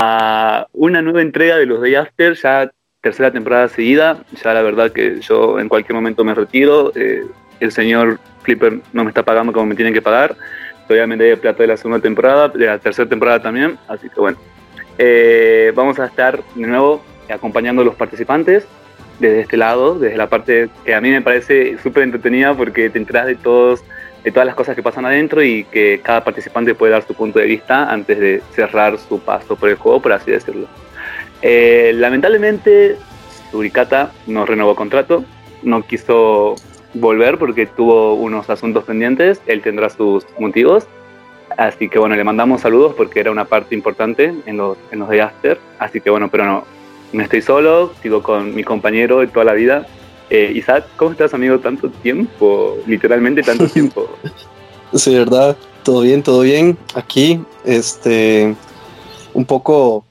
a una nueva entrega de los Day After, ya tercera temporada seguida. Ya la verdad que yo en cualquier momento me retiro. Eh, el señor Flipper no me está pagando como me tienen que pagar. Todavía me de plata de la segunda temporada, de la tercera temporada también. Así que bueno, eh, vamos a estar de nuevo acompañando a los participantes desde este lado, desde la parte que a mí me parece súper entretenida porque te enteras de todos de todas las cosas que pasan adentro y que cada participante puede dar su punto de vista antes de cerrar su paso por el juego, por así decirlo. Eh, lamentablemente, Suricata no renovó contrato, no quiso volver porque tuvo unos asuntos pendientes, él tendrá sus motivos. Así que bueno, le mandamos saludos porque era una parte importante en los, en los de Aster. Así que bueno, pero no, no estoy solo, sigo con mi compañero de toda la vida, eh, Isaac, ¿cómo estás, amigo? Tanto tiempo, literalmente tanto tiempo. sí, verdad, todo bien, todo bien. Aquí, este, un poco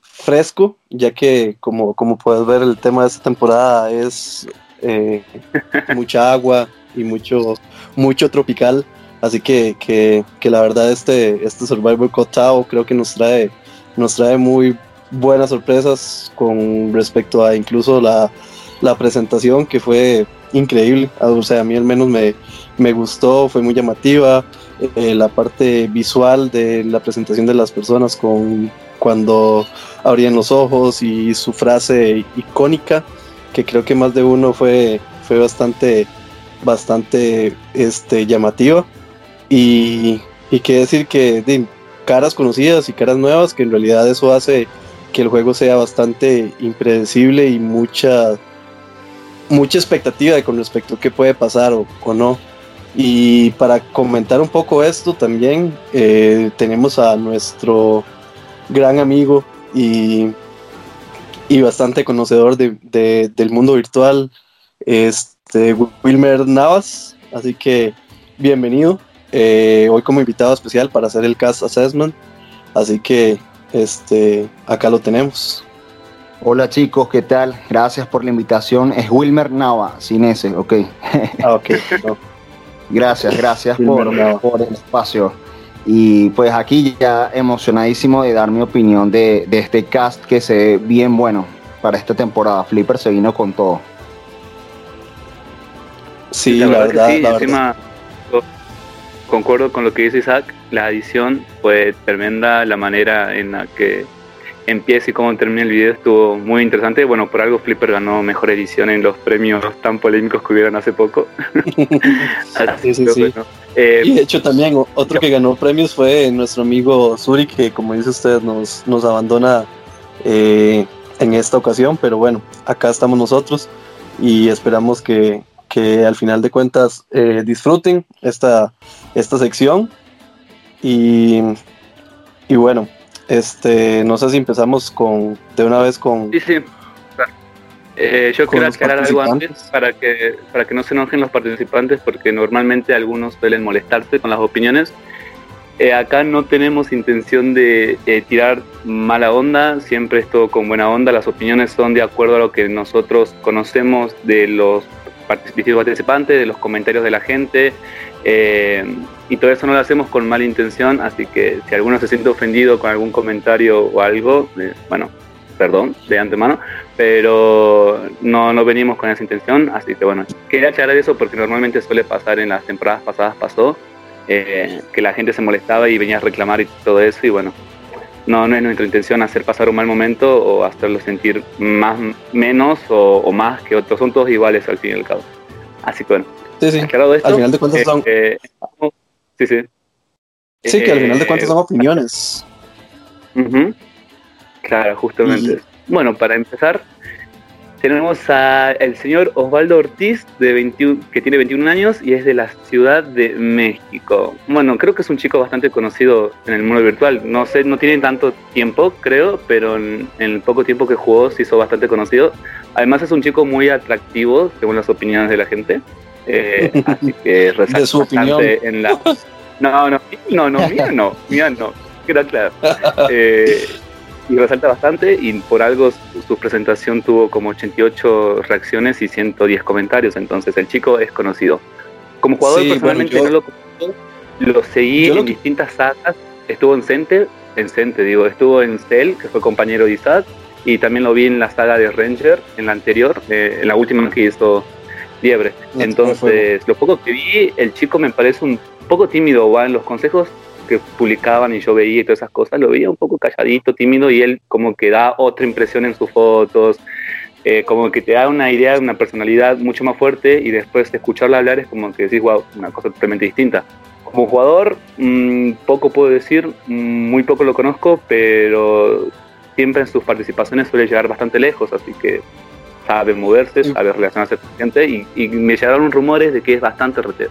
fresco, ya que como, como puedes ver, el tema de esta temporada es eh, mucha agua y mucho, mucho tropical. Así que, que, que, la verdad este, este Survivor Cotao creo que nos trae, nos trae muy buenas sorpresas con respecto a incluso la, la presentación que fue increíble. O sea, a mí al menos me, me gustó, fue muy llamativa. Eh, la parte visual de la presentación de las personas con cuando abrían los ojos y su frase icónica, que creo que más de uno fue, fue bastante, bastante este, llamativa. Y, y qué decir que caras conocidas y caras nuevas, que en realidad eso hace que el juego sea bastante impredecible y mucha mucha expectativa con respecto a qué puede pasar o, no. Y para comentar un poco esto también eh, tenemos a nuestro gran amigo y, y bastante conocedor de, del mundo virtual, este, Wilmer Navas. Así que bienvenido. Eh, hoy como invitado especial para hacer el cast assessment. Así que este, acá lo tenemos. Hola chicos, ¿qué tal? Gracias por la invitación. Es Wilmer Nava, sin ese, ok. Ah, ok. gracias, gracias por, por, el espacio. Y pues aquí ya emocionadísimo de dar mi opinión de, este cast que se ve bien bueno para esta temporada. Flipper se vino con todo. Sí, la, verdad, sí, encima, concuerdo con lo que dice Isaac, la edición fue tremenda, la manera en la que empieza y cómo termina el video estuvo muy interesante. Bueno, por algo Flipper ganó mejor edición en los premios tan polémicos que hubieron hace poco. sí, sí, sí. Eh, y de hecho también otro que ganó premios fue nuestro amigo Suri, que como dice usted nos, nos abandona eh, en esta ocasión, pero bueno, acá estamos nosotros y esperamos que, que al final de cuentas eh, disfruten esta, esta sección y, y bueno, este, no sé si empezamos con de una vez con. Sí, sí. Eh, yo quiero aclarar algo antes para que, para que no se enojen los participantes, porque normalmente algunos suelen molestarse con las opiniones. Eh, acá no tenemos intención de eh, tirar mala onda, siempre es todo con buena onda. Las opiniones son de acuerdo a lo que nosotros conocemos de los participantes, de los comentarios de la gente. Eh, y todo eso no lo hacemos con mala intención, así que si alguno se siente ofendido con algún comentario o algo, eh, bueno, perdón de antemano, pero no, no venimos con esa intención, así que bueno, quería aclarar eso porque normalmente suele pasar en las temporadas pasadas, pasó, eh, que la gente se molestaba y venía a reclamar y todo eso, y bueno, no, no es nuestra intención hacer pasar un mal momento o hacerlo sentir más, menos o, más que otros, son todos iguales al fin y al cabo. Así que bueno, sí, sí. al final de cuentas son... Eh, Sí, sí. Sí, que al final de cuentas son eh, opiniones. Claro, justamente. Bueno, para empezar, tenemos al señor Osvaldo Ortiz, de 21, que tiene 21 años y es de la Ciudad de México. Bueno, creo que es un chico bastante conocido en el mundo virtual. No sé, no tiene tanto tiempo, creo, pero en, el poco tiempo que jugó se hizo bastante conocido. Además es un chico muy atractivo, según las opiniones de la gente. Eh, así que resalta de su opinión. en la. No, no, no, no, mía no, mía no, queda claro. Eh, y resalta bastante y por algo su, presentación tuvo como 88 reacciones y 110 comentarios, entonces el chico es conocido. Como jugador personalmente no lo lo seguí en distintas sagas, estuvo en Center en Cente, digo, estuvo en Cell, que fue compañero de Isaac, y también lo vi en la saga de Ranger, en la anterior, eh, en la última que hizo Liebre. Entonces, lo poco que vi, el chico me parece un poco tímido, va en los consejos que publicaban y yo veía y todas esas cosas, lo veía un poco calladito, tímido y él como que da otra impresión en sus fotos, eh, como que te da una idea de una personalidad mucho más fuerte y después de escucharlo hablar es como que decís, wow, una cosa totalmente distinta. Como jugador, mmm, poco puedo decir, muy poco lo conozco, pero siempre en sus participaciones suele llegar bastante lejos, así que sabe moverse, sabe relacionarse con gente y, y me llegaron rumores de que es bastante retero.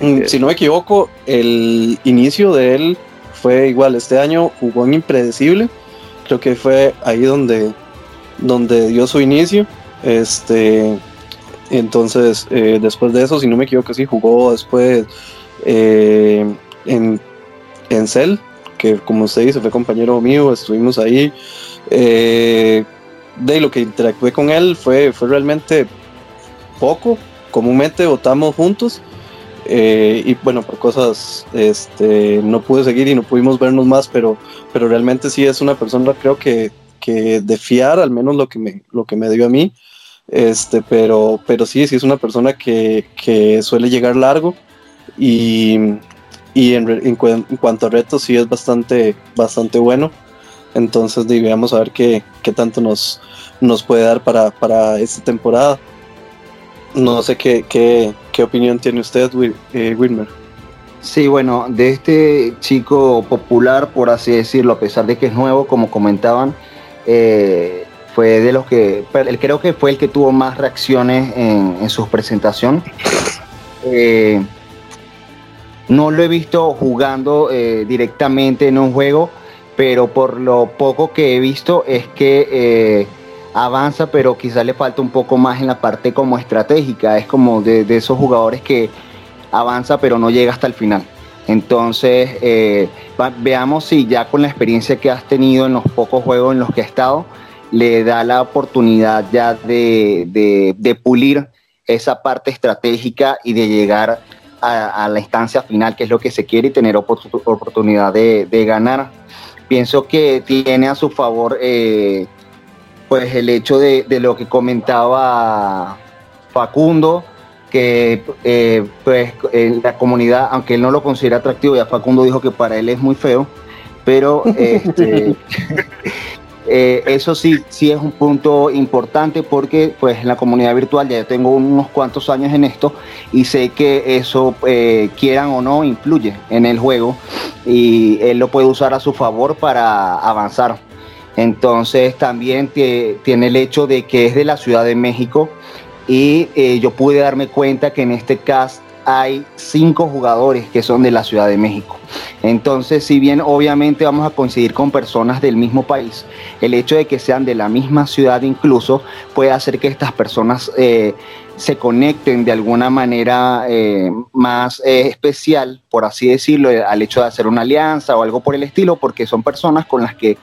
Mm, si no me equivoco, el inicio de él fue igual. Este año jugó en Impredecible. Creo que fue ahí donde, donde dio su inicio. Este, entonces, eh, después de eso, si no me equivoco, sí jugó después eh, en, en Cell, que como usted dice, fue compañero mío. Estuvimos ahí. Eh, de lo que interactué con él fue, fue realmente poco. Comúnmente votamos juntos eh, y bueno, por cosas este, no pude seguir y no pudimos vernos más, pero, pero realmente sí es una persona, creo que, que de fiar, al menos lo que me, lo que me dio a mí. Este, pero, pero sí, sí es una persona que, que suele llegar largo y, y en, en, cuanto a retos sí es bastante, bastante bueno. Entonces digamos a ver qué, qué tanto nos, nos puede dar para, para esta temporada. No sé qué, qué, qué opinión tiene usted, eh, Wilmer. Sí, bueno, de este chico popular, por así decirlo, a pesar de que es nuevo, como comentaban, eh, fue de los que, creo que fue el que tuvo más reacciones en, en su presentación. Eh, no lo he visto jugando eh, directamente en un juego, pero por lo poco que he visto es que eh, avanza, pero quizás le falta un poco más en la parte como estratégica. Es como de, esos jugadores que avanza, pero no llega hasta el final. Entonces, eh, veamos si ya con la experiencia que has tenido en los pocos juegos en los que has estado, le da la oportunidad ya de, pulir esa parte estratégica y de llegar a, la instancia final, que es lo que se quiere, y tener oportunidad de ganar. Pienso que tiene a su favor eh, pues el hecho de, de lo que comentaba Facundo, que eh, pues en la comunidad, aunque él no lo considera atractivo, ya Facundo dijo que para él es muy feo, pero este, eh, eso sí, sí es un punto importante porque pues en la comunidad virtual ya tengo unos cuantos años en esto y sé que eso, eh, quieran o no, influye en el juego y él lo puede usar a su favor para avanzar. Entonces también tiene el hecho de que es de la Ciudad de México y eh, yo pude darme cuenta que en este cast hay cinco jugadores que son de la Ciudad de México. Entonces, si bien obviamente vamos a coincidir con personas del mismo país, el hecho de que sean de la misma ciudad incluso puede hacer que estas personas eh, se conecten de alguna manera eh, más eh, especial, por así decirlo, al hecho de hacer una alianza o algo por el estilo, porque son personas con las que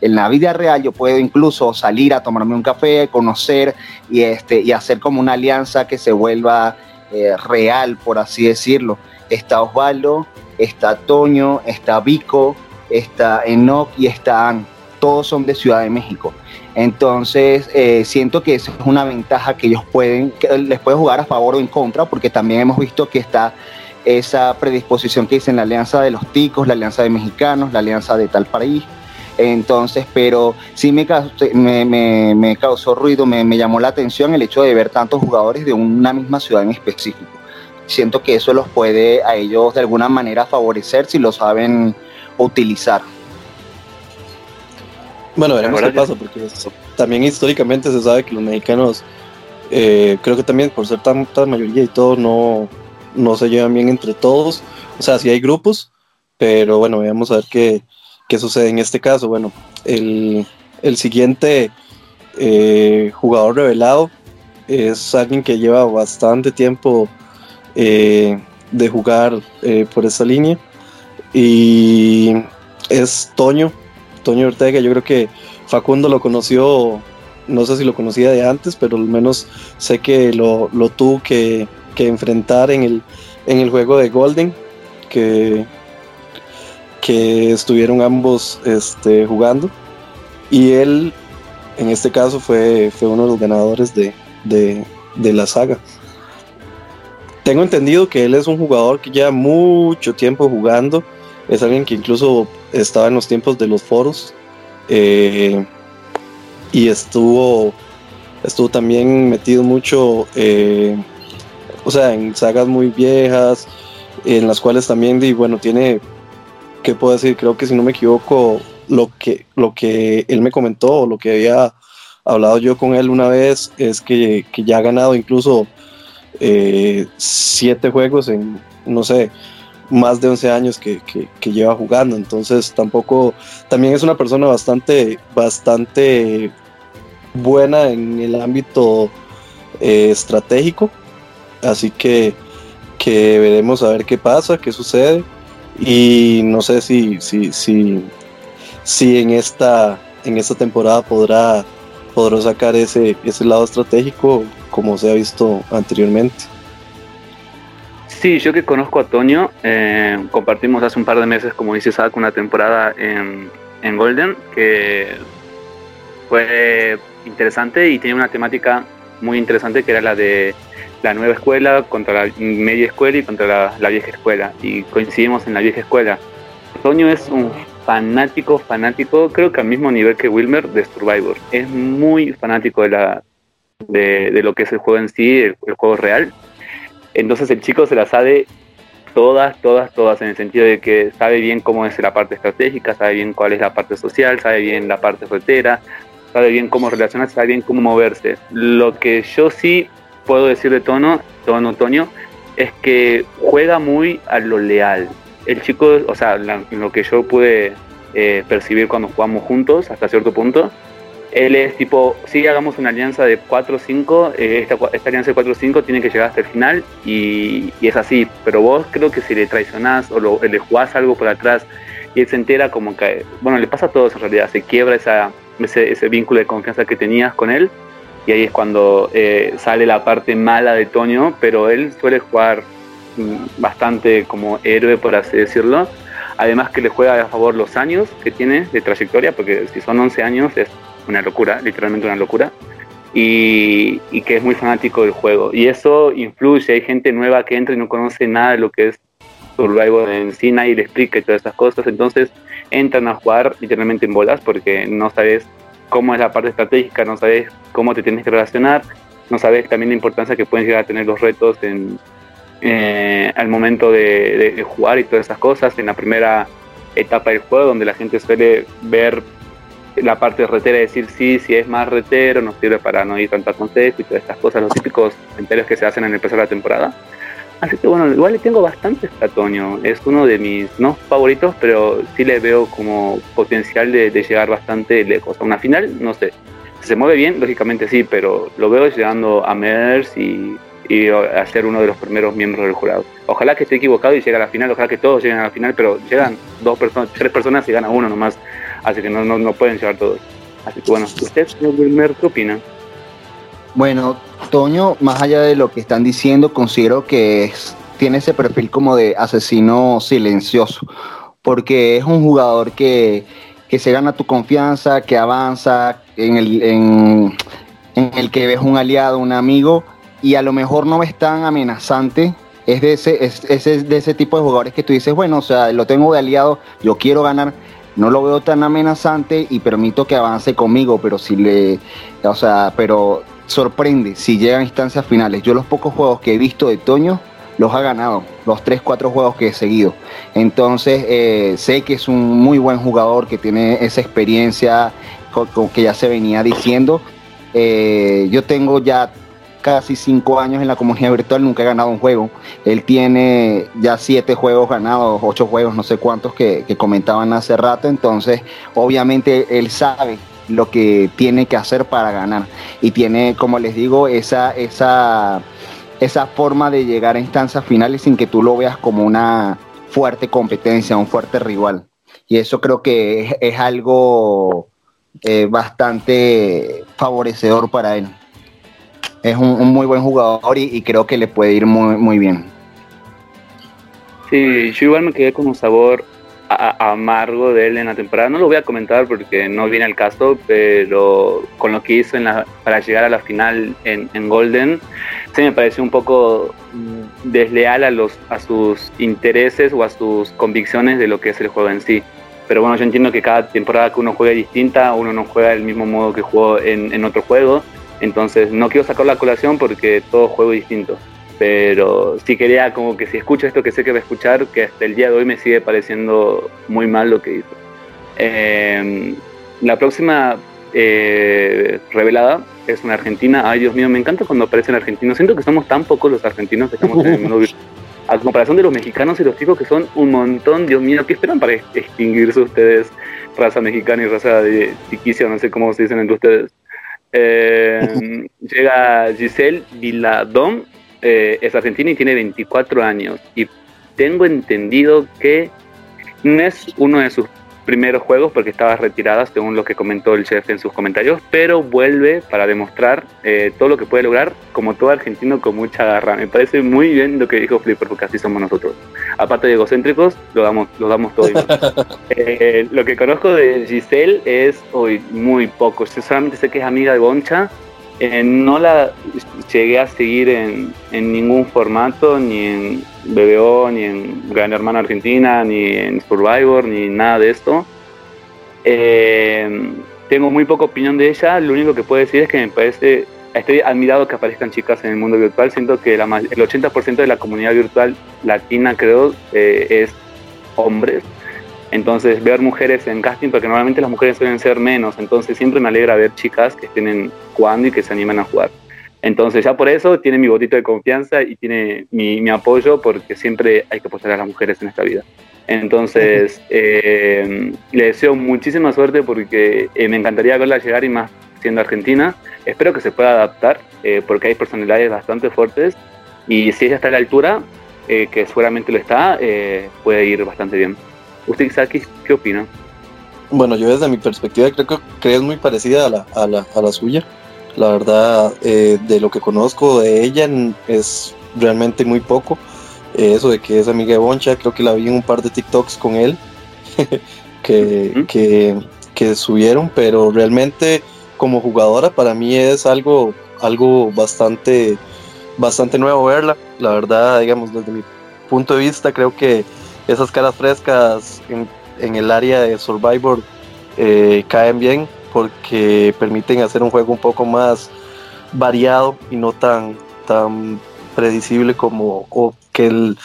en la vida real yo puedo incluso salir a tomarme un café, conocer y, este, y hacer como una alianza que se vuelva eh, real, por así decirlo. Está Osvaldo, está Toño, está Vico, está Enoch y está Ann. Todos son de Ciudad de México. Entonces, eh, siento que esa es una ventaja que ellos pueden, que les puede jugar a favor o en contra, porque también hemos visto que está esa predisposición que dicen la alianza de los ticos, la alianza de mexicanos, la alianza de tal país. Entonces, pero sí me, me, me, me causó ruido, me, me, llamó la atención el hecho de ver tantos jugadores de una misma ciudad en específico. Siento que eso los puede a ellos de alguna manera favorecer si lo saben utilizar. Bueno, veremos qué pasa, porque también históricamente se sabe que los mexicanos, eh, creo que también por ser tanta mayoría y todo, no, no se llevan bien entre todos. O sea, sí hay grupos, pero bueno, veamos a ver qué, qué sucede en este caso. Bueno, el, el siguiente eh, jugador revelado es alguien que lleva bastante tiempo eh, de jugar eh, por esa línea y es Toño, Toño Ortega. Yo creo que Facundo lo conoció, no sé si lo conocía de antes, pero al menos sé que lo, lo tuvo que, que, enfrentar en el, en el juego de Golden, que que estuvieron ambos este, jugando. Y él, en este caso, fue, fue uno de los ganadores de, de la saga. Tengo entendido que él es un jugador que lleva mucho tiempo jugando. Es alguien que incluso estaba en los tiempos de los foros. Eh, y estuvo, estuvo también metido mucho, eh, o sea, en sagas muy viejas, en las cuales también, bueno, tiene, ¿qué puedo decir? Creo que si no me equivoco, lo que, lo que él me comentó, o lo que había hablado yo con él una vez, es que, que ya ha ganado incluso eh, siete juegos en, no sé, más de 11 años que, lleva jugando. Entonces tampoco, también es una persona bastante, bastante buena en el ámbito eh, estratégico. Así que, que veremos a ver qué pasa, qué sucede. Y no sé si, si, si, si en esta, en esta temporada podrá, podrá sacar ese, ese lado estratégico como se ha visto anteriormente. Sí, yo que conozco a Toño, eh, compartimos hace un par de meses, como dice Zach, una temporada en, en Golden que fue interesante y tenía una temática muy interesante que era la de la nueva escuela contra la media escuela y contra la, vieja escuela. Y coincidimos en la vieja escuela. Toño es un fanático, fanático, creo que al mismo nivel que Wilmer de Survivor. Es muy fanático de la, de, lo que es el juego en sí, el, juego real. Entonces el chico se la sabe todas, todas, todas, en el sentido de que sabe bien cómo es la parte estratégica, sabe bien cuál es la parte social, sabe bien la parte soltera, sabe bien cómo relacionarse, sabe bien cómo moverse. Lo que yo sí puedo decir de tono, tono Toño, es que juega muy a lo leal. El chico, o sea, lo que yo pude eh, percibir cuando jugamos juntos hasta cierto punto, él es tipo, si hagamos una alianza de 4 o 5, eh, esta, alianza de 4 o 5 tiene que llegar hasta el final y, es así. Pero vos creo que si le traicionás o le jugás algo por atrás y él se entera como que, bueno, le pasa a todos en realidad, se quiebra ese, vínculo de confianza que tenías con él y ahí es cuando eh, sale la parte mala de Toño, pero él suele jugar mm, bastante como héroe, por así decirlo. Además que le juega a favor los años que tiene de trayectoria, porque si son 11 años es una locura, literalmente una locura, y, que es muy fanático del juego. Y eso influye, hay gente nueva que entra y no conoce nada de lo que es Survivor en sí, y le explica y todas esas cosas, entonces entran a jugar literalmente en bolas porque no sabes cómo es la parte estratégica, no sabes cómo te tienes que relacionar, no sabes también la importancia que pueden llegar a tener los retos en, eh, al momento de, jugar y todas esas cosas, en la primera etapa del juego donde la gente suele ver la parte retera decir sí, si es más retero, nos sirve para no ir tanto a consejo y todas estas cosas, los típicos comentarios que se hacen en el empezar la temporada. Así que bueno, igual le tengo bastante a Toño, es uno de mis no favoritos, pero sí le veo como potencial de, llegar bastante lejos. A una final, no sé, si se mueve bien, lógicamente sí, pero lo veo llegando a MERS y, y a ser uno de los primeros miembros del jurado. Ojalá que esté equivocado y llegue a la final, ojalá que todos lleguen a la final, pero llegan dos personas, tres personas y gana uno nomás así que no, no, pueden llevar todos. Así que bueno, ¿usted, señor Wilmer, qué opina? Bueno, Toño, más allá de lo que están diciendo, considero que es, tiene ese perfil como de asesino silencioso, porque es un jugador que, que se gana tu confianza, que avanza, en el, en, el que ves un aliado, un amigo, y a lo mejor no es tan amenazante. Es de ese, es, es, de ese tipo de jugadores que tú dices, bueno, o sea, lo tengo de aliado, yo quiero ganar, no lo veo tan amenazante y permito que avance conmigo, pero si le, o sea, pero sorprende si llega a instancias finales. Yo los pocos juegos que he visto de Toño los ha ganado, los 3, 4 juegos que he seguido. Entonces eh, sé que es un muy buen jugador, que tiene esa experiencia con, que ya se venía diciendo. Eh, yo tengo ya casi cinco años en la comunidad virtual, nunca he ganado un juego. Él tiene ya siete juegos ganados, ocho juegos, no sé cuántos que, comentaban hace rato. Entonces, obviamente, él sabe lo que tiene que hacer para ganar. Y tiene, como les digo, esa, esa, esa forma de llegar a instancias finales sin que tú lo veas como una fuerte competencia, un fuerte rival. Y eso creo que es, algo eh, bastante favorecedor para él es un, muy buen jugador y, creo que le puede ir muy, muy bien. Sí, yo igual me quedé con un sabor amargo de él en la temporada. No lo voy a comentar porque no viene al caso, pero con lo que hizo en la, para llegar a la final en, en Golden, se me pareció un poco desleal a, los, a sus intereses o a sus convicciones de lo que es el juego en sí. Pero bueno, yo entiendo que cada temporada que uno juega distinta, uno no juega del mismo modo que jugó en, otro juego, entonces no quiero sacar la colación porque todo juego distinto pero sí quería como que si escucho esto que sé que va a escuchar, que hasta el día de hoy me sigue pareciendo muy mal lo que hizo. Em, la próxima eh, revelada es una argentina. Ay, Dios mío, me encanta cuando aparecen argentinos. Siento que somos tan pocos los argentinos que estamos en el mundo A comparación de los mexicanos y los chicos que son un montón, Dios mío, ¿qué esperan para extinguirse ustedes? Raza mexicana y raza de tiquicia, no sé cómo se dicen entre ustedes. Em, llega Giselle Viladón, eh, es argentina y tiene 24 años. Y tengo entendido que no es uno de sus primeros juegos porque estaba retirada, según lo que comentó el chef en sus comentarios, pero vuelve para demostrar eh, todo lo que puede lograr, como todo argentino con mucha garra. Me parece muy bien lo que dijo Flipper, porque así somos nosotros. Aparte de egocéntricos, lo damos, lo damos todo eh, lo que conozco de Giselle es hoy muy poco. Yo solamente sé que es amiga de Boncha eh, no la llegué a seguir en, ningún formato, ni en BBO, ni en Gran Hermano Argentina, ni en Survivor, ni nada de esto. Eh, tengo muy poca opinión de ella, lo único que puedo decir es que me parece, estoy admirado que aparezcan chicas en el mundo virtual, siento que el 80% de la comunidad virtual latina creo eh, es hombres, entonces, ver mujeres en casting, porque normalmente las mujeres suelen ser menos, entonces siempre me alegra ver chicas que estén jugando y que se animan a jugar. Entonces, ya por eso tiene mi botito de confianza y tiene mi, apoyo, porque siempre hay que apoyar a las mujeres en esta vida. Entonces, eh, le deseo muchísima suerte porque eh, me encantaría verla llegar y más siendo argentina. Espero que se pueda adaptar, eh, porque hay personalidades bastante fuertes y si ella está a la altura, que seguramente lo está, puede ir bastante bien. ¿Usted, Isaki, qué opina? Bueno, yo desde mi perspectiva creo que, es muy parecida a la, a la, a la suya. La verdad, eh, de lo que conozco de ella es realmente muy poco. Eh, eso de que es amiga de Boncha, creo que la vi en un par de TikToks con él que, que, que, subieron, pero realmente como jugadora para mí es algo, algo bastante, bastante nuevo verla. La verdad, digamos, desde mi punto de vista, creo que esas caras frescas en, el área de Survivor eh, caen bien porque permiten hacer un juego un poco más variado y no tan, tan predecible como o que el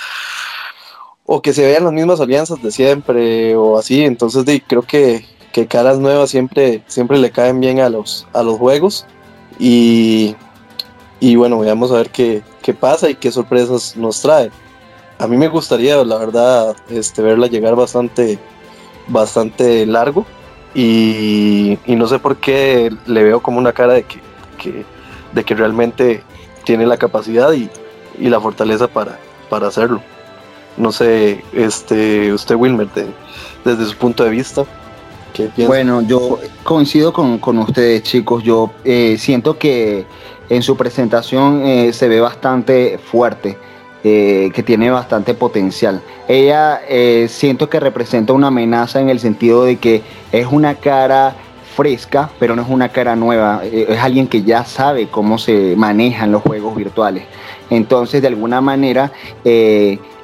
o que se vean las mismas alianzas de siempre o así. Entonces creo que, caras nuevas siempre siempre le caen bien a los a los juegos. Y, y bueno veamos a ver qué, qué pasa y qué sorpresas nos trae a mí me gustaría, la verdad, este, verla llegar bastante, bastante largo. Y, no sé por qué le veo como una cara de que, de que realmente tiene la capacidad y, la fortaleza para, para hacerlo. No sé, este, usted Wilmer, desde su punto de vista. Bueno, yo coincido con, ustedes chicos, yo eh, siento que en su presentación eh, se ve bastante fuerte. Eh, que tiene bastante potencial. Ella eh, siento que representa una amenaza en el sentido de que es una cara fresca, pero no es una cara nueva, eh, es alguien que ya sabe cómo se manejan los juegos virtuales. Entonces, de alguna manera,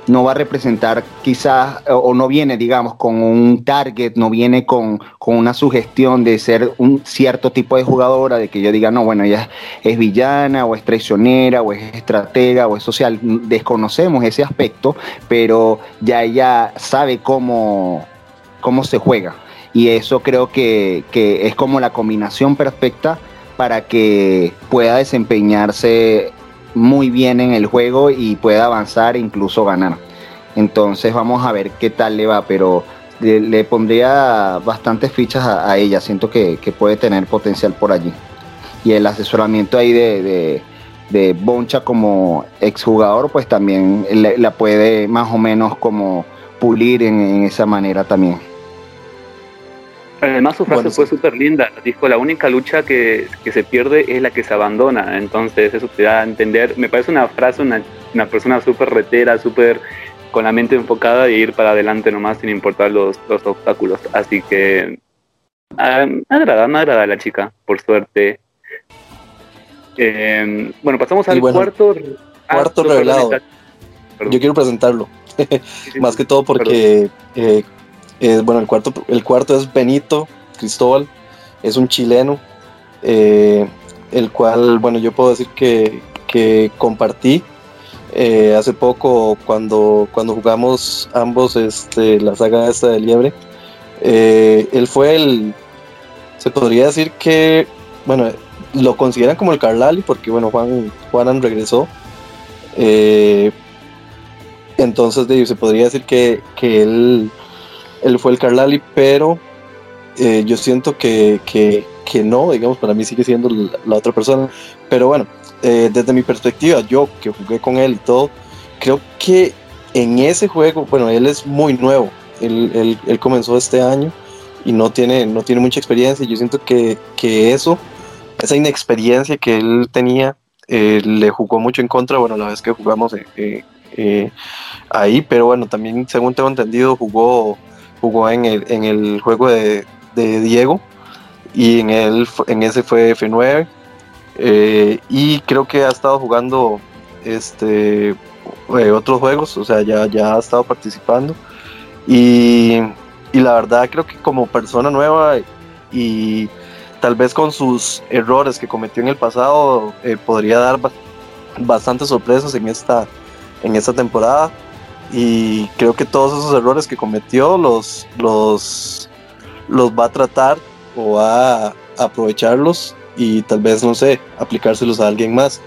no va a representar quizás, o no viene, digamos, con un target, no viene con, una sugestión de ser un cierto tipo de jugadora, de que yo diga, no, bueno, ella es villana, o es traicionera, o es estratega, o es social. Desconocemos ese aspecto, pero ya ella sabe cómo, cómo se juega. Y eso creo que, que es como la combinación perfecta para que pueda desempeñarse muy bien en el juego y puede avanzar e incluso ganar. Entonces vamos a ver qué tal le va, pero le, pondría bastantes fichas a, ella, siento que, puede tener potencial por allí. Y el asesoramiento ahí de, de, Boncha como exjugador, pues también la puede más o menos como pulir en esa manera también. Además su frase fue súper linda, dijo la única lucha que, se pierde es la que se abandona, entonces eso te da a entender, me parece una frase, una, una persona súper retera, súper con la mente enfocada e ir para adelante nomás sin importar los, los obstáculos. Así que ah, me agrada, me agrada la chica, por suerte. Eh, bueno, pasamos al cuarto. Cuarto ah, revelado. Yo quiero presentarlo. Más que todo porque, eh, bueno, el cuarto, el cuarto es Benito Cristóbal, es un chileno, eh, el cual, bueno, yo puedo decir que, que compartí eh, hace poco cuando, cuando jugamos ambos este, la saga esta de Liebre. él fue el, se podría decir que, bueno, lo consideran como el Carlali porque, bueno, Juan, Juanan regresó. Entonces se podría decir que, él, él, fue el Carlali, pero eh, yo siento que, no, digamos, para mí sigue siendo la, otra persona. Pero bueno, eh, desde mi perspectiva, yo que jugué con él y todo, creo que en ese juego, bueno, él es muy nuevo, él, comenzó este año y no tiene, no tiene mucha experiencia. Yo siento que, eso, esa inexperiencia que él tenía, eh, le jugó mucho en contra. Bueno, la vez que jugamos eh, ahí, pero bueno, también según tengo entendido jugó, jugó en, el, en el juego de, Diego y en, el, en ese fue F9 eh, y creo que ha estado jugando este eh, otros juegos, o sea, ya, ya ha estado participando y, y la verdad creo que como persona nueva y tal vez con sus errores que cometió en el pasado podría dar bastantes sorpresas en esta en esta temporada y creo que todos esos errores que cometió los, los, los va a tratar o va a aprovecharlos y tal vez, no sé, aplicárselos a alguien más.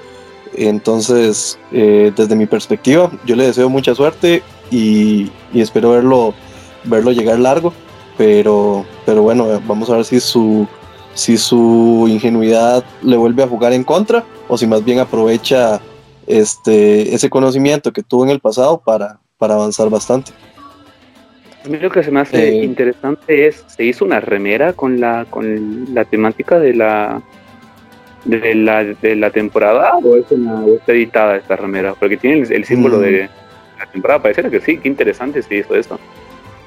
Entonces, eh, desde mi perspectiva, yo le deseo mucha suerte y, espero verlo, verlo llegar largo, pero, pero bueno, vamos a ver si su, si su ingenuidad le vuelve a jugar en contra o si más bien aprovecha este, ese conocimiento que tuvo en el pasado para, para avanzar bastante. A mí lo que se me hace eh, interesante es, se hizo una remera con la, con la temática de la, de la, de la temporada o es una está editada esta remera, porque tiene el, símbolo de mm. la temporada, parece que sí, qué interesante se hizo eso.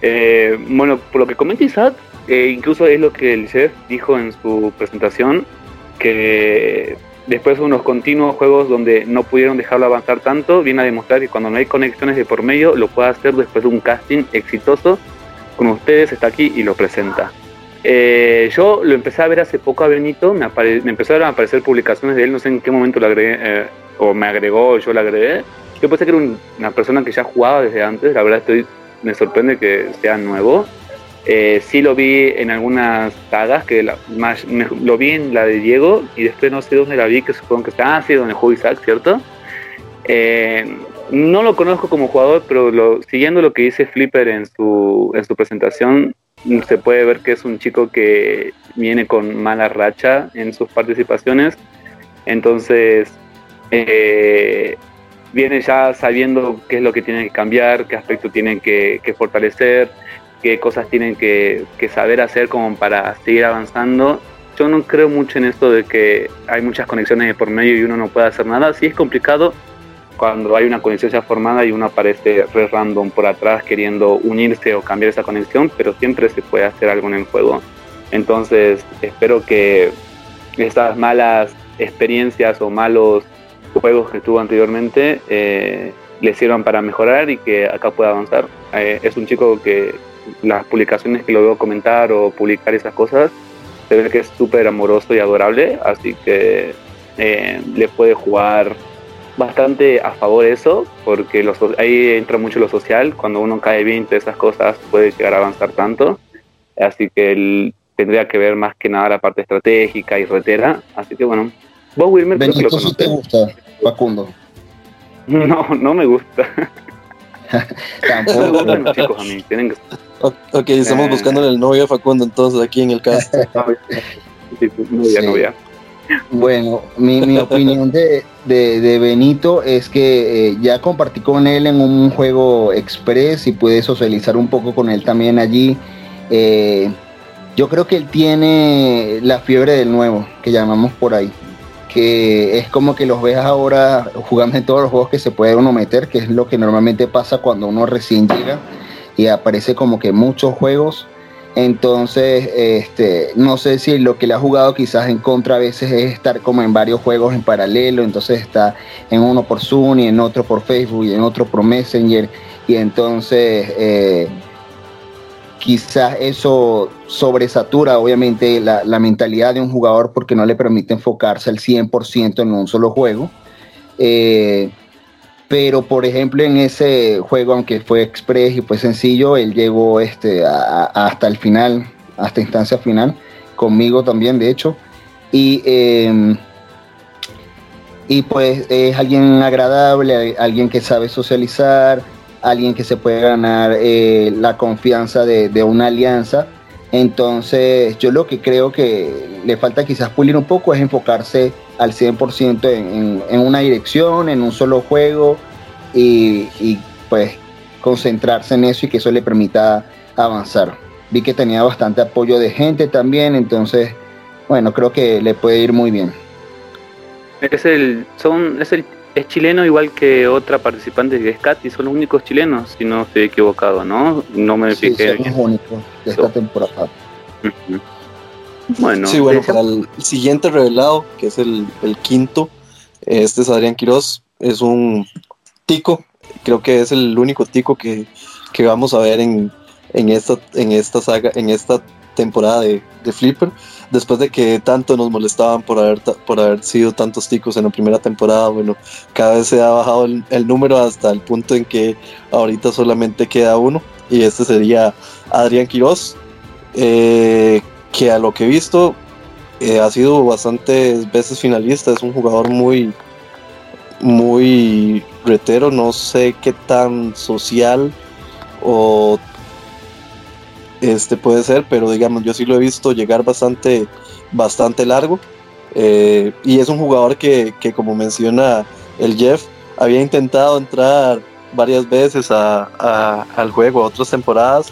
Eh, bueno, por lo que comenta Isaac, eh, incluso es lo que el chef dijo en su presentación, que después de unos continuos juegos donde no pudieron dejarlo avanzar tanto, viene a demostrar que cuando no hay conexiones de por medio, lo puede hacer después de un casting exitoso. Con ustedes está aquí y lo presenta. Eh, yo lo empecé a ver hace poco a Benito, me, empezaron a aparecer publicaciones de él, no sé en qué momento lo agregué, eh, o me agregó, yo lo agregué. Yo pensé que era una persona que ya jugaba desde antes, la verdad estoy, me sorprende que sea nuevo. Eh, sí lo vi en algunas sagas, que más, lo vi en la de Diego y después no sé dónde la vi, que supongo que está, ah, sí, donde jugó Isaac, ¿cierto? Eh, no lo conozco como jugador, pero lo, siguiendo lo que dice Flipper en su, en su presentación, se puede ver que es un chico que viene con mala racha en sus participaciones. Entonces, eh, viene ya sabiendo qué es lo que tiene que cambiar, qué aspecto tiene que, que fortalecer qué cosas tienen que, saber hacer como para seguir avanzando. Yo no creo mucho en esto de que hay muchas conexiones por medio y uno no puede hacer nada. Sí es complicado cuando hay una conexión ya formada y uno aparece re random por atrás queriendo unirse o cambiar esa conexión, pero siempre se puede hacer algo en el juego. Entonces espero que estas malas experiencias o malos juegos que tuvo anteriormente eh, le sirvan para mejorar y que acá pueda avanzar. Eh, es un chico que las publicaciones que lo veo comentar o publicar esas cosas, se ve que es súper amoroso y adorable, así que eh, le puede jugar bastante a favor eso, porque ahí entra mucho lo social, cuando uno cae bien de esas cosas puede llegar a avanzar tanto, así que él tendría que ver más que nada la parte estratégica y retera, así que bueno, vos Wilmer, Benito, lo te gusta, Facundo? No, no me gusta. Tampoco. chicos, a mí, tienen que Ok, estamos eh. buscando el novio Facundo entonces aquí en el cast. Bueno, mi, opinión de, Benito es que eh, ya compartí con él en un juego express y pude socializar un poco con él también allí. Eh, yo creo que él tiene la fiebre del nuevo, que llamamos por ahí. Que es como que los ves ahora jugando en todos los juegos que se puede uno meter, que es lo que normalmente pasa cuando uno recién llega y aparece como que muchos juegos. Entonces, este, no sé si lo que le ha jugado quizás en contra a veces es estar como en varios juegos en paralelo, entonces está en uno por Zoom y en otro por Facebook y en otro por Messenger y entonces eh, quizás eso sobresatura obviamente la, mentalidad de un jugador porque no le permite enfocarse al 100% en un solo juego. Eh, pero por ejemplo en ese juego, aunque fue express y fue sencillo, él llegó este, hasta el final, hasta instancia final, conmigo también de hecho. Y, em, y pues es alguien agradable, alguien que sabe socializar, alguien que se puede ganar eh, la confianza de, una alianza. Entonces, yo lo que creo que le falta quizás pulir un poco es enfocarse al 100% en, en, una dirección, en un solo juego y, pues concentrarse en eso y que eso le permita avanzar. Vi que tenía bastante apoyo de gente también, entonces, bueno, creo que le puede ir muy bien. Es el, son, es el es chileno igual que otra participante que es Katy, son los únicos chilenos, si no estoy equivocado, ¿no? No me sí, Son los únicos de esta temporada. Bueno, sí, bueno, para el siguiente revelado, que es el, quinto, este es Adrián Quiroz, es un tico, creo que es el único tico que, vamos a ver en, en, esta, en esta saga, en esta temporada de, Flipper después de que tanto nos molestaban por haber, por haber sido tantos ticos en la primera temporada, bueno, cada vez se ha bajado el, número hasta el punto en que ahorita solamente queda uno, y este sería Adrián Quiroz, eh, que a lo que he visto eh, ha sido bastantes veces finalista, es un jugador muy, muy retero, no sé qué tan social o este puede ser, pero digamos, yo sí lo he visto llegar bastante, bastante largo. Eh, y es un jugador que, como menciona el Jeff, había intentado entrar varias veces al juego, a otras temporadas,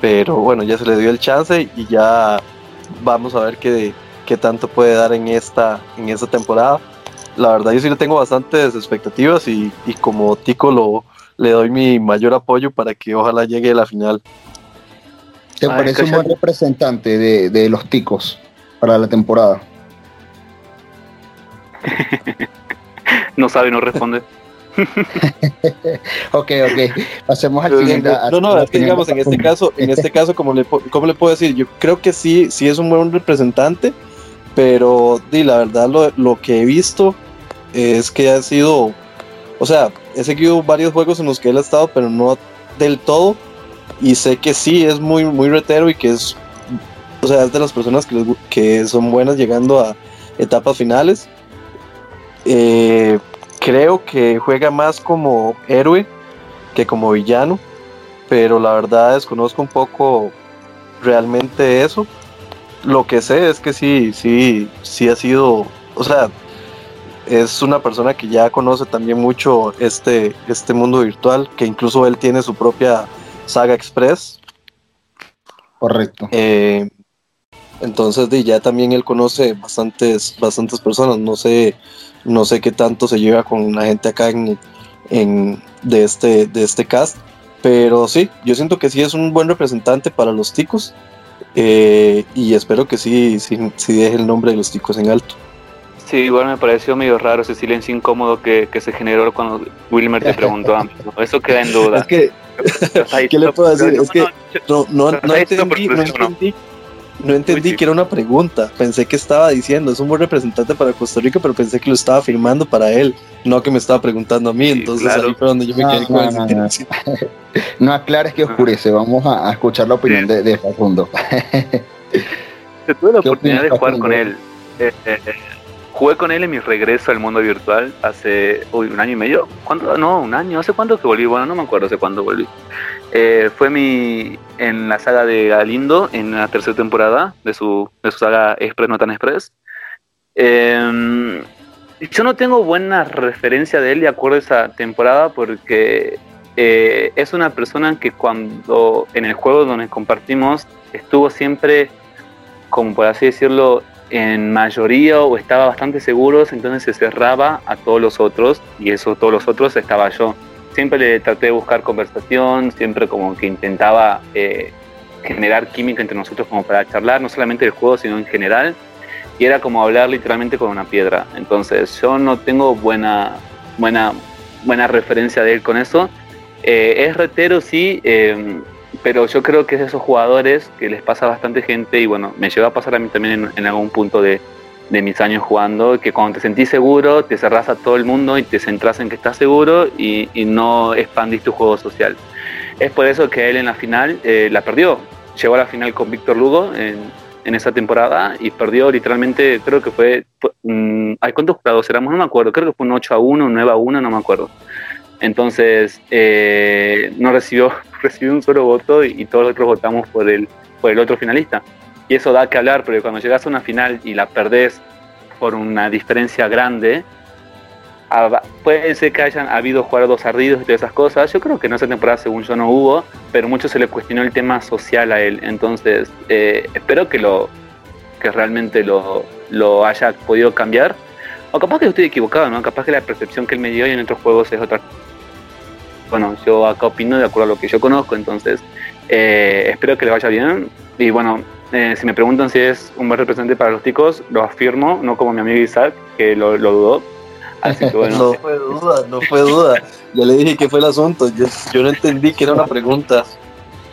pero bueno, ya se le dio el chance y ya vamos a ver qué, qué tanto puede dar en esta, en esta temporada. La verdad yo sí le tengo bastantes expectativas y, y como Tico lo, le doy mi mayor apoyo para que ojalá llegue a la final. ¿Te parece un buen representante de, los ticos para la temporada? no sabe, no responde. ok, ok. Pasemos al siguiente. No, no, es que digamos, en este caso, en este caso, como le, ¿cómo le puedo decir? Yo creo que sí, sí es un buen representante, pero di, la verdad lo, lo que he visto es que ha sido, o sea, he seguido varios juegos en los que él ha estado, pero no del todo y sé que sí, es muy, muy retero y que es, o sea, es de las personas que, que son buenas llegando a etapas finales. Eh, creo que juega más como héroe que como villano, pero la verdad desconozco un poco realmente eso. Lo que sé es que sí, sí, sí ha sido, o sea, es una persona que ya conoce también mucho este, este mundo virtual, que incluso él tiene su propia Saga Express. Correcto. Eh, entonces ya también él conoce bastantes, bastantes personas. No sé, no sé qué tanto se lleva con la gente acá en, de este, de este cast. Pero sí, yo siento que sí es un buen representante para los ticos. Eh, y espero que sí, sí, sí, deje el nombre de los ticos en alto. Sí, igual me pareció medio raro ese silencio incómodo que, se generó cuando Wilmer te preguntó a Eso queda en duda. Es que ¿Qué le puedo decir? Es que no, no, no entendí, no entendí, no entendí que era una pregunta. Pensé que estaba diciendo, es un buen representante para Costa Rica, pero pensé que lo estaba firmando para él, no que me estaba preguando a mí. Entonces ahí fue donde yo me quedé con no, no, no aclares que oscurece, vamos a, escuchar la opinión de, de Facundo. Tuve la oportunidad de jugar con él. Eh, eh, eh Jugué con él en mi regreso al mundo virtual hace un año y medio. ¿Cuándo? No, un año. ¿Hace cuánto que volví? Bueno, no me acuerdo hace cuándo volví. Eh, fue mi en la saga de Galindo, en la tercera temporada de su, de su saga Express No Tan Express. Em, yo no tengo buena referencia de él de acuerdo a esa temporada porque eh, es una persona que cuando en el juego donde compartimos estuvo siempre, como por así decirlo, en mayoría o estaba bastante seguros, entonces se cerraba a todos los otros y eso todos los otros estaba yo. Siempre le traté de buscar conversación, siempre como que intentaba eh, generar química entre nosotros como para charlar, no solamente del juego, sino en general. Y era como hablar literalmente con una piedra. Entonces yo no tengo buena, buena, buena referencia de él con eso. Eh, es retero, sí, eh, pero yo creo que es de esos jugadores que les pasa a bastante gente y bueno, me llegó a pasar a mí también en, algún punto de, mis años jugando, que cuando te sentís seguro, te cerrás a todo el mundo y te centrás en que estás seguro y, no expandís tu juego social. Es por eso que él en la final eh, la perdió. Llegó a la final con Víctor Lugo en, esa temporada y perdió literalmente, creo que fue, mm, ¿hay cuántos jugadores éramos? No me acuerdo, creo que fue un 8 a 1, un 9 a 1, no me acuerdo. Entonces, eh, no recibió, recibió un solo voto y, todos los otros votamos por el, por el otro finalista. Y eso da que hablar, porque cuando llegas a una final y la perdés por una diferencia grande, puede ser que hayan habido jugadores ardidos y todas esas cosas. Yo creo que en esa temporada, según yo, no hubo, pero mucho se le cuestionó el tema social a él. Entonces, eh, espero que lo que realmente lo, lo haya podido cambiar. O capaz que estoy equivocado, ¿no? Capaz que la percepción que él me dio en otros juegos es otra bueno, yo acá opino de acuerdo a lo que yo conozco, entonces eh, espero que le vaya bien. Y bueno, eh, si me preguntan si es un buen representante para los ticos, lo afirmo, no como mi amigo Isaac, que lo, dudó. Así que bueno. no fue duda, no fue duda. Ya le dije que fue el asunto, yo, no entendí que era una pregunta.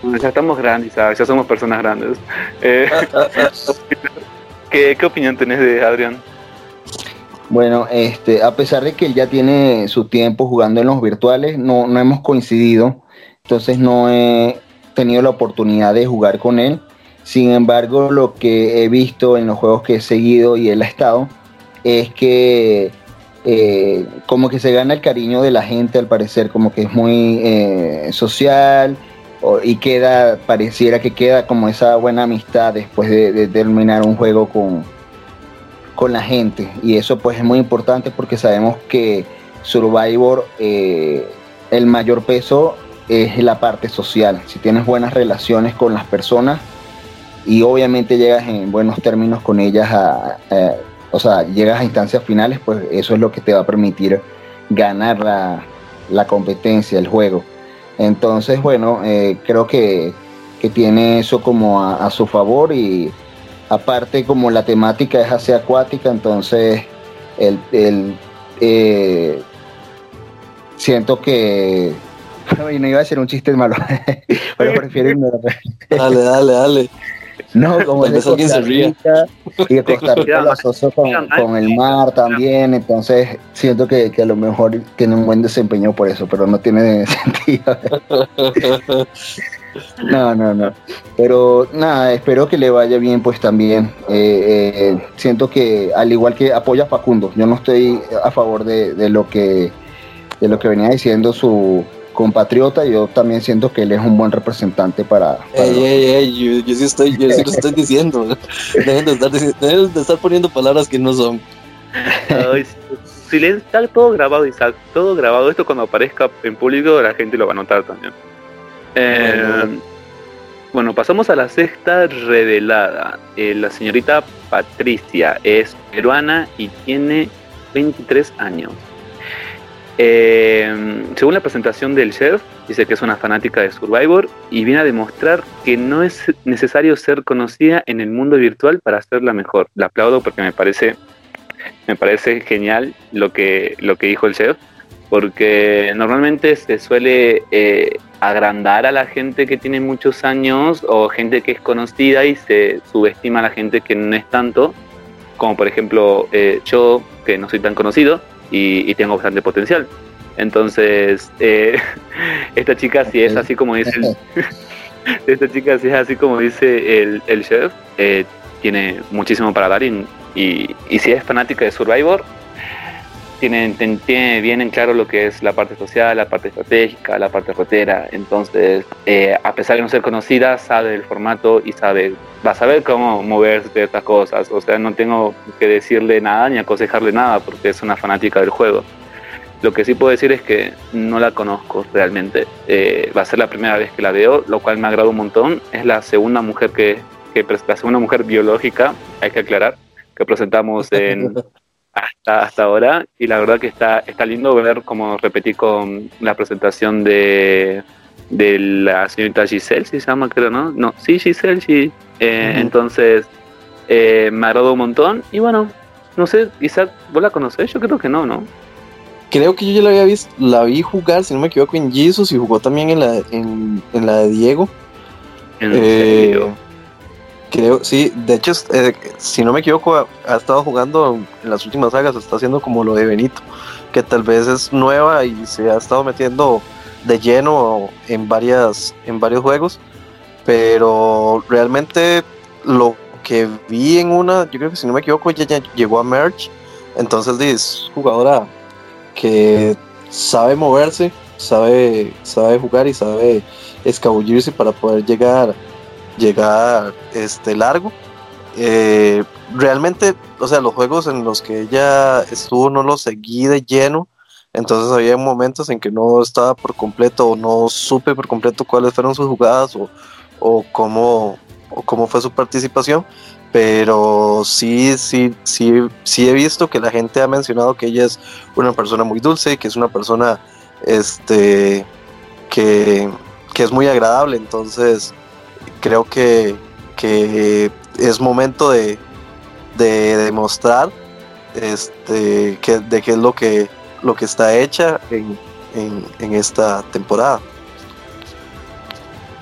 ya estamos grandes, ¿sabes? ya somos personas grandes. Eh, ¿qué, ¿Qué opinión tenés de Adrián? Bueno, este, a pesar de que él ya tiene su tiempo jugando en los virtuales, no, no hemos coincidido, entonces no he tenido la oportunidad de jugar con él. Sin embargo, lo que he visto en los juegos que he seguido y él ha estado es que eh, como que se gana el cariño de la gente al parecer, como que es muy eh, social y queda, pareciera que queda como esa buena amistad después de terminar un juego con, con la gente y eso pues es muy importante porque sabemos que Survivor eh, el mayor peso es la parte social. Si tienes buenas relaciones con las personas y obviamente llegas en buenos términos con ellas, a, o sea, llegas a instancias finales, pues eso es lo que te va a permitir ganar la, competencia, el juego. Entonces, bueno, eh, creo que, tiene eso como a su favor y aparte como la temática es así acuática, entonces el, eh, siento que no iba a decir un chiste malo, pero prefiero Dale, dale, dale. No, como de Costa Rica, y Costa Rica lo asocio con, el mar también, entonces siento que, que, a lo mejor tiene un buen desempeño por eso, pero no tiene sentido. No, no, no. Pero nada, espero que le vaya bien pues también. Eh, eh, siento que al igual que apoya a Facundo, yo no estoy a favor de, lo que de lo que venía diciendo su compatriota, yo también siento que él es un buen representante para... ey, ey, ey, yo, sí estoy, yo sí lo estoy diciendo. Dejen de, estar, de estar poniendo palabras que no son. si le está todo grabado, Isaac, todo grabado, esto cuando aparezca en público la gente lo va a notar también. Eh, bueno, pasamos a la sexta revelada. Eh, la señorita Patricia es peruana y tiene 23 años. Eh, según la presentación del chef, dice que es una fanática de Survivor y viene a demostrar que no es necesario ser conocida en el mundo virtual para hacerla mejor. La aplaudo porque me parece, me parece genial lo que, lo que dijo el chef, porque normalmente se suele agrandar a la gente que tiene muchos años o gente que es conocida y se subestima a la gente que no es tanto, como por ejemplo eh, yo, que no soy tan conocido y, tengo bastante potencial. Entonces, eh, esta chica si es así como dice el, esta chica si es así como dice el, chef, eh, tiene muchísimo para dar y, y si es fanática de Survivor, tienen, tiene bien en claro lo que es la parte social, la parte estratégica, la parte rotera. Entonces, eh, a pesar de no ser conocida, sabe el formato y sabe, va a saber cómo moverse de estas cosas. O sea, no tengo que decirle nada ni aconsejarle nada porque es una fanática del juego. Lo que sí puedo decir es que no la conozco realmente. Eh, va a ser la primera vez que la veo, lo cual me agrada un montón. Es la segunda mujer que, que la segunda mujer biológica, hay que aclarar, que presentamos en, hasta, hasta ahora y la verdad que está, está lindo ver como repetí con la presentación de, de la señorita Giselle, si se llama, creo, ¿no? No, sí, Giselle, sí. Eh, entonces, eh, me agradó un montón y bueno, no sé, Isaac, ¿vos la conocés? Yo creo que no, ¿no? Creo que yo ya la había visto, la vi jugar, si no me equivoco, en Jesus y jugó también en la, en, en la de Diego. ¿En serio? Creo, sí, de hecho, eh, si no me equivoco, ha, estado jugando en las últimas sagas, está haciendo como lo de Benito, que tal vez es nueva y se ha estado metiendo de lleno en varias en varios juegos, pero realmente lo que vi en una, yo creo que si no me equivoco, ya, llegó a Merge, entonces es jugadora que sabe moverse, sabe, sabe jugar y sabe escabullirse para poder llegar llegar este largo. Eh, realmente, o sea, los juegos en los que ella estuvo no los seguí de lleno, entonces había momentos en que no estaba por completo o no supe por completo cuáles fueron sus jugadas o, o cómo, o cómo fue su participación, pero sí, sí, sí, sí he visto que la gente ha mencionado que ella es una persona muy dulce, que es una persona este, que, que es muy agradable, entonces creo que, que es momento de, de demostrar este, que, de qué es lo que, lo que está hecha en, en, en esta temporada.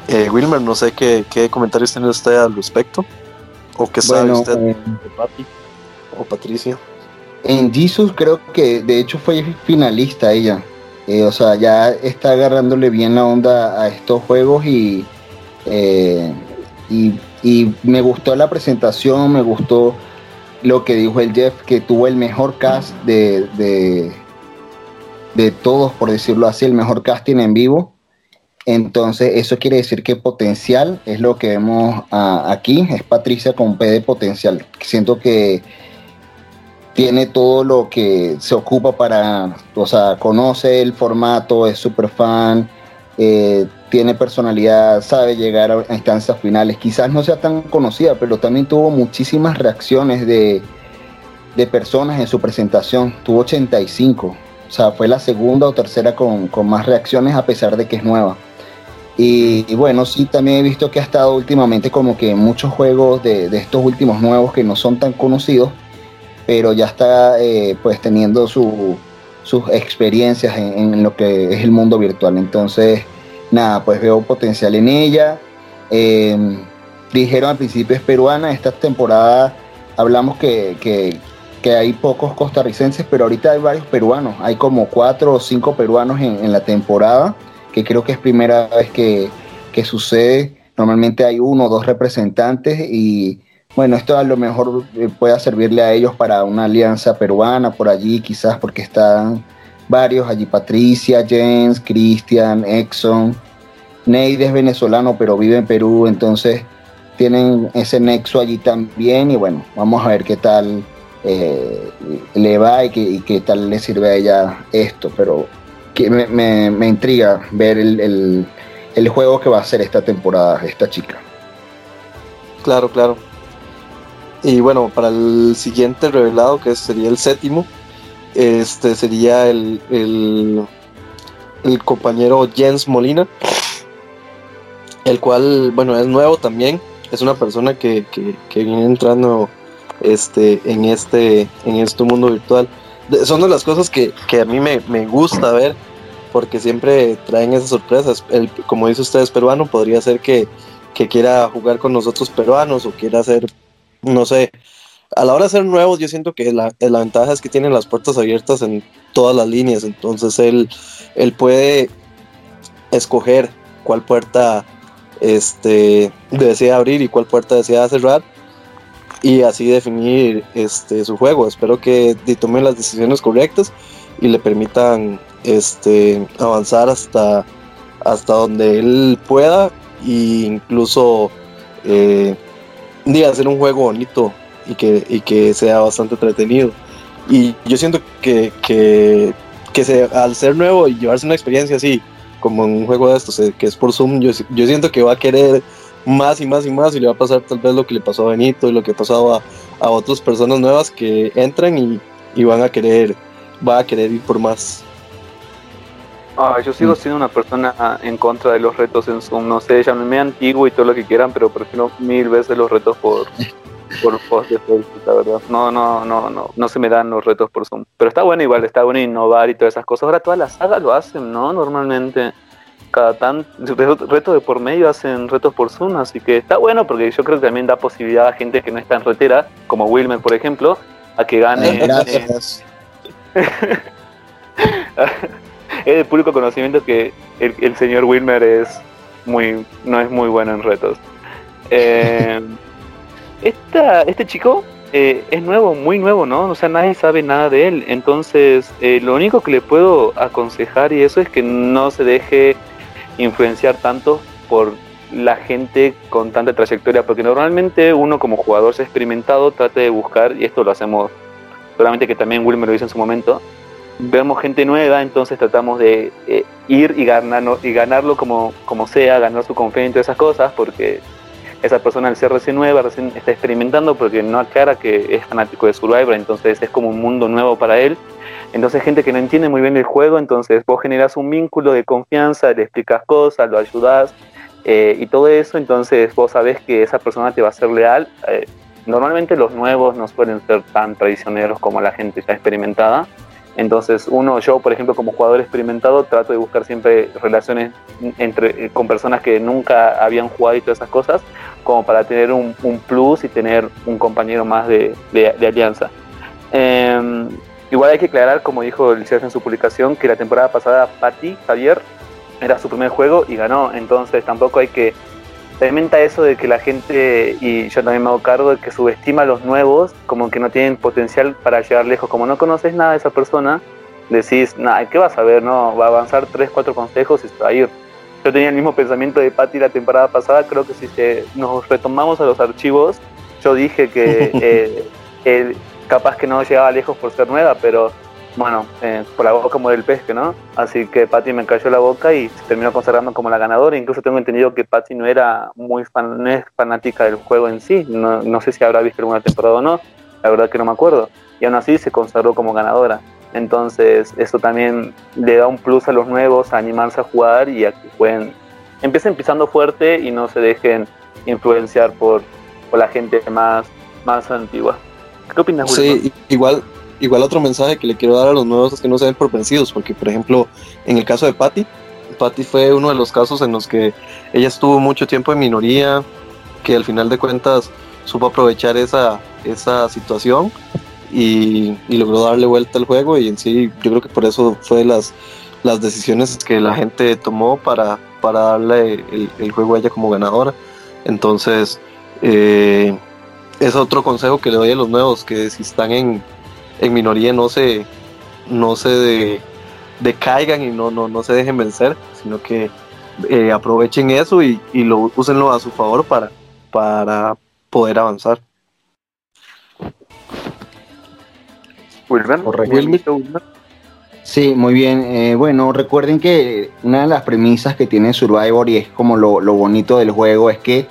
Eh, Wilmer, no sé qué, qué, comentarios tiene usted al respecto. ¿O qué sabe Bueno, usted eh, de Pati o Patricia? En Jesus creo que de hecho fue finalista ella. Eh, o sea, ya está agarrándole bien la onda a estos juegos y, eh, y, me gustó la presentación, me gustó lo que dijo el Jeff, que tuvo el mejor cast de, de, de todos, por decirlo así, el mejor casting en vivo. Entonces, eso quiere decir que potencial es lo que vemos ah, aquí. Es Patricia con P de potencial. Siento que tiene todo lo que se ocupa para, o sea, conoce el formato, es súper fan, eh, tiene personalidad, sabe llegar a instancias finales. Quizás no sea tan conocida, pero también tuvo muchísimas reacciones de, de personas en su presentación. Tuvo 85. O sea, fue la segunda o tercera con, con más reacciones a pesar de que es nueva. Y, bueno, sí, también he visto que ha estado últimamente como que en muchos juegos de, de estos últimos nuevos que no son tan conocidos, pero ya está eh, pues teniendo su, sus experiencias en, en, lo que es el mundo virtual. Entonces, nada, pues veo potencial en ella. Eh, dijeron al principio es peruana, esta temporada hablamos que, que, hay pocos costarricenses, pero ahorita hay varios peruanos, hay como cuatro o cinco peruanos en, la temporada, que creo que es primera vez que, que sucede. Normalmente hay uno o dos representantes y bueno, esto a lo mejor pueda servirle a ellos para una alianza peruana por allí, quizás porque están varios allí, Patricia, James, Cristian, Exxon. Neide es venezolano, pero vive en Perú, entonces tienen ese nexo allí también y bueno, vamos a ver qué tal eh, le va y qué, qué, tal le sirve a ella esto, pero que me, me, me intriga ver el, el, el juego que va a hacer esta temporada esta chica. Claro, claro. Y bueno, para el siguiente revelado, que sería el séptimo, este sería el, el, compañero Jens Molina, el cual, bueno, es nuevo también, es una persona que, que, viene entrando este, en, este, en este mundo virtual. Son de las cosas que, que a mí me, me, gusta ver, porque siempre traen esas sorpresas. El, como dice usted, es peruano, podría ser que, que quiera jugar con nosotros peruanos o quiera ser no sé, a la hora de ser nuevos, yo siento que la, la, ventaja es que tienen las puertas abiertas en todas las líneas, entonces él, él puede escoger cuál puerta este, desea abrir y cuál puerta desea cerrar y así definir este, su juego. Espero que tome las decisiones correctas y le permitan este, avanzar hasta, hasta donde él pueda e incluso eh, hacer un juego bonito y que, y que sea bastante entretenido. Y yo siento que, que, que se, al ser nuevo y llevarse una experiencia así, como en un juego de estos, eh, que es por Zoom, yo, yo siento que va a querer más y más y más y le va a pasar tal vez lo que le pasó a Benito y lo que pasaba a otras personas nuevas que entran y, y van a querer, va a querer ir por más. Ah, yo sigo mm. siendo una persona en contra de los retos en Zoom. No sé, llámenme antiguo y todo lo que quieran, pero prefiero mil veces los retos por, por post de Facebook, la verdad. No, no, no, no, no se me dan los retos por Zoom. Pero está bueno igual, está bueno innovar y todas esas cosas. Ahora todas las sagas lo hacen, ¿no? Normalmente cada tan reto de por medio hacen retos por Zoom, así que está bueno porque yo creo que también da posibilidad a gente que no está en retera, como Wilmer por ejemplo, a que gane. Gracias. es de público conocimiento que el, señor Wilmer es muy no es muy bueno en retos. Eh, este chico eh, es nuevo, muy nuevo, ¿no? O sea, nadie sabe nada de él. Entonces, eh, lo único que le puedo aconsejar y eso es que no se deje influenciar tanto por la gente con tanta trayectoria, porque normalmente uno como jugador experimentado trata de buscar, y esto lo hacemos, solamente que también Wilmer lo hizo en su momento, vemos gente nueva, entonces tratamos de eh, ir y, ganarlo, y ganarlo como, como sea, ganar su confianza y todas esas cosas, porque esa persona al ser recién nueva, recién está experimentando, porque no aclara que es fanático de Survivor, entonces es como un mundo nuevo para él. Entonces gente que no entiende muy bien el juego, entonces vos generas un vínculo de confianza, le explicas cosas, lo ayudas eh, y todo eso, entonces vos sabés que esa persona te va a ser leal. Eh, normalmente los nuevos no suelen ser tan traicioneros como la gente ya experimentada. Entonces, uno, yo, por ejemplo, como jugador experimentado, trato de buscar siempre relaciones entre, eh, con personas que nunca habían jugado y todas esas cosas, como para tener un, plus y tener un compañero más de, de, alianza. Em, igual hay que aclarar, como dijo el chef en su publicación, que la temporada pasada Patti Javier era su primer juego y ganó, entonces tampoco hay que Experimenta eso de que la gente, y yo también me hago cargo, de que subestima a los nuevos como que no tienen potencial para llegar lejos. Como no conoces nada de esa persona, decís, nada, ¿qué vas a ver? No, va a avanzar tres, cuatro consejos y se va a ir. Yo tenía el mismo pensamiento de Patty la temporada pasada, creo que si nos retomamos a los archivos, yo dije que eh, capaz que no llegaba lejos por ser nueva, pero bueno, eh, por la boca como del pesque, ¿no? Así que Patty me cayó la boca y se terminó consagrando como la ganadora. Incluso tengo entendido que Patty no era muy fan, no es fanática del juego en sí. No, no sé si habrá visto alguna temporada o no. La verdad que no me acuerdo. Y aún así se consagró como ganadora. Entonces, eso también le da un plus a los nuevos a animarse a jugar y a que pueden empiecen pisando fuerte y no se dejen influenciar por, por la gente más, más antigua. ¿Qué opinas, Sí, igual igual otro mensaje que le quiero dar a los nuevos es que no se den por vencidos, porque por ejemplo, en el caso de Patty, Patty fue uno de los casos en los que ella estuvo mucho tiempo en minoría, que al final de cuentas supo aprovechar esa, esa situación y, logró darle vuelta al juego y en sí yo creo que por eso fue las, las decisiones que la gente tomó para, para darle el, juego a ella como ganadora. Entonces, eh, es otro consejo que le doy a los nuevos, que si están en, en minoría no se, no se decaigan y no, no, no se dejen vencer, sino que eh, aprovechen eso y, y lo úsenlo a su favor para, para poder avanzar. Sí, muy bien. Eh, bueno, recuerden que una de las premisas que tiene Survivor y es como lo, lo bonito del juego es que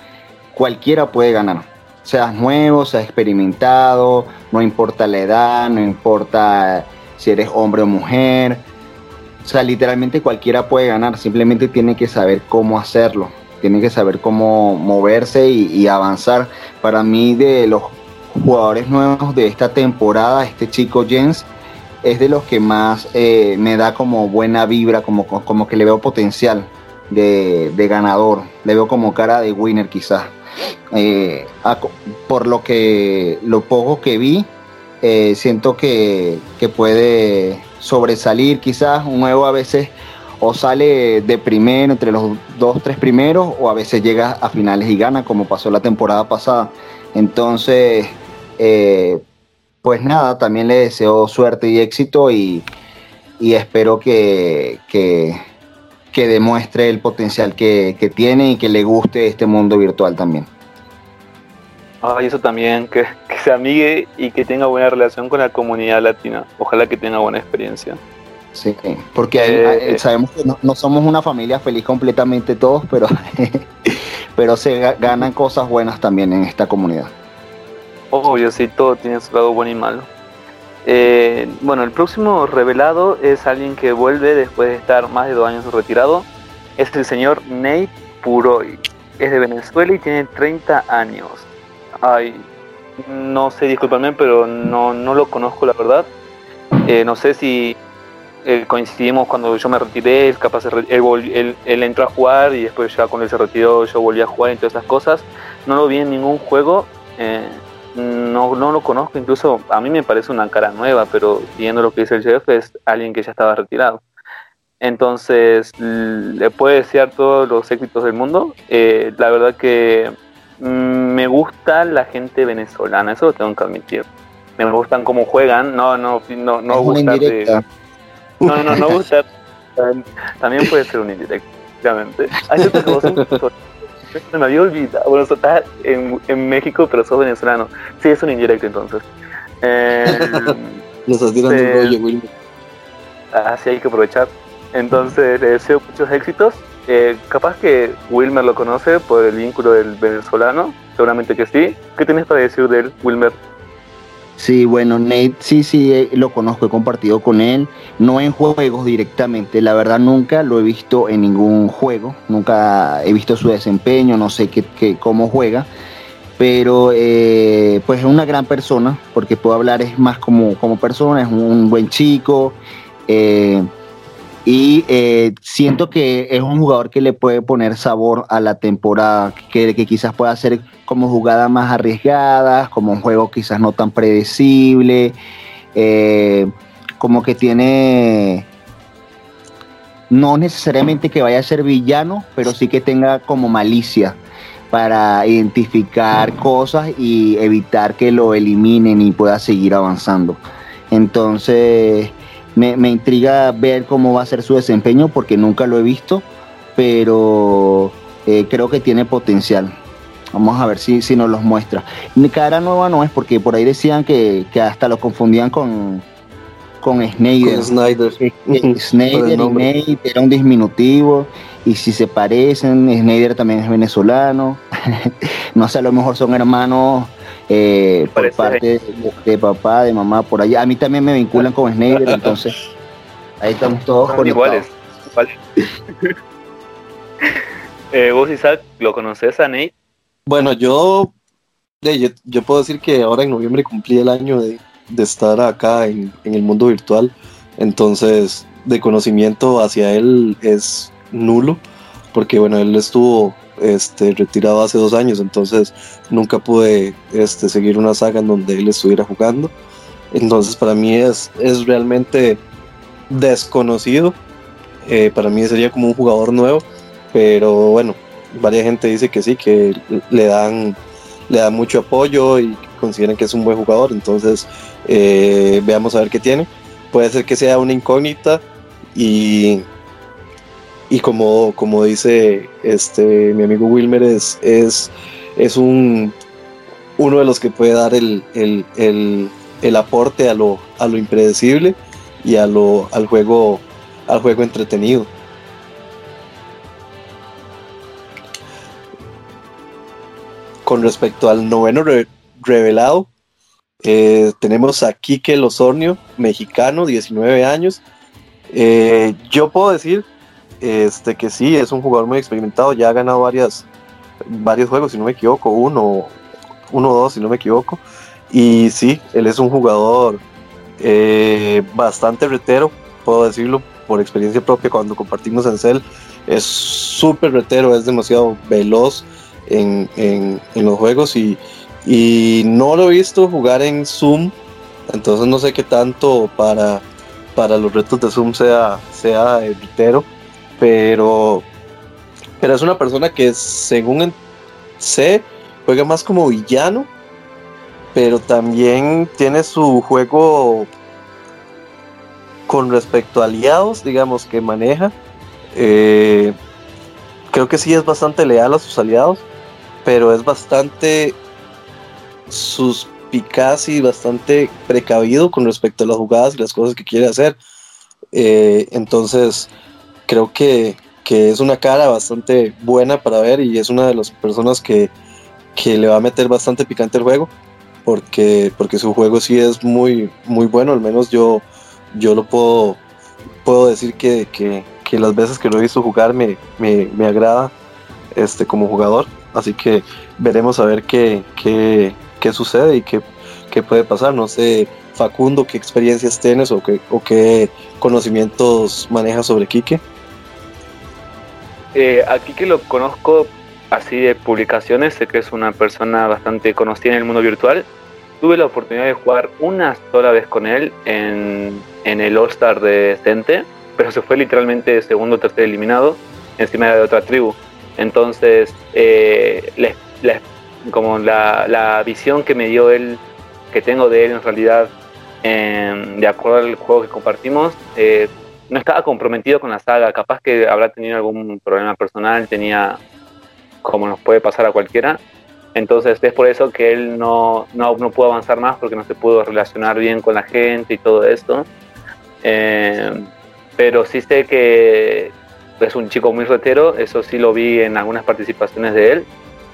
cualquiera puede ganar seas nuevo, seas experimentado, no importa la edad, no importa si eres hombre o mujer. O sea, literalmente cualquiera puede ganar, simplemente tiene que saber cómo hacerlo, tiene que saber cómo moverse y, avanzar. Para mí, de los jugadores nuevos de esta temporada, este chico Jens es de los que más eh, me da como buena vibra, como, como que le veo potencial de, de ganador, le veo como cara de winner quizás. Eh, por lo que lo poco que vi, eh, siento que, puede sobresalir quizás un nuevo a veces o sale de primero entre los dos, tres primeros o a veces llega a finales y gana como pasó la temporada pasada. Entonces, eh, pues nada, también le deseo suerte y éxito y, espero que, que, demuestre el potencial que, que tiene y que le guste este mundo virtual también. Ay, eso también, que, se amigue y que tenga buena relación con la comunidad latina. Ojalá que tenga buena experiencia. Sí, porque eh, eh, sabemos que no, somos una familia feliz completamente todos, pero, pero se ganan cosas buenas también en esta comunidad. Obvio, sí, todo tiene su lado bueno y malo. Eh, bueno, el próximo revelado es alguien que vuelve después de estar más de dos años retirado. Es el señor Nate Puroy. Es de Venezuela y tiene 30 años. Ay, no sé, discúlpame, pero no, no lo conozco, la verdad. Eh, no sé si eh, coincidimos cuando yo me retiré, capaz él, él, entró a jugar y después ya cuando él se retiró yo volví a jugar y todas esas cosas. No lo vi en ningún juego. No, no lo conozco, incluso a mí me parece una cara nueva, pero viendo lo que dice el chef es alguien que ya estaba retirado. Entonces, le puede desear todos los éxitos del mundo. Eh, la verdad que mm, me gusta la gente venezolana, eso lo tengo que admitir. Me gustan cómo juegan, no, no, no, no gusta No, no, no gusta. También puede ser un indirecto, obviamente. Hay me había olvidado. Bueno, estás en, en, México, pero sos venezolano. Sí, es un indirecto entonces. Eh, Nos estás tirando un rollo, Wilmer. Ah, sí, hay que aprovechar. Entonces, le deseo muchos éxitos. Eh, capaz que Wilmer lo conoce por el vínculo del venezolano. Seguramente que sí. ¿Qué tienes para decir de él, Wilmer? Sí, bueno, Nate, sí, sí, eh, lo conozco, he compartido con él, no en juegos directamente, la verdad nunca lo he visto en ningún juego, nunca he visto su desempeño, no sé qué, cómo juega, pero eh, pues es una gran persona, porque puedo hablar es más como, como persona, es un buen chico, eh, y siento que es un jugador que le puede poner sabor a la temporada, que, que quizás pueda ser como jugadas más arriesgadas, como un juego quizás no tan predecible, eh, como que tiene no necesariamente que vaya a ser villano, pero sí que tenga como malicia para identificar cosas y evitar que lo eliminen y pueda seguir avanzando. Entonces me, intriga ver cómo va a ser su desempeño porque nunca lo he visto, pero eh, creo que tiene potencial. Vamos a ver si, si nos los muestra. Cara nueva no es porque por ahí decían que, hasta lo confundían con, con Snyder. Con Snyder. Snyder y Nate era un disminutivo. Y si se parecen, Snyder también es venezolano. no sé, a lo mejor son hermanos eh, por parte de, papá, de mamá, por allá. A mí también me vinculan con Snyder, entonces ahí estamos todos con iguales. eh, ¿Vos, Isaac, lo conoces a Nate? Bueno, yo, yo, puedo decir que ahora en noviembre cumplí el año de, estar acá en, el mundo virtual, entonces de conocimiento hacia él es nulo, porque bueno, él estuvo este, retirado hace dos años, entonces nunca pude este, seguir una saga en donde él estuviera jugando. Entonces para mí es, es realmente desconocido. Eh, para mí sería como un jugador nuevo, pero bueno, varias gente dice que sí, que le dan, le dan mucho apoyo y consideran que es un buen jugador. Entonces, eh, veamos a ver qué tiene. Puede ser que sea una incógnita y, y como, como dice este, mi amigo Wilmer, es, es, es un, uno de los que puede dar el, el, aporte a lo, a lo impredecible y a lo, al, juego, al juego entretenido. Con respecto al noveno revelado, eh, tenemos a Quique Losornio, mexicano, 19 años. Eh, yo puedo decir este, que sí, es un jugador muy experimentado, ya ha ganado varias, varios juegos, si no me equivoco, uno, uno o dos, si no me equivoco. Y sí, él es un jugador eh, bastante retero, puedo decirlo por experiencia propia cuando compartimos en Cell. Es súper retero, es demasiado veloz, en, los juegos y, no lo he visto jugar en Zoom, entonces no sé qué tanto para, para los retos de Zoom sea, sea entero, pero, pero es una persona que según sé juega más como villano, pero también tiene su juego con respecto a aliados, digamos, que maneja. Eh, creo que sí es bastante leal a sus aliados pero es bastante suspicaz y bastante precavido con respecto a las jugadas y las cosas que quiere hacer. Eh, entonces, creo que, es una cara bastante buena para ver y es una de las personas que, le va a meter bastante picante el juego, porque, porque su juego sí es muy, muy bueno, al menos yo, yo lo puedo, puedo decir que, que, que las veces que lo he visto jugar me, me, me, agrada este, como jugador, así que veremos a ver qué, qué, qué sucede y qué, qué, puede pasar, no sé Facundo, qué experiencias tienes o qué, o qué conocimientos manejas sobre Quique. Eh, a Quique lo conozco así de publicaciones, sé que es una persona bastante conocida en el mundo virtual. Tuve la oportunidad de jugar una sola vez con él en, en el All-Star de Cente, pero se fue literalmente segundo o tercer eliminado encima de otra tribu. Entonces, eh, como la, la, visión que me dio él, que tengo de él en realidad, de acuerdo al juego que compartimos, eh, no estaba comprometido con la saga. Capaz que habrá tenido algún problema personal, tenía como nos puede pasar a cualquiera. Entonces es por eso que él no, no, no pudo avanzar más porque no se pudo relacionar bien con la gente y todo esto. Eh, pero sí sé que es un chico muy retero, eso sí lo vi en algunas participaciones de él,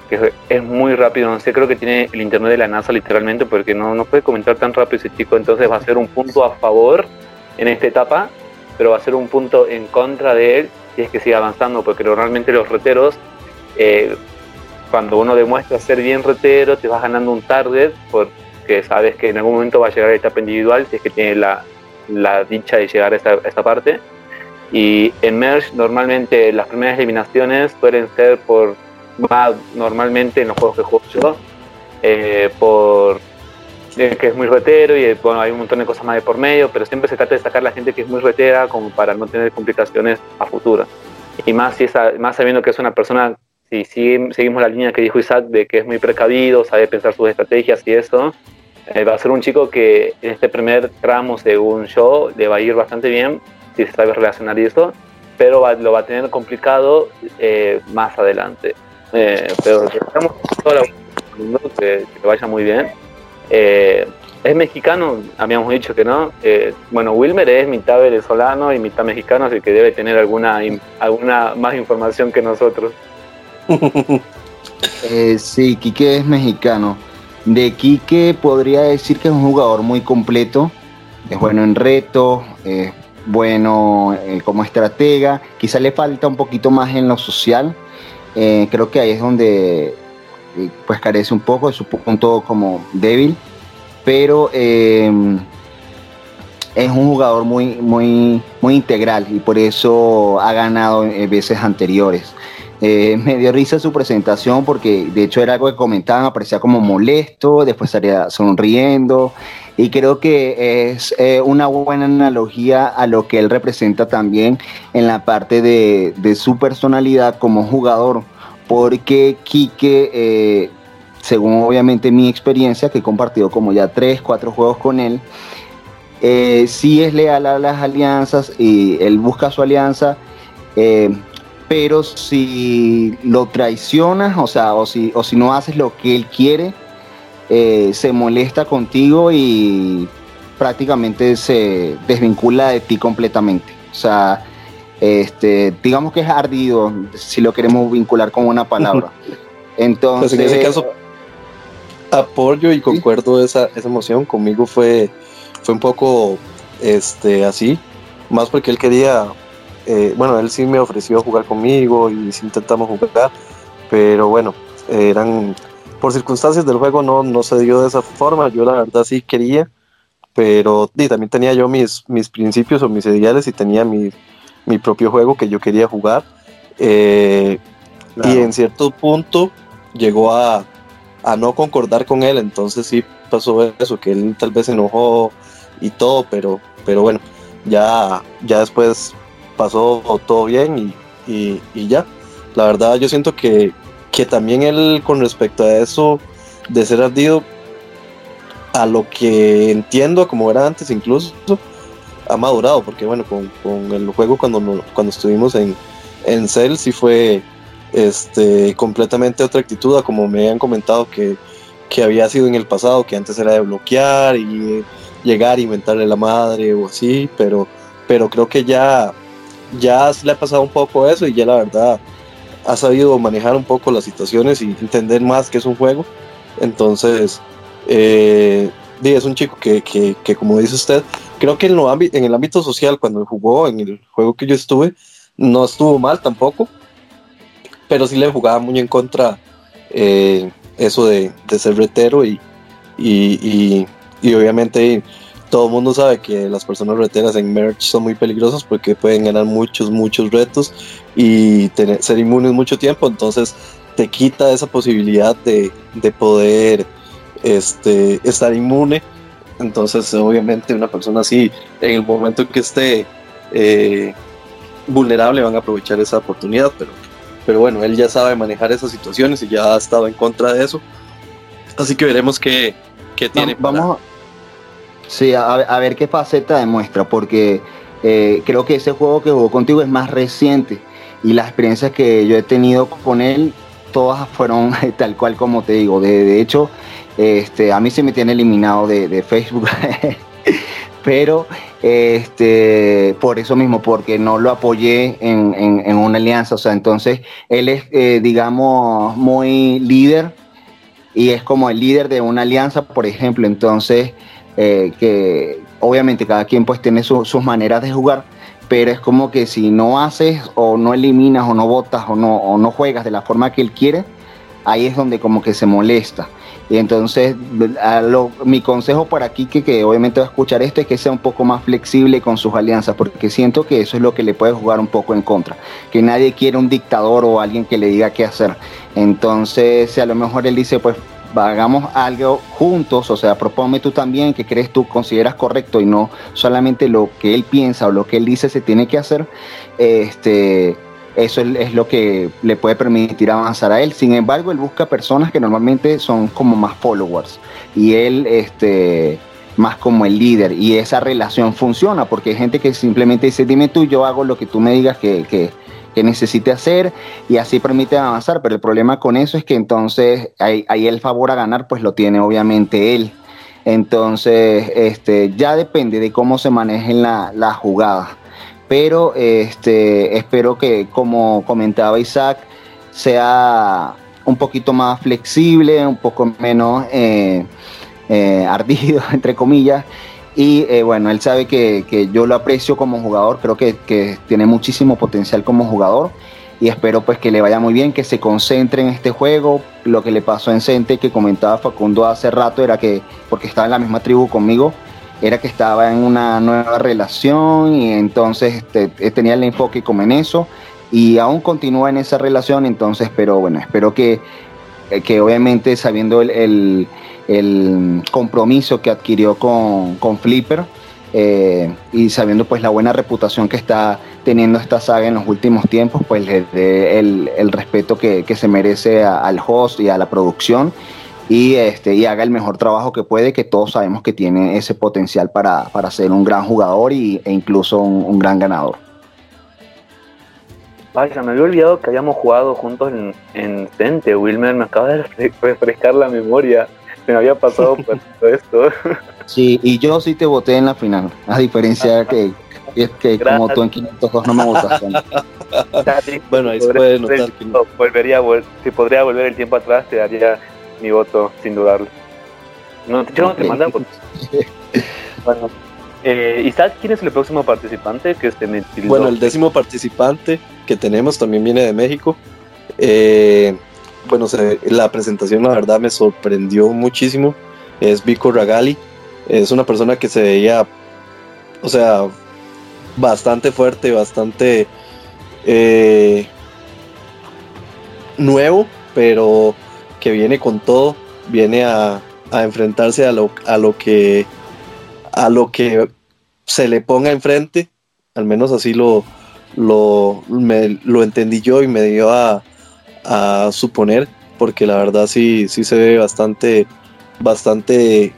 que es muy rápido, no sé, creo que tiene el internet de la NASA literalmente porque no, no puede comentar tan rápido ese chico, entonces va a ser un punto a favor en esta etapa, pero va a ser un punto en contra de él si es que sigue avanzando, porque normalmente los reteros eh, cuando uno demuestra ser bien retero, te vas ganando un target porque sabes que en algún momento va a llegar a la etapa individual si es que tiene la, la dicha de llegar a esta, esta, parte. Y en Merge normalmente las primeras eliminaciones suelen ser por más normalmente en los juegos que juego yo, eh, por eh, que es muy retero y bueno, hay un montón de cosas más de por medio, pero siempre se trata de sacar la gente que es muy retera como para no tener complicaciones a futuro. Y más, si esa, más sabiendo que es una persona si seguimos la línea que dijo Isaac de que es muy precavido, sabe pensar sus estrategias y eso, eh, va a ser un chico que en este primer tramo, según yo, le va a ir bastante bien si sabe relacionar y eso, pero lo va a tener complicado eh, más adelante. Eh, pero estamos que, que vaya muy bien. es mexicano, habíamos dicho que no. bueno, Wilmer es mitad venezolano y mitad mexicano, así que debe tener alguna, alguna más información que nosotros. eh, sí, Quique es mexicano. De Quique podría decir que es un jugador muy completo. Es bueno en reto, es bueno eh, como estratega. Quizá le falta un poquito más en lo social. Eh, creo que ahí es donde eh, pues carece un poco de su punto como débil. Pero es un jugador muy, muy, muy integral y por eso ha ganado en veces anteriores. Eh, me dio risa su presentación porque de hecho era algo que comentaban, aparecía como molesto, después estaría sonriendo y creo que es eh, una buena analogía a lo que él representa también en la parte de, su personalidad como jugador, porque Quique, eh, según obviamente mi experiencia, que he compartido como ya tres, cuatro juegos con él, sí es leal a las alianzas y él busca su alianza pero si lo traicionas, o sea, o si, o si no haces lo que él quiere, eh, se molesta contigo y prácticamente se desvincula de ti completamente. O sea, este, digamos que es ardido, si lo queremos vincular con una palabra. Entonces, pues en ese caso, apoyo y concuerdo esa, esa emoción. Conmigo fue, fue un poco este, así, más porque él quería eh, bueno, él sí me ofreció jugar conmigo y sí intentamos jugar, pero bueno, eran por circunstancias del juego no, no se dio de esa forma, yo la verdad sí quería, pero también tenía yo mis, mis principios o mis ideales y tenía mi, mi propio juego que yo quería jugar. Eh, y en cierto punto llegó a, a, no concordar con él, entonces sí pasó eso, que él tal vez se enojó y todo, pero, pero bueno, ya, ya después pasó todo bien y, ya. La verdad yo siento que, también él con respecto a eso de ser ardido, a lo que entiendo como era antes incluso, ha madurado, porque bueno, con, el juego cuando, cuando estuvimos en, en Cell sí fue este, completamente otra actitud, como me han comentado que, que había sido en el pasado, que antes era de bloquear y llegar a inventarle la madre o así, pero, pero creo que ya ya le ha pasado un poco eso y ya la verdad ha sabido manejar un poco las situaciones y entender más que es un juego. Entonces, Eh, es un chico que, que, como dice usted, creo que en, lo en el ámbito social, cuando jugó en el juego que yo estuve, no estuvo mal tampoco, pero sí le jugaba muy en contra eh, eso de, ser retero y, y, y, obviamente todo el mundo sabe que las personas reteras en merch son muy peligrosas porque pueden ganar muchos, muchos retos y tener, ser inmunes mucho tiempo, entonces te quita esa posibilidad de, de poder este, estar inmune. Entonces, obviamente, una persona así, en el momento en que esté eh, vulnerable, van a aprovechar esa oportunidad. Pero, pero bueno, él ya sabe manejar esas situaciones y ya ha estado en contra de eso. Así que veremos qué, tiene. Vamos, sí, a, ver qué faceta demuestra, porque eh, creo que ese juego que jugó contigo es más reciente y las experiencias que yo he tenido con él, todas fueron tal cual como te digo. De, de hecho, este, a mí se me tiene eliminado de, Facebook, pero este, por eso mismo, porque no lo apoyé en, una alianza. O sea, entonces él es, eh, digamos, muy líder y es como el líder de una alianza, por ejemplo. Entonces, eh, que obviamente cada quien pues tiene sus maneras de jugar, pero es como que si no haces o no eliminas o no votas o no, no juegas de la forma que él quiere, ahí es donde como que se molesta. Y entonces, mi consejo para que, que obviamente va a escuchar esto, es que sea un poco más flexible con sus alianzas, porque siento que eso es lo que le puede jugar un poco en contra. Que nadie quiere un dictador o alguien que le diga qué hacer. Entonces, si a lo mejor él dice, pues hagamos algo juntos, o sea, proponme tú también que crees tú, consideras correcto y no solamente lo que él piensa o lo que él dice se tiene que hacer, este, eso es, lo que le puede permitir avanzar a él. Sin embargo, él busca personas que normalmente son como más followers y él este, más como el líder y esa relación funciona porque hay gente que simplemente dice, dime tú, yo hago lo que tú me digas que, necesite hacer y así permite avanzar, pero el problema con eso es que entonces ahí, el favor a ganar pues lo tiene obviamente él. Entonces, este, ya depende de cómo se manejen las la jugadas pero este, espero que, como comentaba Isaac, sea un poquito más flexible, un poco menos eh, eh, ardido, entre comillas. Y eh, bueno, él sabe que, yo lo aprecio como jugador, creo que, que, tiene muchísimo potencial como jugador y espero pues que le vaya muy bien, que se concentre en este juego. Lo que le pasó en Cente, que comentaba Facundo hace rato, era que, porque estaba en la misma tribu conmigo, era que estaba en una nueva relación y entonces este, eh, tenía el enfoque como en eso y aún continúa en esa relación, entonces, pero bueno, espero que, eh, que obviamente sabiendo el, compromiso que adquirió con, Flipper eh, y sabiendo pues la buena reputación que está teniendo esta saga en los últimos tiempos, pues le dé el, respeto que, se merece al host y a la producción y, este, y haga el mejor trabajo que puede, que todos sabemos que tiene ese potencial para, ser un gran jugador y, e incluso un, gran ganador. Vaya, me había olvidado que habíamos jugado juntos en, en Cente, Wilmer, me acaba de refrescar la memoria, me había pasado por todo esto. Sí, y yo sí te voté en la final, a diferencia que, que como tú en 502 no me votaste. bueno, ahí se puede notar que no. Volvería, si podría volver el tiempo atrás, te daría mi voto, sin dudarlo. No, yo no te mando bueno, eh, ¿y sabes quién es el próximo participante que este Bueno, el décimo participante que tenemos también viene de México. Eh, bueno, la presentación la verdad me sorprendió muchísimo. Es Vico Ragali. Es una persona que se veía, o sea, bastante fuerte, bastante eh, nuevo, pero que viene con todo, viene a, enfrentarse a lo, a lo que a lo que se le ponga enfrente, al menos así lo, lo, lo entendí yo y me dio a, suponer, porque la verdad sí, sí se ve bastante, bastante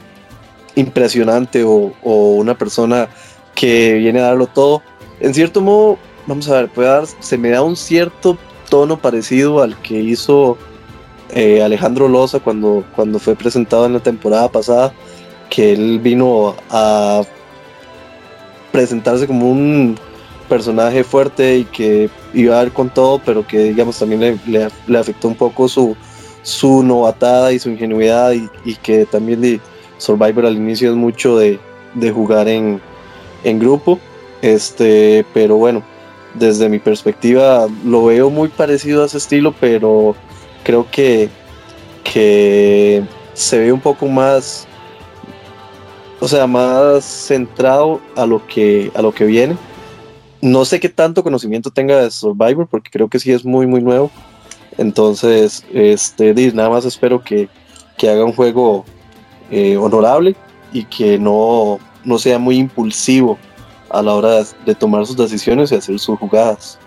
impresionante o, una persona que viene a darlo todo. En cierto modo, vamos a ver, puede dar, se me da un cierto tono parecido al que hizo eh, Alejandro Loza cuando, cuando fue presentado en la temporada pasada, que él vino a presentarse como un personaje fuerte y que iba a dar con todo, pero que digamos también le, afectó un poco su, su novatada y su ingenuidad y, que también de Survivor al inicio es mucho de, jugar en, grupo. Este, pero bueno, desde mi perspectiva lo veo muy parecido a ese estilo, pero creo que, que se ve un poco más, o sea, más centrado a lo que, a lo que viene. No sé qué tanto conocimiento tenga de Survivor, porque creo que sí es muy, muy nuevo. Entonces, este, nada más espero que, haga un juego eh, honorable y que no, no sea muy impulsivo a la hora de, tomar sus decisiones y hacer sus jugadas.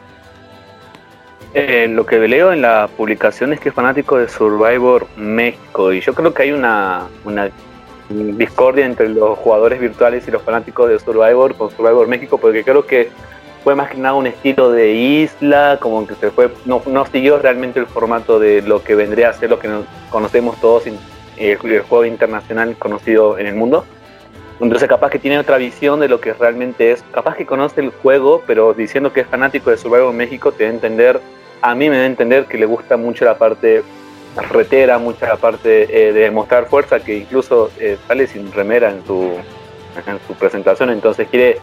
Eh, lo que leo en la publicación es que es fanático de Survivor México y yo creo que hay una, una discordia entre los jugadores virtuales y los fanáticos de Survivor con Survivor México porque creo que fue más que nada un estilo de isla, como que se fue, no, no siguió realmente el formato de lo que vendría a ser lo que nos conocemos todos, el, el juego internacional conocido en el mundo. Entonces capaz que tiene otra visión de lo que realmente es, capaz que conoce el juego, pero diciendo que es fanático de Survivor México, te da entender, a mí me da a entender que le gusta mucho la parte retera, mucho la parte eh, de mostrar fuerza, que incluso eh, sale sin remera en su, en su presentación, entonces quiere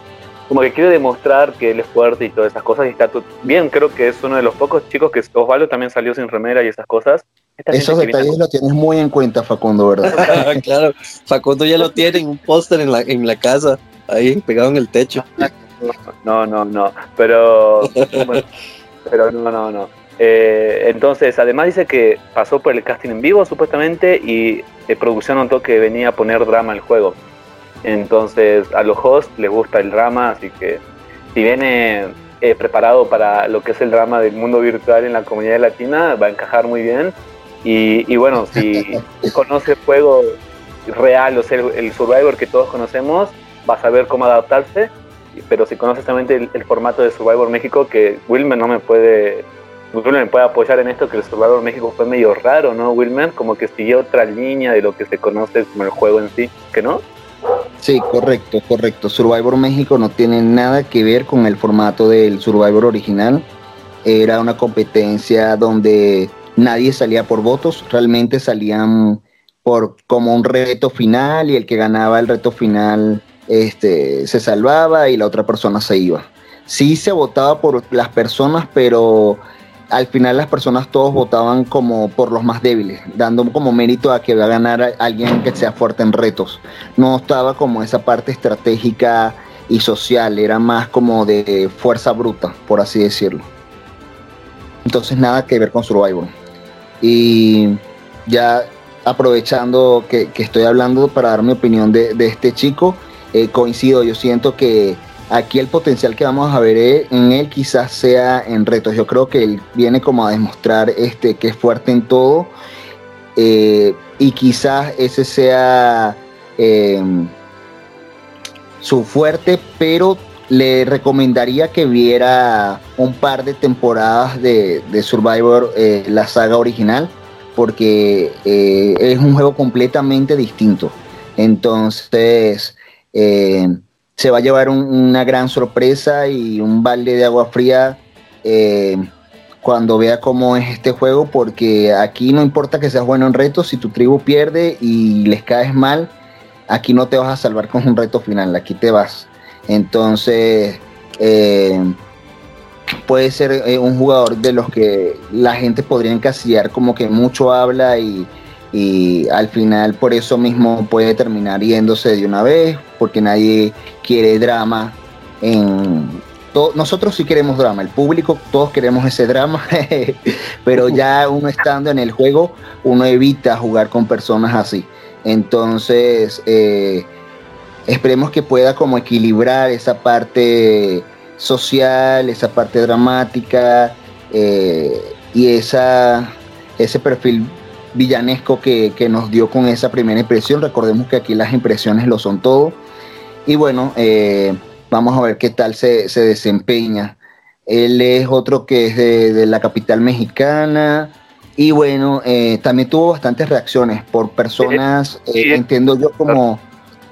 como que quiere demostrar que él es fuerte y todas esas cosas y está bien, creo que es uno de los pocos chicos que Osvaldo también salió sin remera y esas cosas. Esos detalles lo tienes muy en cuenta, Facundo, ¿verdad? claro, Facundo ya lo tiene en un póster en la, en la casa, ahí pegado en el techo. No, no, no, pero, pero no, no, no. Eh, entonces, además dice que pasó por el casting en vivo, supuestamente, y de producción notó que venía a poner drama al juego. Entonces a los hosts les gusta el drama, así que si viene eh, preparado para lo que es el drama del mundo virtual en la comunidad latina, va a encajar muy bien. Y, bueno, si conoce el juego real, o sea, el, Survivor que todos conocemos, va a saber cómo adaptarse. Pero si conoces también el, formato de Survivor México, que Wilmer no me puede Wilmer me puede apoyar en esto, que el Survivor México fue medio raro, ¿no, Wilmer? Como que siguió otra línea de lo que se conoce como el juego en sí, ¿que no? Sí, correcto, correcto. Survivor México no tiene nada que ver con el formato del Survivor original. Era una competencia donde nadie salía por votos, realmente salían por como un reto final y el que ganaba el reto final este, se salvaba y la otra persona se iba. Sí se votaba por las personas, pero al final las personas todos votaban como por los más débiles, dando como mérito a que va a ganar alguien que sea fuerte en retos. No estaba como esa parte estratégica y social, era más como de fuerza bruta, por así decirlo. Entonces nada que ver con Survivor. Y ya aprovechando que, estoy hablando para dar mi opinión de, este chico, eh, coincido, yo siento que Aquí el potencial que vamos a ver e, en él quizás sea en retos. Yo creo que él viene como a demostrar este, que es fuerte en todo eh, y quizás ese sea em, su fuerte, pero le recomendaría que viera un par de temporadas de, Survivor, eh, la saga original, porque eh, es un juego completamente distinto. Entonces, se va a llevar una gran sorpresa y un balde de agua fría eh, cuando vea cómo es este juego, porque aquí no importa que seas bueno en retos, si tu tribu pierde y les caes mal, aquí no te vas a salvar con un reto final, aquí te vas. Entonces, eh, puede ser eh, un jugador de los que la gente podría encasillar como que mucho habla y y al final por eso mismo puede terminar yéndose de una vez, porque nadie quiere drama nosotros sí queremos drama, el público todos queremos ese drama, pero ya uno estando en el juego, uno evita jugar con personas así. Entonces, eh, esperemos que pueda como equilibrar esa parte social, esa parte dramática eh, y esa, ese perfil villanesco que, nos dio con esa primera impresión. Recordemos que aquí las impresiones lo son todo. Y bueno, eh, vamos a ver qué tal se, desempeña. Él es otro que es de, la capital mexicana. Y bueno, eh, también tuvo bastantes reacciones por personas, eh, entiendo yo como,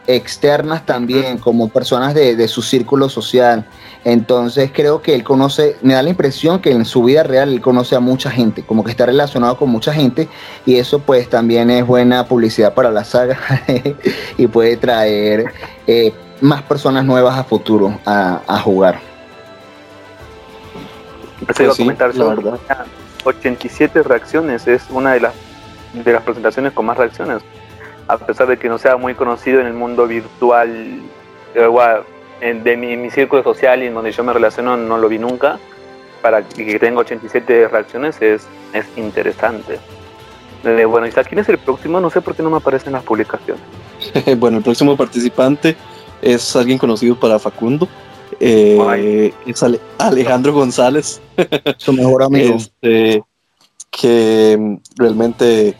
externas también, como personas de, su círculo social. Entonces creo que él conoce, me da la impresión que en su vida real él conoce a mucha gente, como que está relacionado con mucha gente y eso pues también es buena publicidad para la saga y puede traer eh, más personas nuevas a futuro a, jugar. Eso iba a comentar, la verdad. 87 reacciones, es una de las, de las presentaciones con más reacciones a pesar de que no sea muy conocido en el mundo virtual, de mi, círculo social y en donde yo me relaciono, no lo vi nunca. Para que tenga 87 reacciones es, es interesante. Eh, bueno, Isaac, ¿quién es el próximo? No sé por qué no me aparecen las publicaciones. bueno, el próximo participante es alguien conocido para Facundo. Eh, es Alejandro González. Su mejor amigo. Este, que realmente,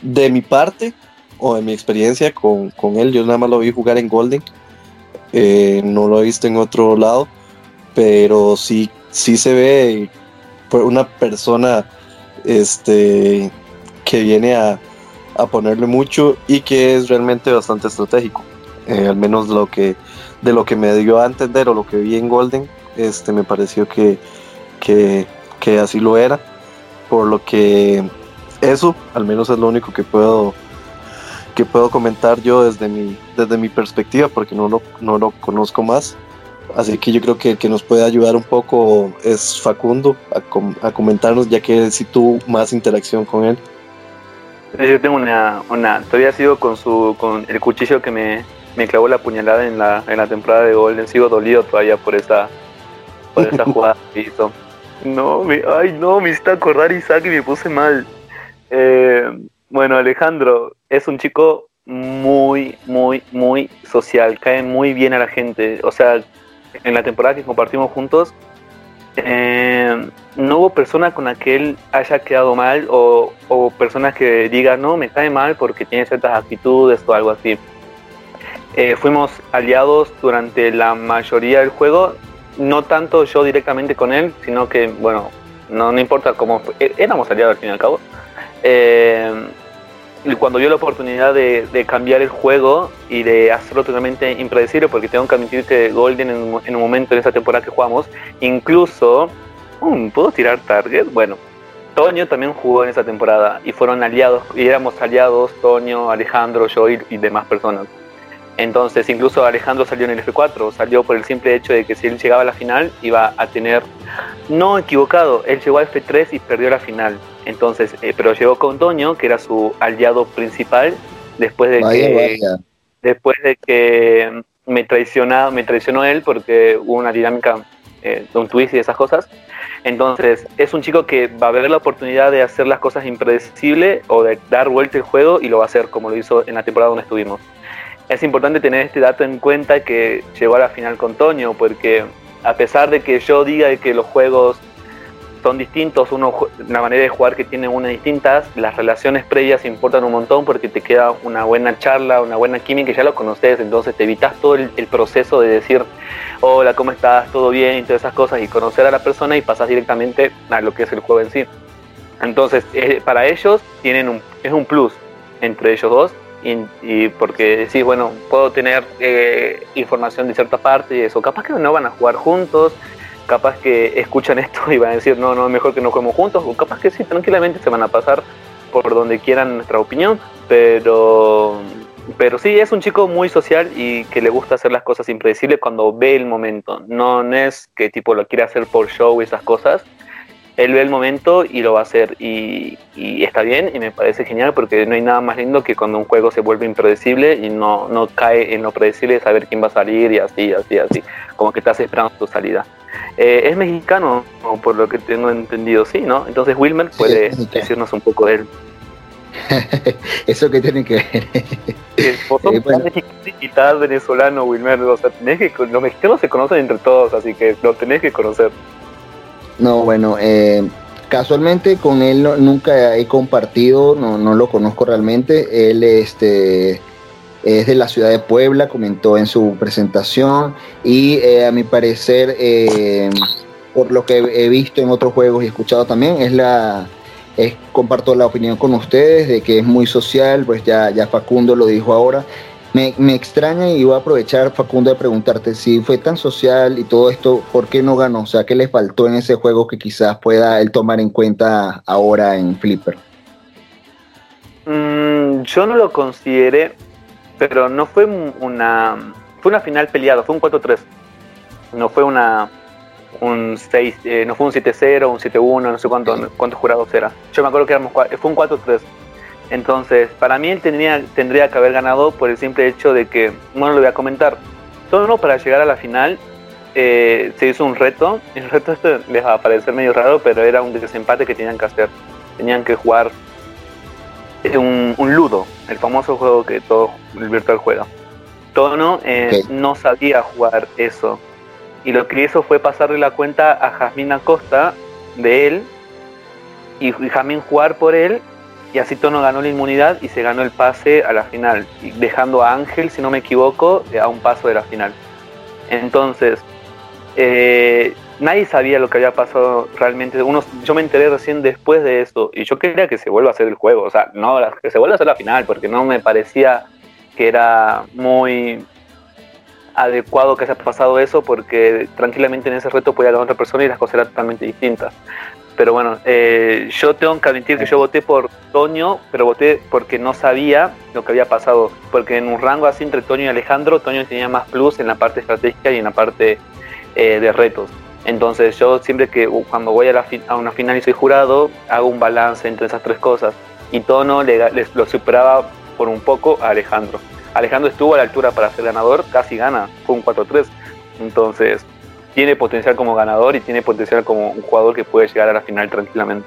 de mi parte, o de mi experiencia con, él, yo nada más lo vi jugar en Golden, eh, no lo he visto en otro lado, pero sí, sí se ve una persona este, que viene a, ponerle mucho y que es realmente bastante estratégico. Eh, al menos lo que, de lo que me dio a entender o lo que vi en Golden, este, me pareció que, que, que así lo era. Por lo que eso, al menos es lo único que puedo que puedo comentar yo desde mi, desde mi perspectiva, porque no lo, no lo conozco más. Así que yo creo que el que nos puede ayudar un poco es Facundo a, comentarnos, ya que si tuvo más interacción con él. Yo tengo una, una todavía sigo con su, con el cuchillo que me, me clavó la puñalada en la, en la temporada de Golden, sigo dolido todavía por esa, por esa jugada que hizo. No, me, ay no, me hiciste acordar Isaac y me puse mal. Eh, bueno, Alejandro es un chico muy, muy, muy social, cae muy bien a la gente. O sea, en la temporada que compartimos juntos, eh, no hubo persona con la que él haya quedado mal o, personas que digan, no, me cae mal porque tiene ciertas actitudes o algo así. Eh, fuimos aliados durante la mayoría del juego, no tanto yo directamente con él, sino que, bueno, no, no importa cómo, éramos aliados al fin y al cabo. Eh, cuando dio la oportunidad de, cambiar el juego y de hacerlo totalmente impredecible, porque tengo que admitir que Golden en, un momento en esa temporada que jugamos, incluso, um, ¿puedo tirar target? Bueno, Toño también jugó en esa temporada y fueron aliados, y éramos aliados, Toño, Alejandro, yo y demás personas. Entonces, incluso Alejandro salió en el F4, salió por el simple hecho de que si él llegaba a la final iba a tener, no equivocado, él llegó a F3 y perdió la final. Entonces, eh, pero llegó con Toño, que era su aliado principal, después de que después de que me traicionó, me traicionó él porque hubo una dinámica eh, de un twist y esas cosas. Entonces, es un chico que va a ver la oportunidad de hacer las cosas impredecibles o de dar vuelta el juego y lo va a hacer como lo hizo en la temporada donde estuvimos es importante tener este dato en cuenta que llegó a la final con Toño, porque a pesar de que yo diga que los juegos son distintos, uno, una manera de jugar que tiene una distintas, las relaciones previas importan un montón porque te queda una buena charla, una buena química, ya lo conoces, entonces te evitas todo el, proceso de decir, hola, ¿cómo estás? ¿Todo bien? Y todas esas cosas, y conocer a la persona y pasas directamente a lo que es el juego en sí. Entonces, eh, para ellos tienen un, es un plus entre ellos dos y, porque decís, bueno, puedo tener eh, información de cierta parte y eso, capaz que no van a jugar juntos, capaz que escuchan esto y van a decir, no, no, mejor que no juguemos juntos, o capaz que sí, tranquilamente se van a pasar por donde quieran nuestra opinión, pero, pero sí, es un chico muy social y que le gusta hacer las cosas impredecibles cuando ve el momento, no, no es que tipo lo quiere hacer por show y esas cosas, él ve el momento y lo va a hacer y, está bien y me parece genial porque no hay nada más lindo que cuando un juego se vuelve impredecible y no, no cae en lo predecible de saber quién va a salir y así, así, así, como que estás esperando tu salida. Eh, es mexicano, por lo que tengo entendido, sí, ¿no? Entonces Wilmer puede decirnos un poco de él. Eso que tiene que ver. Eh, venezolano, Wilmer, o sea, tenés que, los mexicanos se conocen entre todos, así que lo tenés que conocer. No, bueno, eh, casualmente con él nunca he compartido, no, no lo conozco realmente. Él este, es de la ciudad de Puebla, comentó en su presentación y eh, a mi parecer, eh, por lo que he visto en otros juegos y escuchado también, es la... comparto la opinión con ustedes de que es muy social, pues ya, ya Facundo lo dijo ahora, Me, me, extraña y voy a aprovechar, Facundo, de preguntarte si fue tan social y todo esto, ¿por qué no ganó? O sea, ¿qué le faltó en ese juego que quizás pueda él tomar en cuenta ahora en Flipper? Mm, yo no lo consideré, pero no fue una, fue una final peleada, fue un 4-3. No fue una un 6, eh, no fue un 7-0, un 7-1, no sé cuánto, cuántos jurados era. Yo me acuerdo que éramos, fue un 4-3. Entonces, para mí él tendría, tendría que haber ganado por el simple hecho de que, bueno, lo voy a comentar. Solo para llegar a la final eh, se hizo un reto. El reto este les va a parecer medio raro, pero era un desempate que tenían que hacer. Tenían que jugar un, un ludo, el famoso juego que todo el virtual juega. Tono eh, no sabía jugar eso. Y lo que hizo fue pasarle la cuenta a Jazmín Acosta de él y, y Jamín jugar por él y así Tono ganó la inmunidad y se ganó el pase a la final, dejando a Ángel, si no me equivoco, a un paso de la final. Entonces, eh, nadie sabía lo que había pasado realmente. Uno, yo me enteré recién después de eso y yo quería que se vuelva a hacer el juego, o sea, no que se vuelva a hacer la final, porque no me parecía que era muy adecuado que haya pasado eso, porque tranquilamente en ese reto podía ganar otra persona y las cosas eran totalmente distintas. Pero bueno, eh, yo tengo que admitir que yo voté por Toño, pero voté porque no sabía lo que había pasado. Porque en un rango así entre Toño y Alejandro, Toño tenía más plus en la parte estratégica y en la parte eh, de retos. Entonces yo siempre que uh, cuando voy a, la a, una final y soy jurado, hago un balance entre esas tres cosas. Y Tono le, lo superaba por un poco a Alejandro. Alejandro estuvo a la altura para ser ganador, casi gana, fue un 4-3. Entonces, tiene potencial como ganador y tiene potencial como un jugador que puede llegar a la final tranquilamente.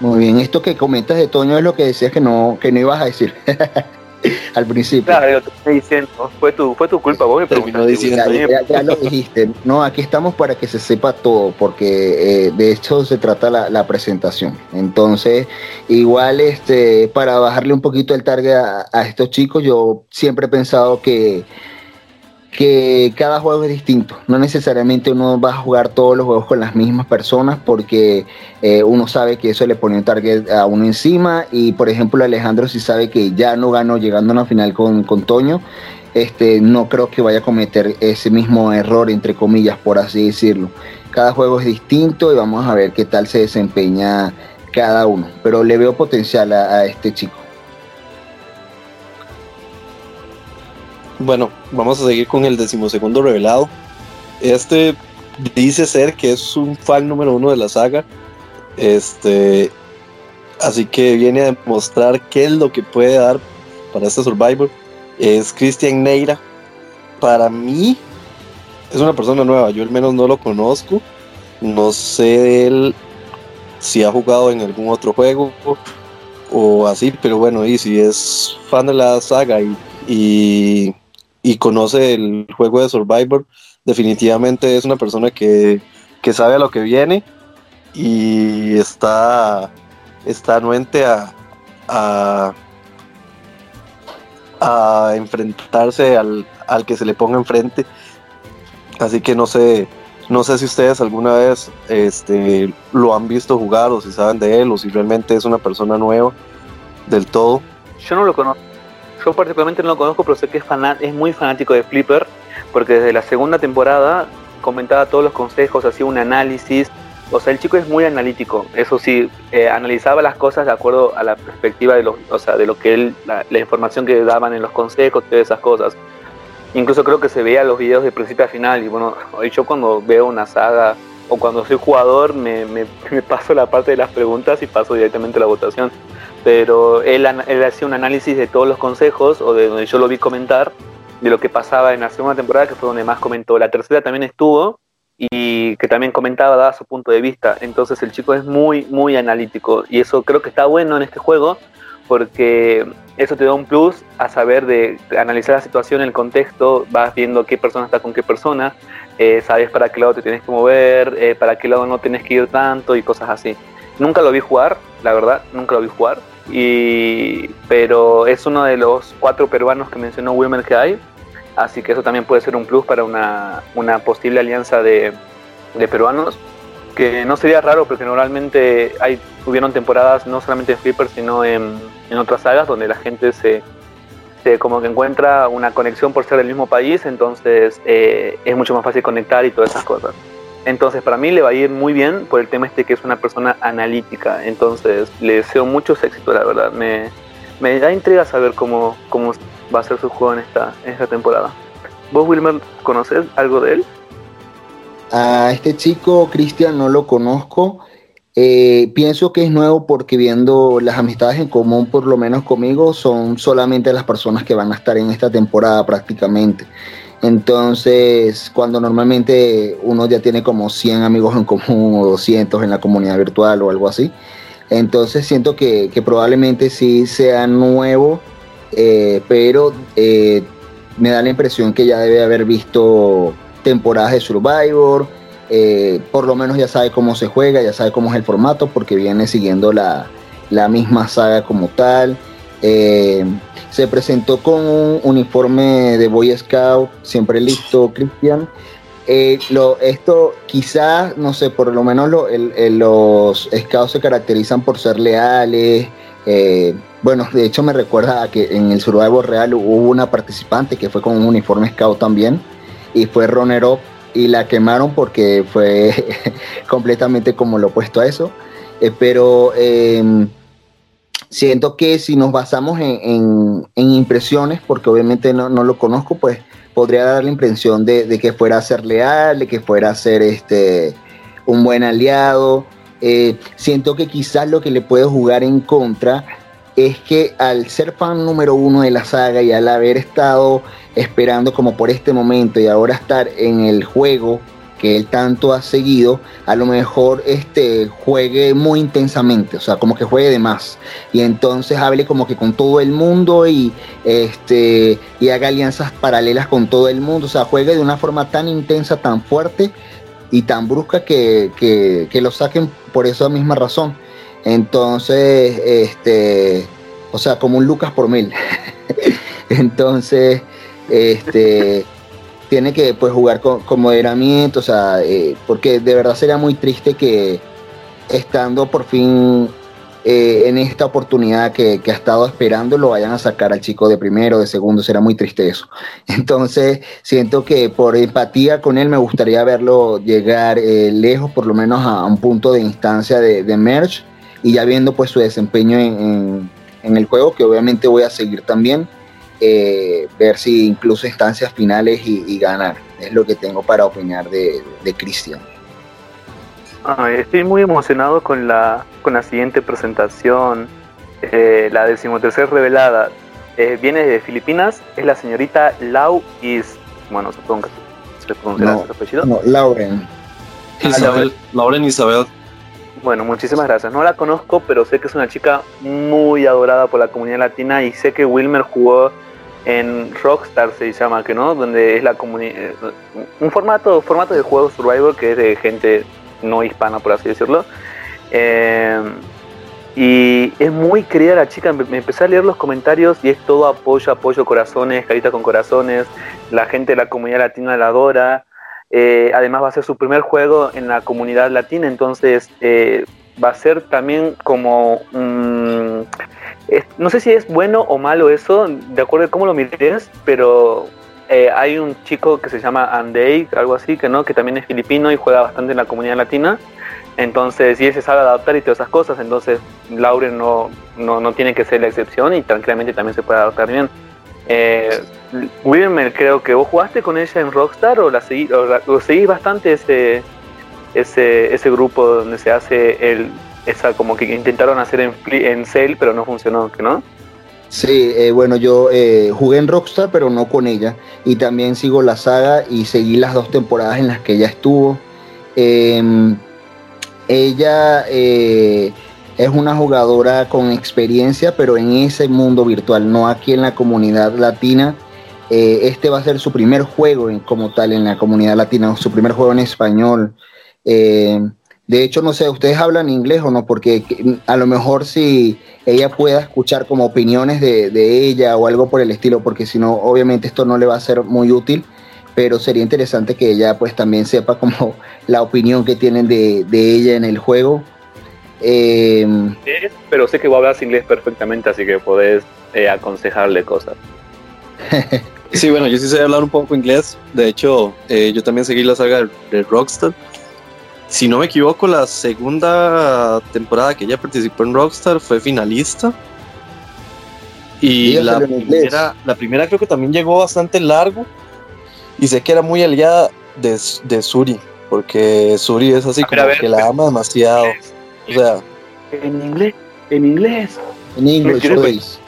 Muy bien, esto que comentas de Toño es lo que decías que no, que no ibas a decir al principio. Claro, yo te estoy diciendo, fue tu, fue tu culpa, vos me preguntaste. Diciendo, ya, ya, lo dijiste, no, aquí estamos para que se sepa todo, porque eh, de esto se trata la, la, presentación. Entonces, igual este, para bajarle un poquito el target a, a estos chicos, yo siempre he pensado que que cada juego es distinto. No necesariamente uno va a jugar todos los juegos con las mismas personas porque eh, uno sabe que eso le pone un target a uno encima y por ejemplo Alejandro si sabe que ya no ganó llegando a una final con, con Toño, este, no creo que vaya a cometer ese mismo error entre comillas por así decirlo. Cada juego es distinto y vamos a ver qué tal se desempeña cada uno, pero le veo potencial a este chico. Bueno, vamos a seguir con el decimosegundo revelado. Este dice ser que es un fan número uno de la saga. Este, así que viene a demostrar qué es lo que puede dar para este Survivor. Es Christian Neira. Para mí es una persona nueva. Yo al menos no lo conozco. No sé él si ha jugado en algún otro juego o así, pero bueno, y si es fan de la saga y y conoce el juego de Survivor, definitivamente es una persona que, sabe a lo que viene y está, está anuente a, a, enfrentarse al, que se le ponga enfrente. Así que no sé, no sé si ustedes alguna vez este, lo han visto jugar o si saben de él o si realmente es una persona nueva del todo. Yo no lo conozco yo particularmente no lo conozco, pero sé que es, es muy fanático de Flipper, porque desde la segunda temporada comentaba todos los consejos, hacía un análisis. O sea, el chico es muy analítico, eso sí, eh, analizaba las cosas de acuerdo a la perspectiva de, los, o sea, de lo que él, la, información que daban en los consejos, todas esas cosas. Incluso creo que se veía los videos de principio a final. Y bueno, yo cuando veo una saga o cuando soy jugador, me, me, me paso la parte de las preguntas y paso directamente a la votación pero él, él hacía un análisis de todos los consejos, o de donde yo lo vi comentar, de lo que pasaba en la segunda temporada, que fue donde más comentó. La tercera también estuvo, y que también comentaba, daba su punto de vista. Entonces el chico es muy, muy analítico, y eso creo que está bueno en este juego, porque eso te da un plus a saber de analizar la situación, el contexto, vas viendo qué persona está con qué persona, eh, sabes para qué lado te tienes que mover, eh, para qué lado no tienes que ir tanto y cosas así. Nunca lo vi jugar, la verdad, nunca lo vi jugar. Y, pero es uno de los cuatro peruanos que mencionó Wilmer que hay. Así que eso también puede ser un plus para una, una posible alianza de, de, peruanos. Que no sería raro porque normalmente hay, hubieron temporadas no solamente en Flipper, sino en, en otras sagas donde la gente se, se como que encuentra una conexión por ser del mismo país, entonces eh, es mucho más fácil conectar y todas esas cosas. Entonces para mí le va a ir muy bien por el tema este que es una persona analítica, entonces le deseo muchos éxitos, la verdad. Me, me da intriga saber cómo, cómo va a ser su juego en esta, en esta temporada. ¿Vos, Wilmer, conoces algo de él? A este chico, Cristian, no lo conozco. Eh, pienso que es nuevo porque viendo las amistades en común, por lo menos conmigo, son solamente las personas que van a estar en esta temporada prácticamente. Entonces, cuando normalmente uno ya tiene como 100 amigos en común o 200 en la comunidad virtual o algo así, entonces siento que, probablemente sí sea nuevo, eh, pero eh, me da la impresión que ya debe haber visto temporadas de Survivor, eh, por lo menos ya sabe cómo se juega, ya sabe cómo es el formato, porque viene siguiendo la, misma saga como tal. Eh, se presentó con un uniforme de Boy Scout, siempre listo, Cristian. Eh, esto quizás, no sé, por lo menos los scouts se caracterizan por ser leales. bueno, de hecho me recuerda a que en el Survivor Real hubo una participante que fue con un uniforme scout también y fue runner up y la quemaron porque fue completamente como lo opuesto a eso. Eh, pero em, siento que si nos basamos en, impresiones, porque obviamente no, lo conozco, pues podría dar la impresión de, que fuera a ser leal, de que fuera a ser este, un buen aliado. Eh, siento que quizás lo que le puede jugar en contra es que al ser fan número uno de la saga y al haber estado esperando como por este momento y ahora estar en el juego que él tanto ha seguido, a lo mejor este juegue muy intensamente, o sea, como que juegue de más y entonces hable como que con todo el mundo y este y haga alianzas paralelas con todo el mundo, o sea, juegue de una forma tan intensa, tan fuerte y tan brusca que, que, que lo saquen por esa misma razón. Entonces, este, o sea, como un Lucas por mil. Entonces, este, tiene que pues jugar con, moderamiento, o sea, eh, porque de verdad sería muy triste que estando por fin eh, en esta oportunidad que, ha estado esperando lo vayan a sacar al chico de primero, de segundo, será muy triste eso. Entonces, siento que por empatía con él me gustaría verlo llegar eh, lejos, por lo menos a, un punto de instancia de, merge y ya viendo pues su desempeño en, el juego, que obviamente voy a seguir también, eh, ver si incluso instancias finales y, ganar. Es lo que tengo para opinar de, de Cristian. estoy muy emocionado con la, con la siguiente presentación, eh, la decimotercera revelada. Eh, viene de Filipinas, es la señorita Lau Is. Bueno, supongo que se le pronuncia su apellido. No, Lauren. Isabel, Lauren Isabel. Bueno, muchísimas gracias. No la conozco, pero sé que es una chica muy adorada por la comunidad latina y sé que Wilmer jugó en Rockstar se llama que no, donde es la comunidad eh, un formato formato de juego Survivor que es de gente no hispana por así decirlo. Eh, y es muy querida la chica, me empecé a leer los comentarios y es todo apoyo, apoyo, corazones, carita con corazones, la gente de la comunidad latina la adora, eh, además va a ser su primer juego en la comunidad latina, entonces va a ser también como... no sé si es bueno o malo eso, de acuerdo a cómo lo mires, pero eh, hay un chico que se llama Andei, algo así, que no, que también es filipino y juega bastante en la comunidad latina. Entonces, y él se sabe adaptar y todas esas cosas, entonces Lauren no, no, no tiene que ser la excepción y tranquilamente también se puede adaptar bien. Eh, Wilmer, creo que vos jugaste con ella en Rockstar o la seguís, o, seguís bastante ese, ese, ese grupo donde se hace el, esa como que intentaron hacer en, en Cell pero no funcionó, ¿no? Sí, eh, bueno, yo eh, jugué en Rockstar pero no con ella y también sigo la saga y seguí las dos temporadas en las que ella estuvo. Em, ella eh, es una jugadora con experiencia, pero en ese mundo virtual, no aquí en la comunidad latina. Este va a ser su primer juego en, como tal en la comunidad latina, su primer juego en español. De hecho, no sé, ¿ustedes hablan inglés o no? Porque a lo mejor si ella pueda escuchar como opiniones de, ella o algo por el estilo, porque si no, obviamente esto no le va a ser muy útil, pero sería interesante que ella pues también sepa como la opinión que tienen de, de ella en el juego eh, pero sé que vos hablas inglés perfectamente, así que podés eh, aconsejarle cosas. sí, bueno, yo sí sé hablar un poco inglés. De hecho, eh, yo también seguí la saga de Rockstar. Si no me equivoco, la segunda temporada que ella participó en Rockstar fue finalista. Y la primera, la primera creo que también llegó bastante largo. Y sé que era muy aliada de, de Suri, porque Suri es así como que la ama demasiado. O sea, en inglés, en inglés. En inglés.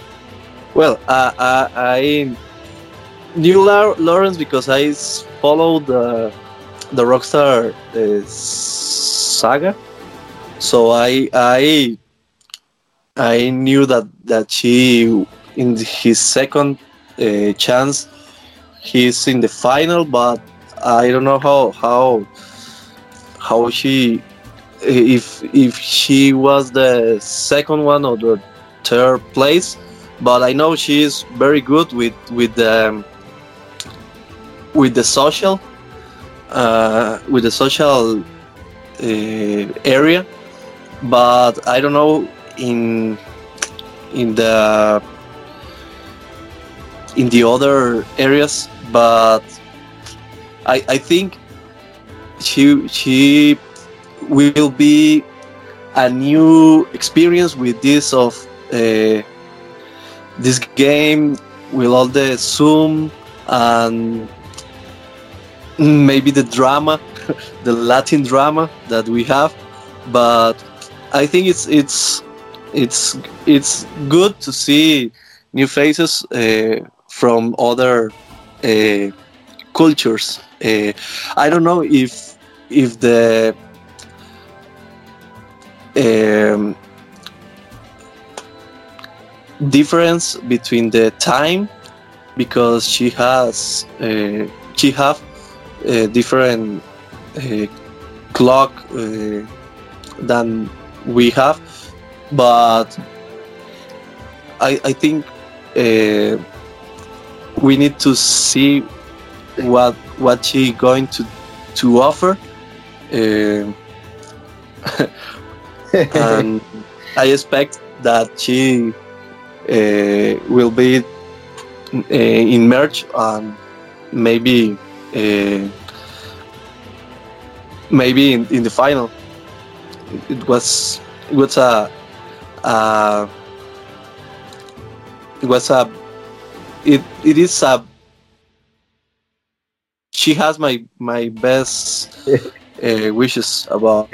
Well, uh, uh, I knew Lawrence because I followed the the Rockstar uh, saga, so I I I knew that that she in his second uh, chance he's in the final, but I don't know how how how she if if she was the second one or the third place but I know she is very good with with the um, with the social uh, with the social uh, area but I don't know in in the in the other areas but I, I think she she will be a new experience with this of uh, this game with all the zoom and maybe the drama the latin drama that we have but i think it's it's it's it's good to see new faces uh, from other uh, cultures. Uh, i don't know if if the um, difference between the time because she has she have a different uh, clock uh, than we have but I, I think uh, we need to see what what she going to to offer and I expect that she uh, will be uh, in March and maybe uh, maybe in, in the final. It was it was a, a it was a it it is a she has my my best uh, wishes about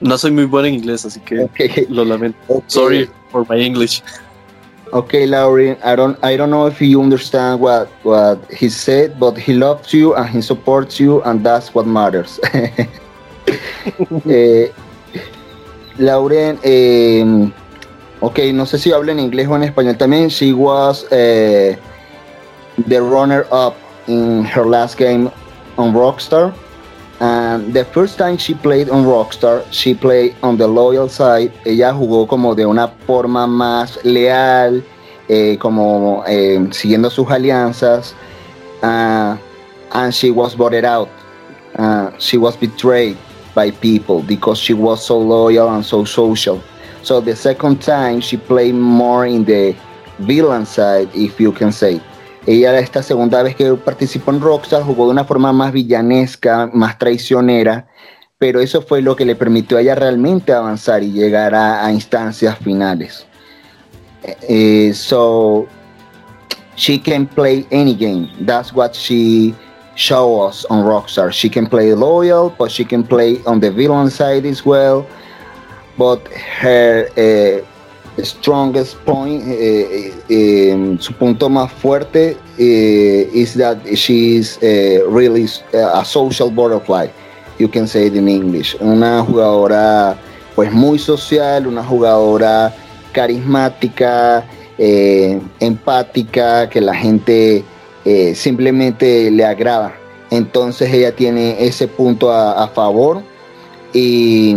No soy muy bueno en inglés, así que okay. lo lamento. Okay. Sorry for my English. Okay, Lauren, I don't I don't know if you understand what what he said, but he loves you and he supports you and that's what matters. eh, Lauren, eh, ok, no sé si habla en inglés o en español también. She was uh, the runner up in her last game on Rockstar. And the first time she played on Rockstar, she played on the loyal side. Ella jugó como de una forma más leal, eh, como eh, siguiendo sus alianzas. Uh, and she was voted out. Uh, she was betrayed by people because she was so loyal and so social. So the second time she played more in the villain side, if you can say. Ella esta segunda vez que participó en Rockstar jugó de una forma más villanesca, más traicionera, pero eso fue lo que le permitió a ella realmente avanzar y llegar a, instancias finales. Uh, so she can play any game. That's what she show us on Rockstar. She can play loyal, but she can play on the villain side as well. But her uh, strongest point, eh, eh, em, su punto más fuerte eh, is that she's eh, really a social butterfly, you can say it in English. Una jugadora pues muy social, una jugadora carismática, eh, empática, que la gente simplemente le agrada. Entonces ella tiene ese punto a, a favor y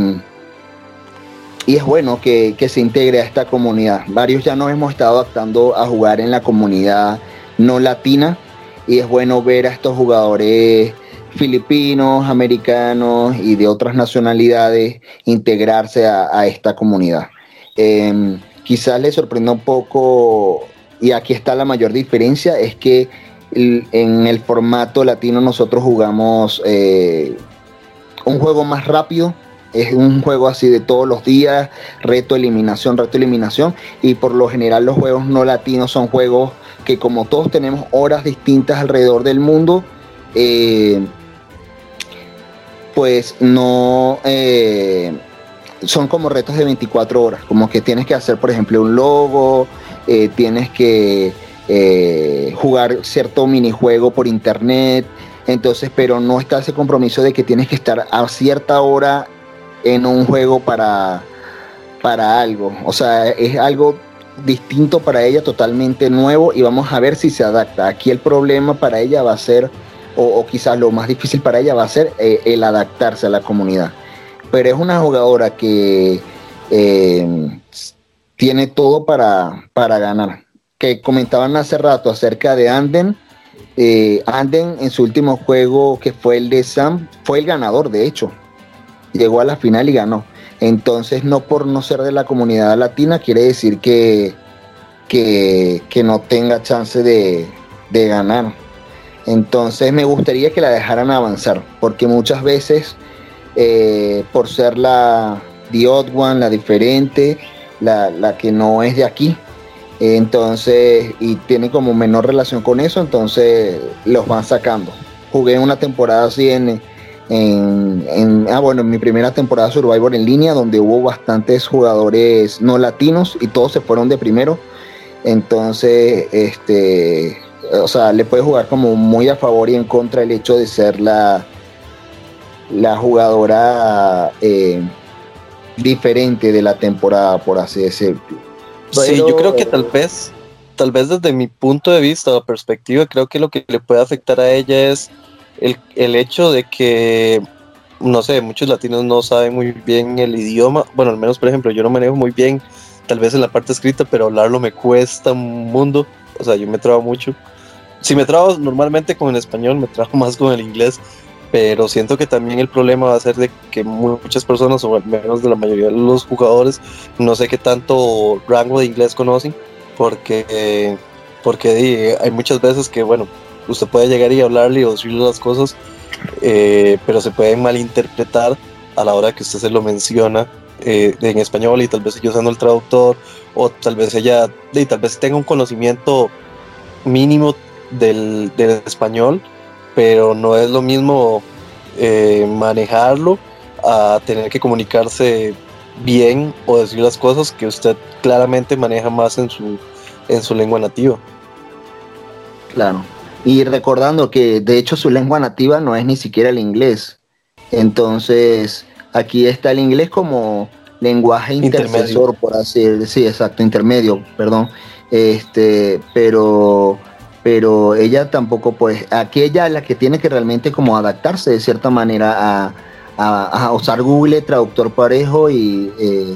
y es bueno que, se integre a esta comunidad. Varios ya nos hemos estado adaptando a jugar en la comunidad no latina y es bueno ver a estos jugadores filipinos, americanos y de otras nacionalidades integrarse a, esta comunidad. Em, quizás les sorprenda un poco y aquí está la mayor diferencia, es que en el formato latino nosotros jugamos eh, un juego más rápido, es un juego así de todos los días, reto, eliminación, reto, eliminación, y por lo general los juegos no latinos son juegos que como todos tenemos horas distintas alrededor del mundo, eh, pues no eh, son como retos de 24 horas, como que tienes que hacer, por ejemplo, un logo, eh, tienes que jugar cierto minijuego por internet, entonces, pero no está ese compromiso de que tienes que estar a cierta hora en un juego para, para algo, o sea, es algo distinto para ella, totalmente nuevo y vamos a ver si se adapta. Aquí el problema para ella va a ser, o, quizás lo más difícil para ella va a ser eh, el adaptarse a la comunidad. Pero es una jugadora que eh, tiene todo para, para ganar. Que comentaban hace rato acerca de Anden. Eh, Anden en su último juego, que fue el de Sam, fue el ganador, de hecho. Llegó a la final y ganó. Entonces, no por no ser de la comunidad latina quiere decir que, que, no tenga chance de, ganar. Entonces, me gustaría que la dejaran avanzar, porque muchas veces, eh, por ser la the odd one, la diferente, la, que no es de aquí, entonces, y tiene como menor relación con eso, entonces los van sacando. Jugué una temporada así en, en, ah, bueno, en mi primera temporada Survivor en línea, donde hubo bastantes jugadores no latinos y todos se fueron de primero. Entonces, este, o sea, le puede jugar como muy a favor y en contra el hecho de ser la, la jugadora eh, diferente de la temporada, por así decirlo. sí, yo creo que tal vez, tal vez desde mi punto de vista o perspectiva, creo que lo que le puede afectar a ella es el, hecho de que, no sé, muchos latinos no saben muy bien el idioma, bueno, al menos por ejemplo, yo no manejo muy bien, tal vez en la parte escrita, pero hablarlo me cuesta un mundo, o sea, yo me trabo mucho. Si me trabo normalmente con el español, me trabo más con el inglés, pero siento que también el problema va a ser de que muchas personas, o al menos de la mayoría de los jugadores, no sé qué tanto rango de inglés conocen, porque, porque hay muchas veces que, bueno, usted puede llegar y hablarle o decirle las cosas, eh, pero se pueden malinterpretar a la hora que usted se lo menciona eh, en español y tal vez yo usando el traductor o tal vez ella y tal vez tenga un conocimiento mínimo del, español, pero no es lo mismo eh, manejarlo a tener que comunicarse bien o decir las cosas que usted claramente maneja más en su, en su lengua nativa. Claro. Y recordando que de hecho su lengua nativa no es ni siquiera el inglés. Entonces, aquí está el inglés como lenguaje intercesor, por así decirlo. Sí, exacto, intermedio, perdón. Este, pero pero ella tampoco, pues, aquí ella es la que tiene que realmente como adaptarse de cierta manera a, usar Google Traductor Parejo y, eh,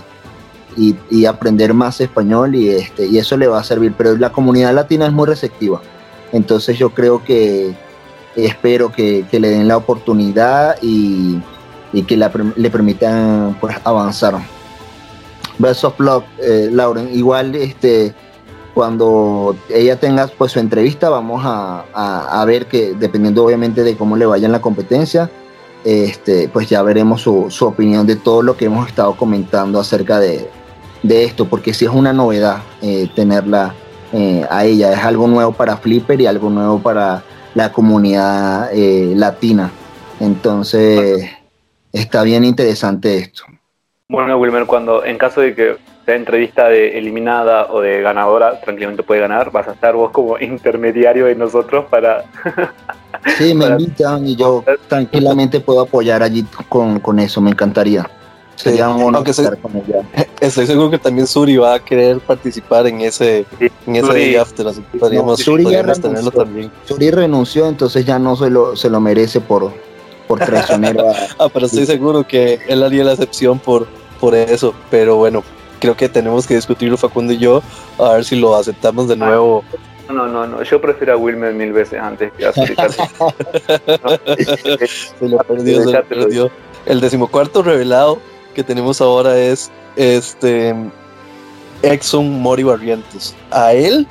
y, y, aprender más español y, este, y eso le va a servir. Pero la comunidad latina es muy receptiva. Entonces yo creo que espero que, le den la oportunidad y, que le permitan pues, avanzar. Best of luck, eh, Lauren. Igual este, cuando ella tenga pues, su entrevista, vamos a, ver que dependiendo obviamente de cómo le vaya en la competencia, este, pues ya veremos su, opinión de todo lo que hemos estado comentando acerca de, esto, porque sí es una novedad eh, tenerla eh, a ella. Es algo nuevo para Flipper y algo nuevo para la comunidad eh, latina. Entonces, está bien interesante esto. Bueno, Wilmer, cuando en caso de que sea entrevista de eliminada o de ganadora, tranquilamente puede ganar, vas a estar vos como intermediario de nosotros para... sí, me invitan y yo tranquilamente puedo apoyar allí con, con eso, me encantaría. Sería un honor estar con ella. Estoy seguro que también Suri va a querer participar en ese, en ese Suri, after, así que podríamos, Suri tenerlo también. Suri renunció, entonces ya no se lo, se lo merece por, por traicionero. ah, pero estoy seguro que él haría la excepción por, por eso. Pero bueno, creo que tenemos que discutirlo Facundo y yo, a ver si lo aceptamos de nuevo. No, no, no, yo prefiero a Wilmer mil veces antes que a Suri. se lo perdió, se lo perdió. El decimocuarto revelado que tenemos ahora es este Exxon Mori Barrientos. A él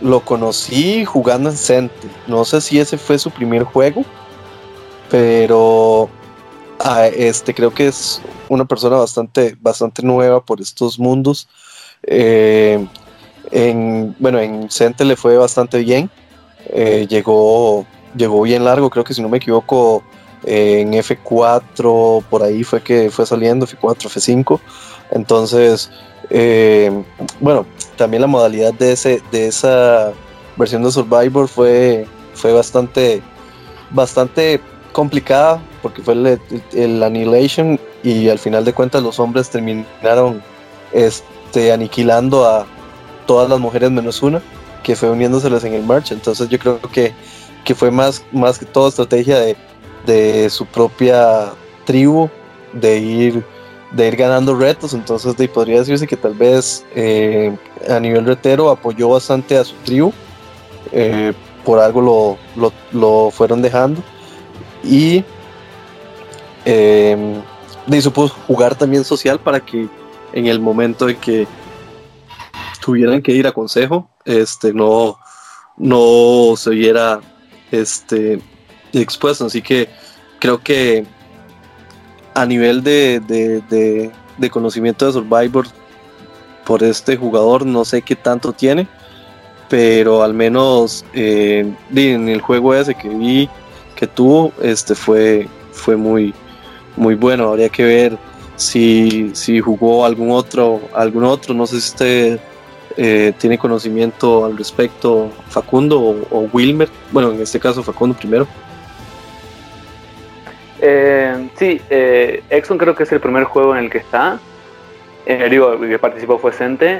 lo conocí jugando en Cente. No sé si ese fue su primer juego, pero ah, este creo que es una persona bastante, bastante nueva por estos mundos. Eh, en, bueno, en Cente le fue bastante bien. Eh, llegó, llegó bien largo, creo que si no me equivoco, en F4 por ahí fue que fue saliendo, F4, F5. Entonces, eh, bueno, también la modalidad de, ese, de esa versión de Survivor fue, fue bastante, bastante complicada porque fue el, Annihilation y al final de cuentas los hombres terminaron este, aniquilando a todas las mujeres menos una que fue uniéndoseles en el march. Entonces yo creo que, que fue más, más que todo estrategia de, de su propia tribu de ir de ir ganando retos, entonces de, podría decirse que tal vez eh, a nivel retero apoyó bastante a su tribu, eh, por algo lo, lo, fueron dejando. Y eh, supo jugar también social para que en el momento de que tuvieran que ir a consejo, este no, no se viera este expuesto, así que creo que a nivel de, conocimiento de Survivor por este jugador, no sé qué tanto tiene, pero al menos eh, en el juego ese que vi que tuvo, este fue, fue muy, muy bueno. Habría que ver si, si jugó algún otro, algún otro, no sé si usted eh, tiene conocimiento al respecto, Facundo o Wilmer, bueno, en este caso Facundo primero. Eh, sí, eh, Exxon creo que es el primer juego en el que está. Eh, digo, que participó fue.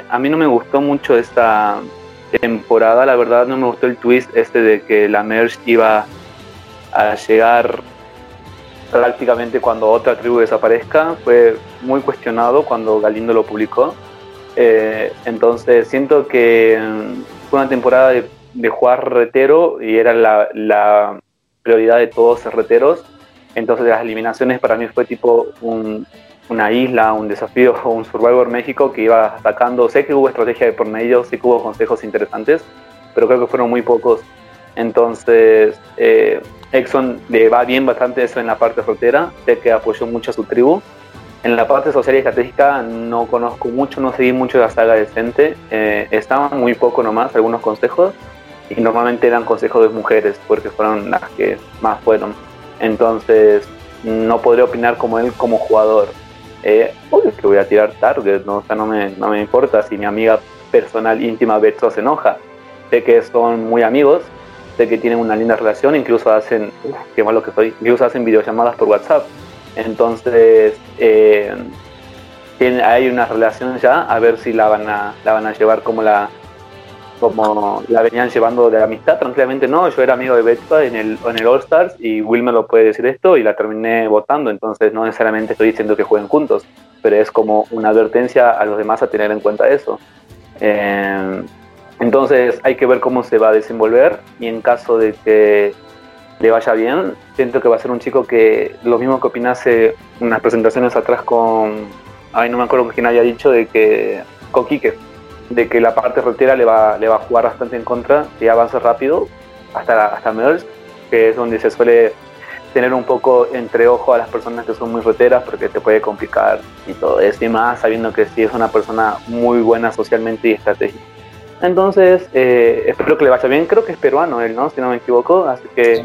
A mí no me gustó mucho esta temporada, la verdad no me gustó el twist este de que la Merge iba a llegar prácticamente cuando otra tribu desaparezca. Fue muy cuestionado cuando Galindo lo publicó. Entonces siento que mm, fue una temporada de, jugar retero y era la, la prioridad de todos los reteros entonces las eliminaciones para mí fue tipo una isla, un desafío, un Survivor México que iba atacando. Sé que hubo estrategia de por medio, sí que hubo consejos interesantes, pero creo que fueron muy pocos. Entonces, eh, Exxon le va bien bastante eso en la parte frontera, sé que apoyó mucho a su tribu. En la parte social y estratégica no conozco mucho, no seguí mucho la saga decente. Eh, estaban muy poco nomás algunos consejos y normalmente eran consejos de mujeres porque fueron las que más fueron. Entonces, no podría opinar como él como jugador. Eh, que voy a tirar target, ¿no? O no me, no me importa si mi amiga personal íntima Betso se enoja. Sé que son muy amigos, sé que tienen una linda relación, incluso hacen, qué malo que soy, incluso hacen videollamadas por WhatsApp. Entonces, eh, hay una relación ya, a ver si la van a, la van a llevar como la, como la venían llevando de amistad, tranquilamente no, yo era amigo de Betpa en el, en el All Stars y Will me lo puede decir esto y la terminé votando, entonces no necesariamente estoy diciendo que jueguen juntos, pero es como una advertencia a los demás a tener en cuenta eso. Eh, entonces hay que ver cómo se va a desenvolver y en caso de que le vaya bien, siento que va a ser un chico que lo mismo que opinase unas presentaciones atrás con, ay no me acuerdo quién haya dicho, de que con Quique de que la parte rotera le va, le va a jugar bastante en contra si avanza rápido hasta, hasta Merge, que es donde se suele tener un poco entre ojo a las personas que son muy roteras porque te puede complicar y todo eso y más sabiendo que sí es una persona muy buena socialmente y estratégica. Entonces, eh, espero que le vaya bien. Creo que es peruano él, ¿no? Si no me equivoco. Así que.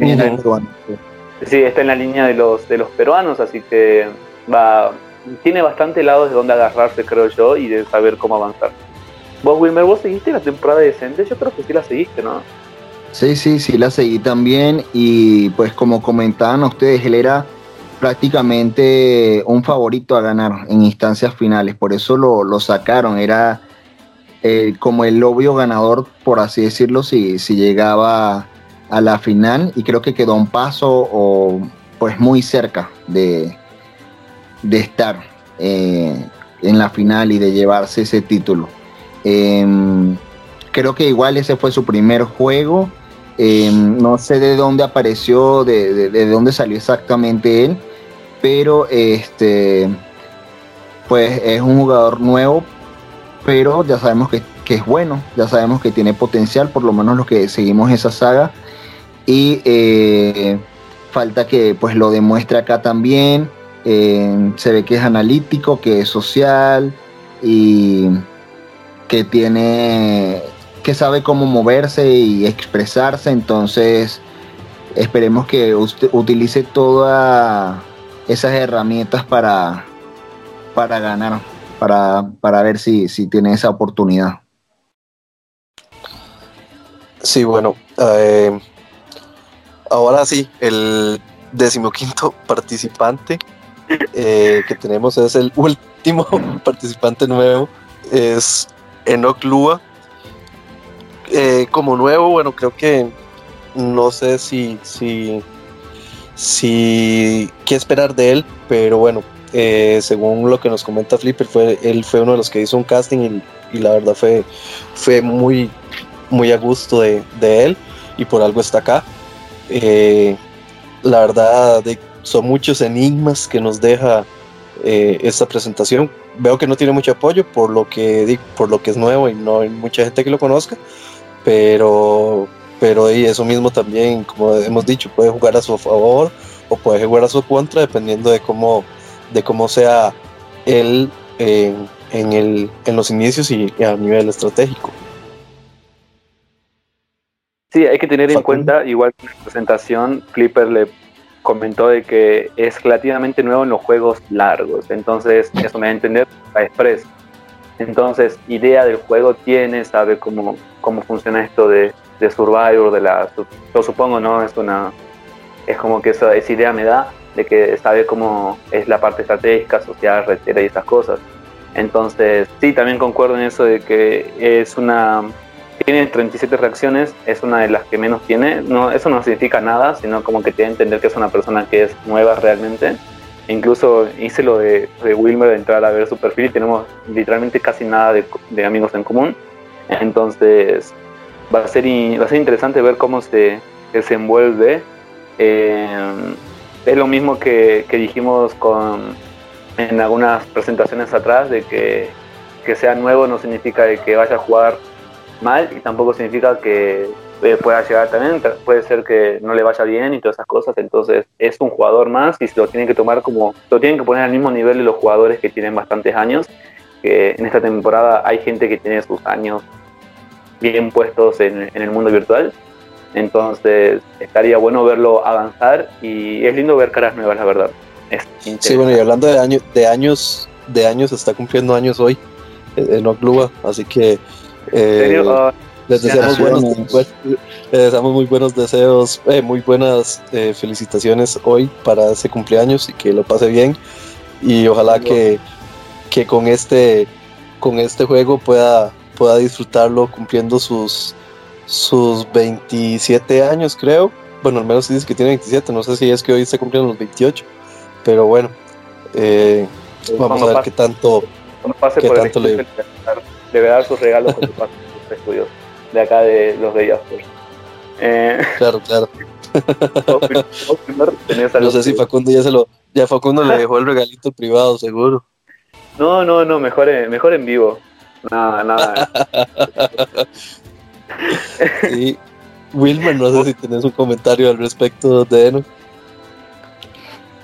Sí, está en la línea de los, de los peruanos, así que va. Tiene bastante lados de donde agarrarse, creo yo, y de saber cómo avanzar. Vos, Wilmer, vos seguiste la temporada decente, yo creo que sí la seguiste, ¿no? Sí, sí, sí, la seguí también. Y pues como comentaban ustedes, él era prácticamente un favorito a ganar en instancias finales, por eso lo, sacaron, era eh, como el obvio ganador, por así decirlo, si, si llegaba a la final. Y creo que quedó un paso o pues muy cerca de, de estar eh, en la final y de llevarse ese título. Em, creo que igual ese fue su primer juego. Em, no sé de dónde apareció, de, de, dónde salió exactamente él, pero este, pues es un jugador nuevo, pero ya sabemos que, que es bueno, ya sabemos que tiene potencial, por lo menos los que seguimos esa saga. Y eh, falta que pues lo demuestre acá también. Eh, se ve que es analítico, que es social y que tiene que sabe cómo moverse y expresarse. Entonces esperemos que usted utilice todas esas herramientas para, para ganar, para, para ver si, si tiene esa oportunidad. Sí, bueno, eh, ahora sí, el decimoquinto participante eh, que tenemos es el último participante nuevo, es Enoch Lua. Eh, como nuevo, bueno, creo que no sé si, si, qué esperar de él, pero bueno, eh, según lo que nos comenta Flipper, fue, él fue uno de los que hizo un casting y, la verdad fue, fue muy, muy a gusto de, él y por algo está acá. Eh, la verdad, son muchos enigmas que nos deja esta presentación. Veo que no tiene mucho apoyo por lo que por lo que es nuevo y no hay mucha gente que lo conozca, pero pero y eso mismo también, como hemos dicho, puede jugar a su favor o puede jugar a su contra dependiendo de cómo de cómo sea él en, el, en los inicios y a nivel estratégico. Sí, hay que tener en cuenta, igual que en la presentación, Clipper le comentó de que es relativamente nuevo en los juegos largos, entonces eso me da a entender a Express. Entonces, idea del juego tiene, sabe cómo, cómo funciona esto de, de Survivor, de la, lo supongo, ¿no? Es una, es como que esa, esa idea me da de que sabe cómo es la parte estratégica, social, retera y esas cosas. Entonces, sí, también concuerdo en eso de que es una tiene 37 reacciones, es una de las que menos tiene. No, eso no significa nada, sino como que tiene que entender que es una persona que es nueva realmente. incluso hice lo de, de, Wilmer de entrar a ver su perfil y tenemos literalmente casi nada de, amigos en común. Entonces va a ser, va a ser interesante ver cómo se desenvuelve. Eh, es lo mismo que, que, dijimos con, en algunas presentaciones atrás, de que, que sea nuevo no significa de que vaya a jugar mal y tampoco significa que eh, pueda llegar también, puede ser que no le vaya bien y todas esas cosas, entonces es un jugador más y se lo tienen que tomar como, lo tienen que poner al mismo nivel de los jugadores que tienen bastantes años, que en esta temporada hay gente que tiene sus años bien puestos en, el mundo virtual, entonces estaría bueno verlo avanzar y es lindo ver caras nuevas, la verdad. sí, bueno, y hablando de, años de años, de años, está cumpliendo años hoy en Ocluba, así que eh, ah, les, deseamos muy buenos deseos, eh, muy buenas eh, felicitaciones hoy para ese cumpleaños y que lo pase bien. Y ojalá que, que con este con este juego pueda, pueda disfrutarlo cumpliendo sus, sus 27 años, creo. Bueno, al menos dice que tiene 27, no sé si es que hoy está cumpliendo los 28, pero bueno, vamos a ver qué tanto, qué tanto le debe dar sus regalos con sus estudios de acá de los de Jasper. Eh, claro, claro. no sé si Facundo ya se lo, ya Facundo le dejó el regalito privado, seguro. No, no, no, mejor en, mejor en vivo. Nada, nada. sí. Wilmer, no sé si tenés un comentario al respecto de Eno.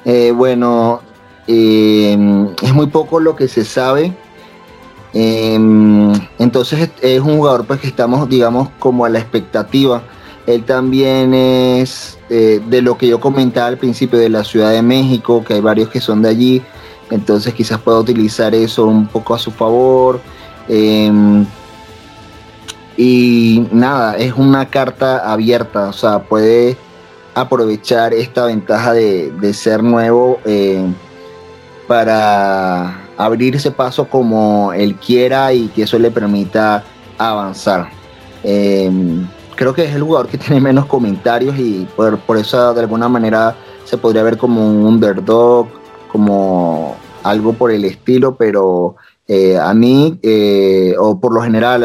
Eh, bueno, eh, es muy poco lo que se sabe entonces es un jugador pues que estamos, digamos, como a la expectativa. Él también es eh, de lo que yo comentaba al principio de la Ciudad de México, que hay varios que son de allí, entonces quizás pueda utilizar eso un poco a su favor. Em, y nada, es una carta abierta, o sea, puede aprovechar esta ventaja de, ser nuevo eh, para abrirse paso como él quiera y que eso le permita avanzar. Em, creo que es el jugador que tiene menos comentarios y por, por, eso de alguna manera se podría ver como un underdog, como algo por el estilo, pero eh, a mí, eh, o por lo general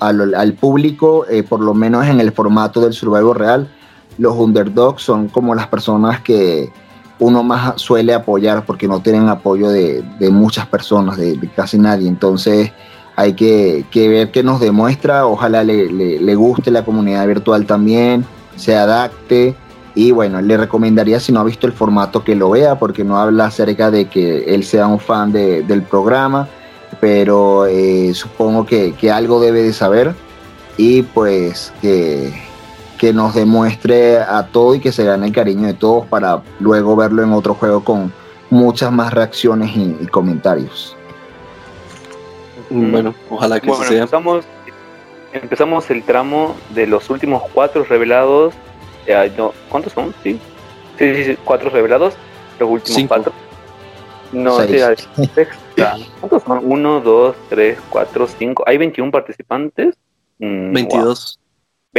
al público, eh, por lo menos en el formato del Survival Real, los underdogs son como las personas que, uno más suele apoyar porque no tienen apoyo de, muchas personas, de, casi nadie. Entonces, hay que, ver qué nos demuestra, ojalá le, guste la comunidad virtual también, se adapte. Y bueno, le recomendaría si no ha visto el formato que lo vea porque no habla acerca de que él sea un fan del programa, pero eh, supongo que, algo debe de saber. Y pues que, que nos demuestre a todo y que se gane el cariño de todos para luego verlo en otro juego con muchas más reacciones y comentarios. Mm. Bueno, ojalá que sea. Empezamos, empezamos el tramo de los últimos cuatro revelados. Eh, ¿Cuántos son? Sí. Sí, sí, cuatro revelados. Los últimos cuatro. No, sí, ¿Cuántos son? Uno, dos, tres, cuatro, cinco. Hay 21 participantes. 22. Mm,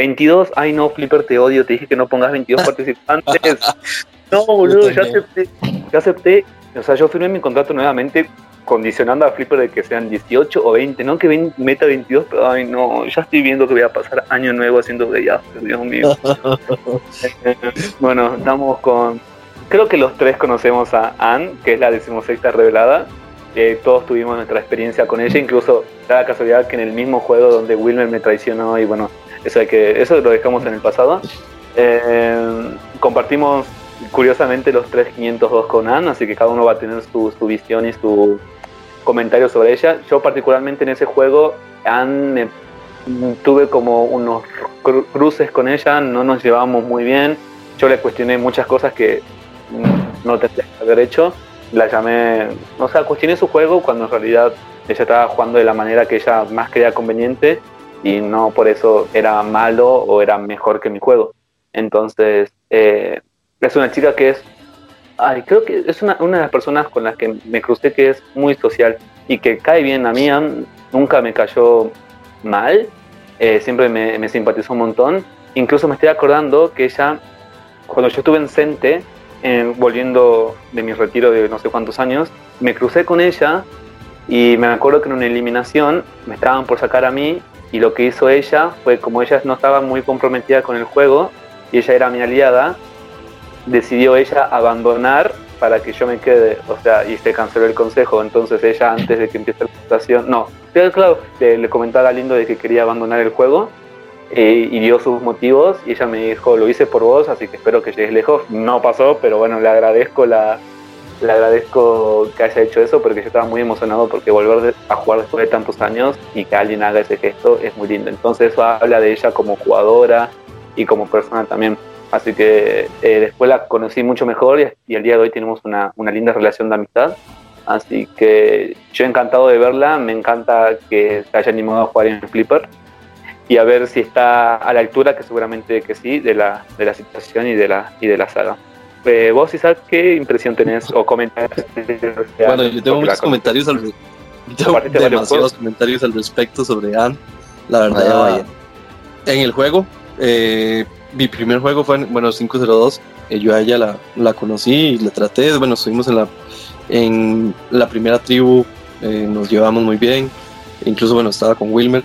22. Ay, no, Flipper, te odio. Te dije que no pongas 22 participantes. no, boludo, ya acepté. Ya acepté. O sea, yo firmé mi contrato nuevamente condicionando a Flipper de que sean 18 o 20, no que meta 22, pero ay no, ya estoy viendo que voy a pasar año nuevo haciendo ya, Dios mío. bueno, estamos con, creo que los tres conocemos a Anne, que es la decimosexta revelada, todos tuvimos nuestra experiencia con ella, incluso da la casualidad que en el mismo juego donde Wilmer me traicionó y bueno, hay que, eso lo dejamos en el pasado. Eh, compartimos curiosamente los tres 502 con Anne, así que cada uno va a tener su, su visión y su, comentarios sobre ella. Yo particularmente en ese juego han, tuve como unos cruces con ella, no nos llevábamos muy bien. Yo le cuestioné muchas cosas que no tendría que haber hecho. La llamé, o sea, cuestioné su juego cuando en realidad ella estaba jugando de la manera que ella más creía conveniente y no por eso era malo o era mejor que mi juego. Entonces, eh, es una chica que es creo que es una, una, de las personas con las que me crucé que es muy social y que cae bien a mí. Nunca me cayó mal, eh, siempre me, me, simpatizó un montón. Incluso me estoy acordando que ella, cuando yo estuve en Cente, volviendo de mi retiro de no sé cuántos años, me crucé con ella y me acuerdo que en una eliminación me estaban por sacar a mí y lo que hizo ella fue como ella no estaba muy comprometida con el juego y ella era mi aliada, decidió ella abandonar para que yo me quede, o sea, y se canceló el consejo. Entonces ella, antes de que empiece la votación, no, claro, le, le comentaba a Lindo de que quería abandonar el juego eh, y dio sus motivos y ella me dijo, lo hice por vos, así que espero que llegues lejos. No pasó, pero bueno, le agradezco la le agradezco que haya hecho eso porque yo estaba muy emocionado porque volver a jugar después de tantos años y que alguien haga ese gesto es muy lindo. Entonces eso habla de ella como jugadora y como persona también. Así que eh, después la conocí mucho mejor y, el día de hoy tenemos una, linda relación de amistad. Así que yo encantado de verla, me encanta que se haya animado a jugar en Flipper y a ver si está a la altura, que seguramente que sí, de la, de la situación y de la, y de la saga. Eh, vos, Isaac, ¿qué impresión tenés o comentarios? Bueno, yo tengo muchos comentarios al, tengo demasiados comentarios al respecto sobre Anne. La verdad, en el juego, eh, mi primer juego fue, en, bueno, 502. Eh, yo a ella la, la, conocí y la traté. Bueno, estuvimos en la, en la primera tribu, eh, nos llevamos muy bien. Incluso, bueno, estaba con Wilmer.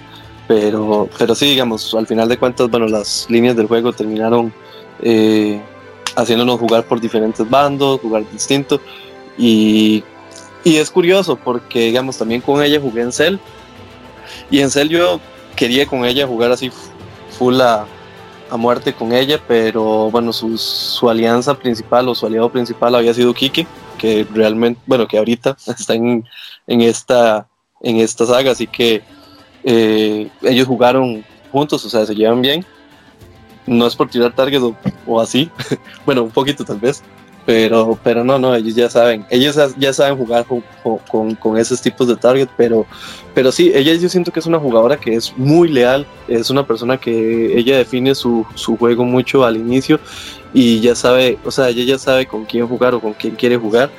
Pero, pero sí, digamos, al final de cuentas, bueno, las líneas del juego terminaron eh, haciéndonos jugar por diferentes bandos, jugar distinto. Y, y es curioso porque, digamos, también con ella jugué en Cell. Y en Cell yo quería con ella jugar así full a, a muerte con ella, pero bueno, su, su, alianza principal o su aliado principal había sido Kike, que realmente, bueno, que ahorita está en, en, esta, en esta saga, así que eh, ellos jugaron juntos, o sea, se llevan bien. No es por tirar target o, así, bueno, un poquito tal vez, pero, pero no, no, ellos ya saben, ellos ya saben jugar con, con, esos tipos de target, pero, pero sí, ella yo siento que es una jugadora que es muy leal, es una persona que ella define su, su juego mucho al inicio y ya sabe, o sea, ella ya sabe con quién jugar o con quién quiere jugar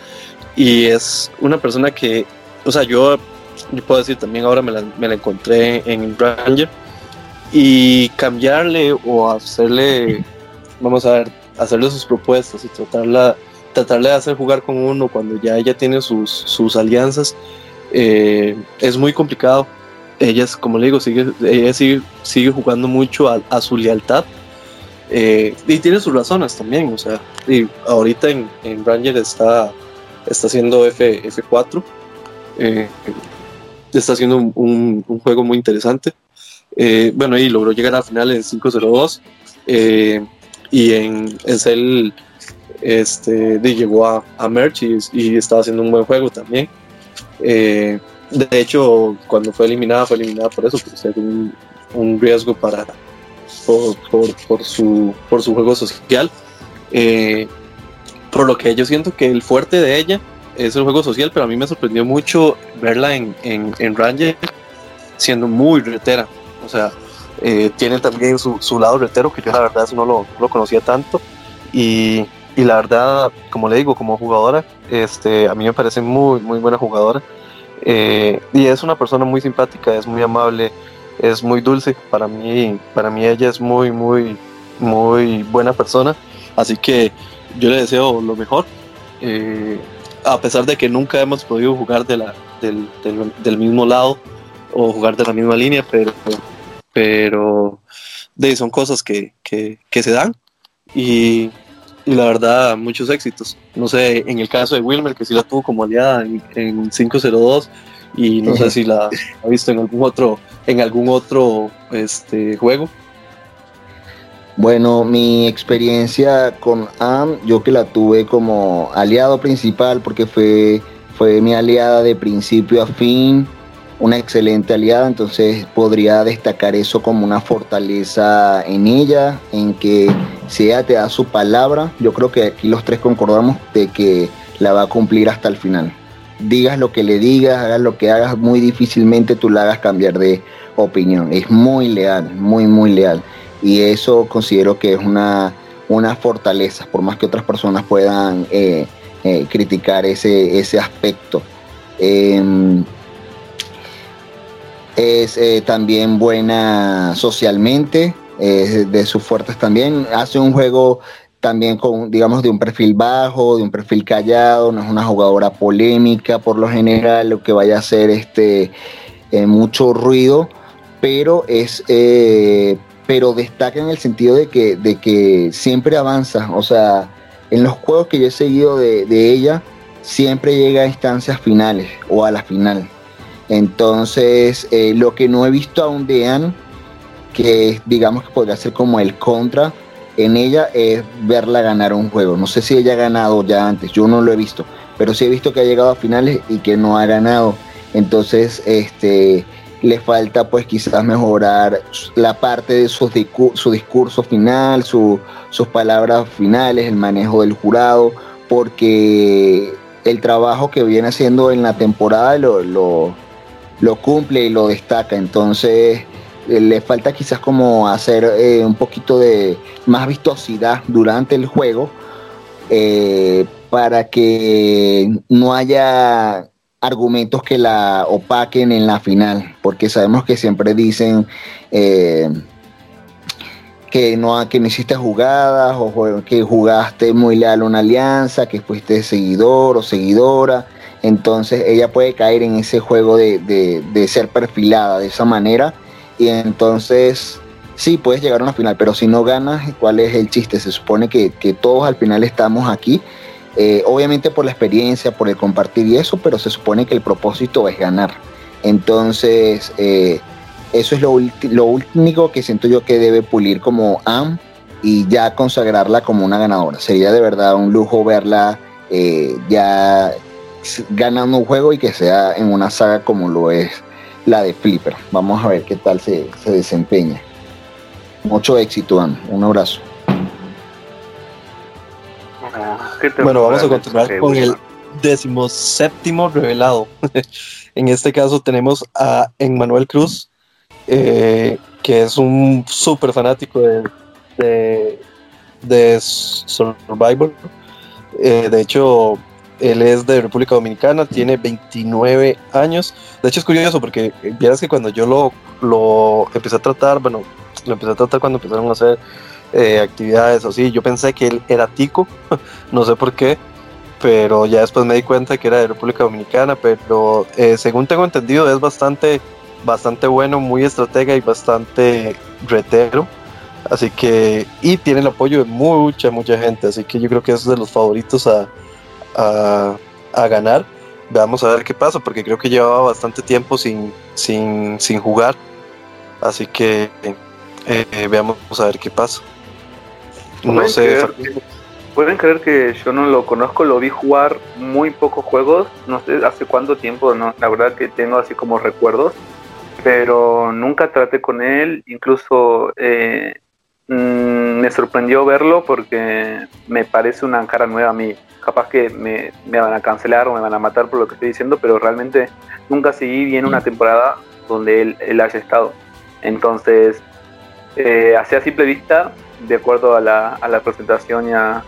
y es una persona que, o sea, yo, yo puedo decir también ahora me la, me la encontré en Ranger y cambiarle o hacerle, vamos a ver, hacerle sus propuestas y tratarla, tratarle de hacer jugar con uno cuando ya ella tiene sus, sus alianzas, eh, es muy complicado. Ella, como le digo, sigue, ella sigue, sigue jugando mucho a, su lealtad. Eh, y tiene sus razones también, o sea, y ahorita en, en Ranger está, está haciendo F, F4. Eh, está haciendo un, juego muy interesante. Eh, bueno, y logró llegar a la final en 5-0-2. Eh, y en, en Cell este, llegó a, a Merch y, estaba haciendo un buen juego también. Eh, de hecho, cuando fue eliminada, fue eliminada por eso, porque ser un, un riesgo para, por, por, su, por su juego social. por lo que yo siento que el fuerte de ella es el juego social, pero a mí me sorprendió mucho verla en, en, en Ranger siendo muy retera. O sea, eh, tiene también su, su, lado retero, que yo la verdad no lo, lo conocía tanto. Y, y, la verdad, como le digo, como jugadora, este, a mí me parece muy, muy buena jugadora. Eh, y es una persona muy simpática, es muy amable, es muy dulce. Para mí, para mí ella es muy, muy, muy buena persona. Así que yo le deseo lo mejor. Eh, a pesar de que nunca hemos podido jugar de la, del, del, mismo lado o jugar de la misma línea, pero, pero de, son cosas que, que, que se dan y, y, la verdad muchos éxitos. No sé, en el caso de Wilmer, que sí la tuvo como aliada en, en 502 y no sé si la ha visto en algún otro, en algún otro este, juego. Bueno, mi experiencia con AM, yo que la tuve como aliado principal porque fue, fue mi aliada de principio a fin, una excelente aliada, entonces podría destacar eso como una fortaleza en ella, en que si ella te da su palabra, yo creo que aquí los tres concordamos de que la va a cumplir hasta el final. Digas lo que le digas, hagas lo que hagas, muy difícilmente tú la hagas cambiar de opinión. Es muy leal, muy, muy leal y eso considero que es una, una fortaleza, por más que otras personas puedan eh, eh, criticar ese, ese aspecto. Em, es eh, también buena socialmente, de sus fuertes también, hace un juego también con, digamos, de un perfil bajo, de un perfil callado, no es una jugadora polémica por lo general, lo que vaya a hacer este, mucho ruido, pero es pero destaca en el sentido de que, de que siempre avanza. O sea, en los juegos que yo he seguido de, ella, siempre llega a instancias finales o a la final. Entonces, eh, lo que no he visto aún de Anne, que digamos que podría ser como el contra en ella, es verla ganar un juego. No sé si ella ha ganado ya antes, yo no lo he visto, pero sí he visto que ha llegado a finales y que no ha ganado. Entonces, este, le falta pues quizás mejorar la parte de su, su discurso final, sus palabras finales, el manejo del jurado, porque el trabajo que viene haciendo en la temporada lo, lo, cumple y lo destaca. Entonces eh, le falta quizás como hacer eh, un poquito de más vistosidad durante el juego eh, para que no haya argumentos que la opaquen en la final, porque sabemos que siempre dicen que, no, que no hiciste jugadas o que jugaste muy leal a una alianza, que fuiste seguidor o seguidora. Entonces ella puede caer en ese juego de, ser perfilada de esa manera y entonces sí puedes llegar a una final, pero si no ganas, ¿cuál es el chiste? Se supone que, todos al final estamos aquí eh, obviamente por la experiencia, por el compartir y eso, pero se supone que el propósito es ganar. Entonces, eh, eso es lo, único que siento yo que debe pulir como AM y ya consagrarla como una ganadora. Sería de verdad un lujo verla eh, ya ganando un juego y que sea en una saga como lo es la de Flipper. Vamos a ver qué tal se, se desempeña. Mucho éxito, Am. Un abrazo. Bueno, vamos a continuar con el decimoséptimo revelado. en este caso tenemos a Emmanuel Cruz, eh, que es un súper fanático de, de, Survivor. Eh, de hecho, él es de República Dominicana, tiene 29 años. De hecho, es curioso porque vieras que cuando yo lo, lo empecé a tratar, bueno, lo empecé a tratar cuando empezaron a hacer eh, actividades así. Yo pensé que él era tico, no sé por qué, pero ya después me di cuenta que era de República Dominicana, pero eh, según tengo entendido es bastante, bastante bueno, muy estratega y bastante retero. Así que, y tiene el apoyo de mucha, mucha gente, así que yo creo que es de los favoritos a, a, a ganar. veamos a ver qué pasa, porque creo que llevaba bastante tiempo sin, sin, sin jugar. Así que eh, veamos a ver qué pasa. No sé. Pueden creer que yo no lo conozco, lo vi jugar muy pocos juegos, no sé hace cuánto tiempo, no, la verdad que tengo así como recuerdos, pero nunca traté con él, incluso eh, mm, me sorprendió verlo porque me parece una cara nueva a mí. Capaz que me, van a cancelar o me van a matar por lo que estoy diciendo, pero realmente nunca seguí bien una temporada donde él, él haya estado. Entonces, eh, así a simple vista, de acuerdo a la, a la presentación y a,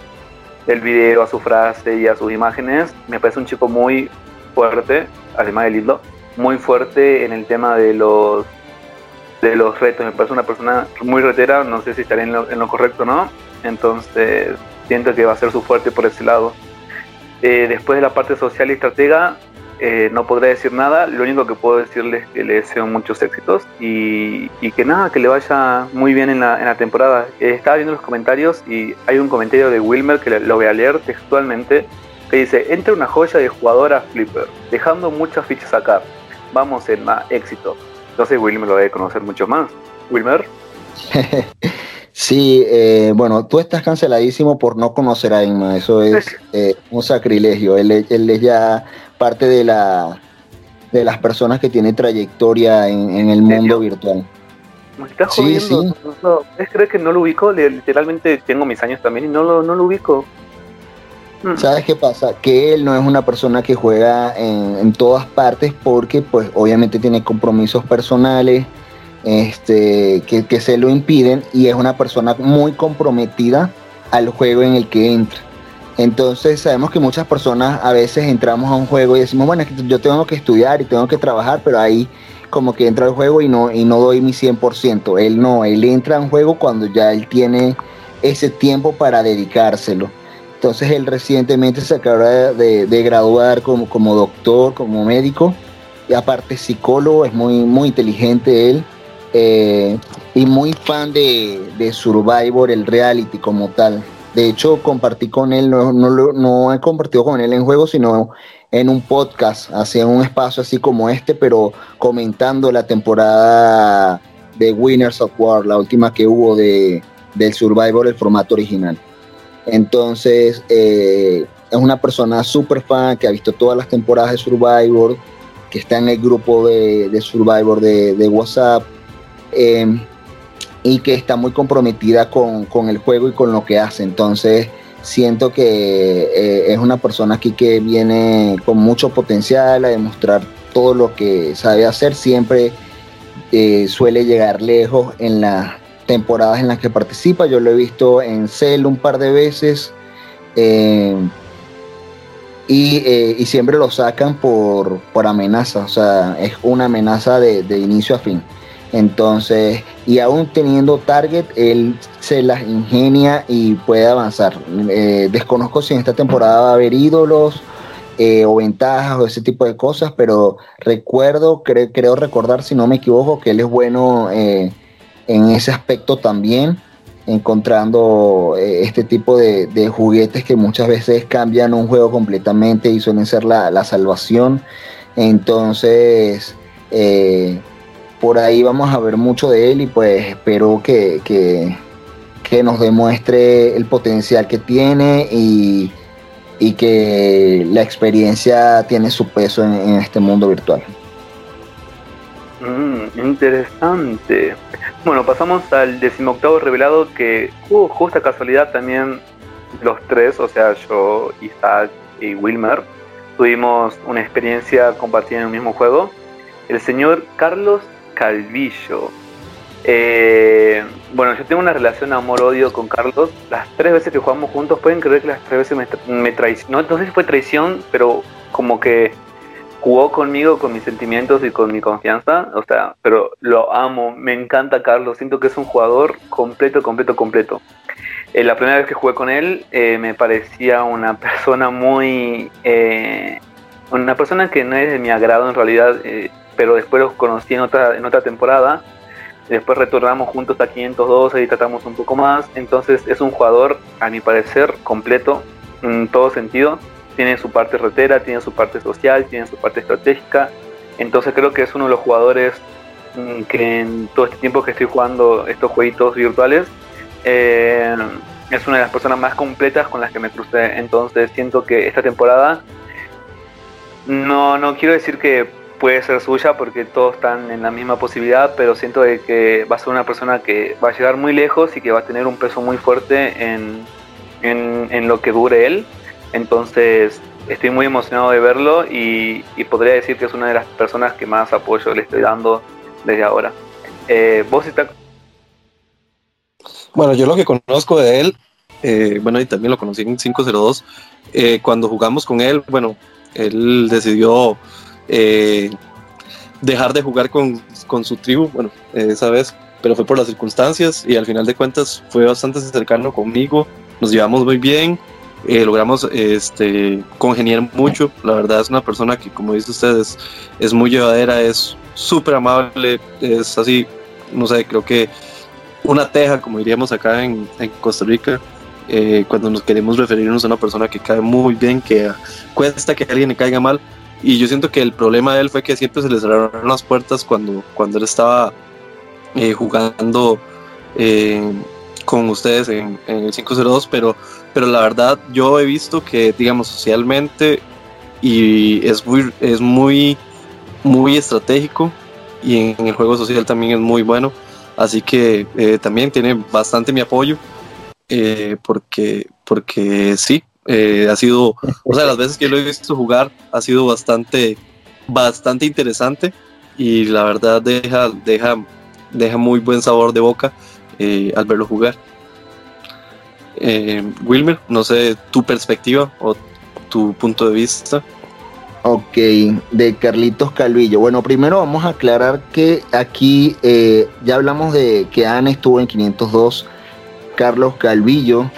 el video, a su frase y a sus imágenes. Me parece un chico muy fuerte, además de lindo, muy fuerte en el tema de los de los retos. Me parece una persona muy retera, no sé si estaré en lo, en lo correcto o no. Entonces siento que va a ser su fuerte por ese lado. Eh, después de la parte social y estratega, eh, no podré decir nada, lo único que puedo decirles es que le deseo muchos éxitos y, que nada, que le vaya muy bien en la, temporada. Eh, estaba viendo los comentarios y hay un comentario de Wilmer que lo voy a leer textualmente, que dice, entra una joya de jugadora Flipper, dejando muchas fichas acá. Vamos en más éxito. Entonces Wilmer lo debe conocer mucho más. Wilmer. Sí, eh, bueno, tú estás canceladísimo por no conocer a Inma, eso es un sacrilegio. Él, él, es ya parte de la de las personas que tienen trayectoria en, el mundo virtual. Me estás sí, sí. ¿Es creer que no lo ubico? Literalmente tengo mis años también y no lo, no lo ubico. Hmm. ¿Sabes qué pasa? Que él no es una persona que juega en, todas partes porque pues obviamente tiene compromisos personales este, que, que se lo impiden y es una persona muy comprometida al juego en el que entra. Entonces sabemos que muchas personas a veces entramos a un juego y decimos, bueno, yo tengo que estudiar y tengo que trabajar, pero ahí como que entra al juego y no, y no doy mi 100%. Él no, él entra a un juego cuando ya él tiene ese tiempo para dedicárselo. Entonces él recientemente se acaba de, graduar como, como doctor, como médico, y aparte psicólogo, es muy, muy inteligente él, eh, y muy fan de, Survivor, el reality como tal. De hecho, compartí con él, no, no, he compartido con él en juego, sino en un podcast, hacia un espacio así como este, pero comentando la temporada de Winners of War, la última que hubo de, del Survivor, el formato original. Entonces, eh, es una persona súper fan que ha visto todas las temporadas de Survivor, que está en el grupo de, Survivor de, WhatsApp. Eh, y que está muy comprometida con, el juego y con lo que hace. Entonces siento que eh, es una persona aquí que viene con mucho potencial a demostrar todo lo que sabe hacer. Siempre eh, suele llegar lejos en las temporadas en las que participa. Yo lo he visto en Cell un par de veces. Eh, y, siempre lo sacan por, por amenaza, o sea, es una amenaza de inicio a fin. Entonces, y aún teniendo target, él se las ingenia y puede avanzar. Eh, desconozco si en esta temporada va a haber ídolos eh, o ventajas o ese tipo de cosas, pero recuerdo, creo recordar, si no me equivoco, que él es bueno eh, en ese aspecto también, encontrando este tipo de, juguetes que muchas veces cambian un juego completamente y suelen ser la, la salvación. Entonces, por ahí vamos a ver mucho de él y pues espero que, que, nos demuestre el potencial que tiene y, que la experiencia tiene su peso en, este mundo virtual. Mm, interesante. Bueno, pasamos al decimoctavo revelado que, uh, justa casualidad también los tres, o sea, yo, Isaac y Wilmer, tuvimos una experiencia compartida en el mismo juego. El señor Carlos Calvillo. Eh, bueno, yo tengo una relación amor-odio con Carlos. Las tres veces que jugamos juntos, pueden creer que las tres veces me, traicionó. No, sé si fue traición, pero como que jugó conmigo, con mis sentimientos y con mi confianza. O sea, pero lo amo, me encanta Carlos. Siento que es un jugador completo, completo, completo. Eh, la primera vez que jugué con él, eh, me parecía una persona muy. una persona que no es de mi agrado en realidad pero después los conocí en otra, en otra temporada. Después retornamos juntos a 512 y tratamos un poco más. Entonces es un jugador, a mi parecer, completo en todo sentido. Tiene su parte retera, tiene su parte social, tiene su parte estratégica. Entonces creo que es uno de los jugadores mm, que en todo este tiempo que estoy jugando estos jueguitos virtuales, eh, es una de las personas más completas con las que me crucé. Entonces siento que esta temporada, no, no quiero decir que puede ser suya porque todos están en la misma posibilidad, pero siento de que va a ser una persona que va a llegar muy lejos y que va a tener un peso muy fuerte en, en, lo que dure él. Entonces estoy muy emocionado de verlo y, podría decir que es una de las personas que más apoyo le estoy dando desde ahora. Eh, ¿Vos está... Bueno, yo lo que conozco de él, eh, bueno, y también lo conocí en 502, eh, cuando jugamos con él, bueno, él decidió eh, dejar de jugar con, con, su tribu, bueno, esa vez, pero fue por las circunstancias y al final de cuentas fue bastante cercano conmigo, nos llevamos muy bien, eh, logramos este, congeniar mucho, la verdad es una persona que como dice ustedes es muy llevadera, es súper amable, es así, no sé, creo que una teja, como diríamos acá en, Costa Rica, eh, cuando nos queremos referirnos a una persona que cae muy bien, que cuesta que alguien le caiga mal, y yo siento que el problema de él fue que siempre se le cerraron las puertas cuando, cuando él estaba eh, jugando con ustedes en, el 502, pero, pero la verdad yo he visto que, digamos, socialmente y es muy, es muy, muy estratégico y en, el juego social también es muy bueno, así que eh, también tiene bastante mi apoyo. porque, porque sí, eh, ha sido, o sea, las veces que lo he visto jugar ha sido bastante, bastante interesante y la verdad deja, deja, deja muy buen sabor de boca eh, al verlo jugar. Eh, Wilmer, no sé tu perspectiva o tu punto de vista. Ok, de Carlitos Calvillo. Bueno, primero vamos a aclarar que aquí ya hablamos de que Anne estuvo en 502, Carlos Calvillo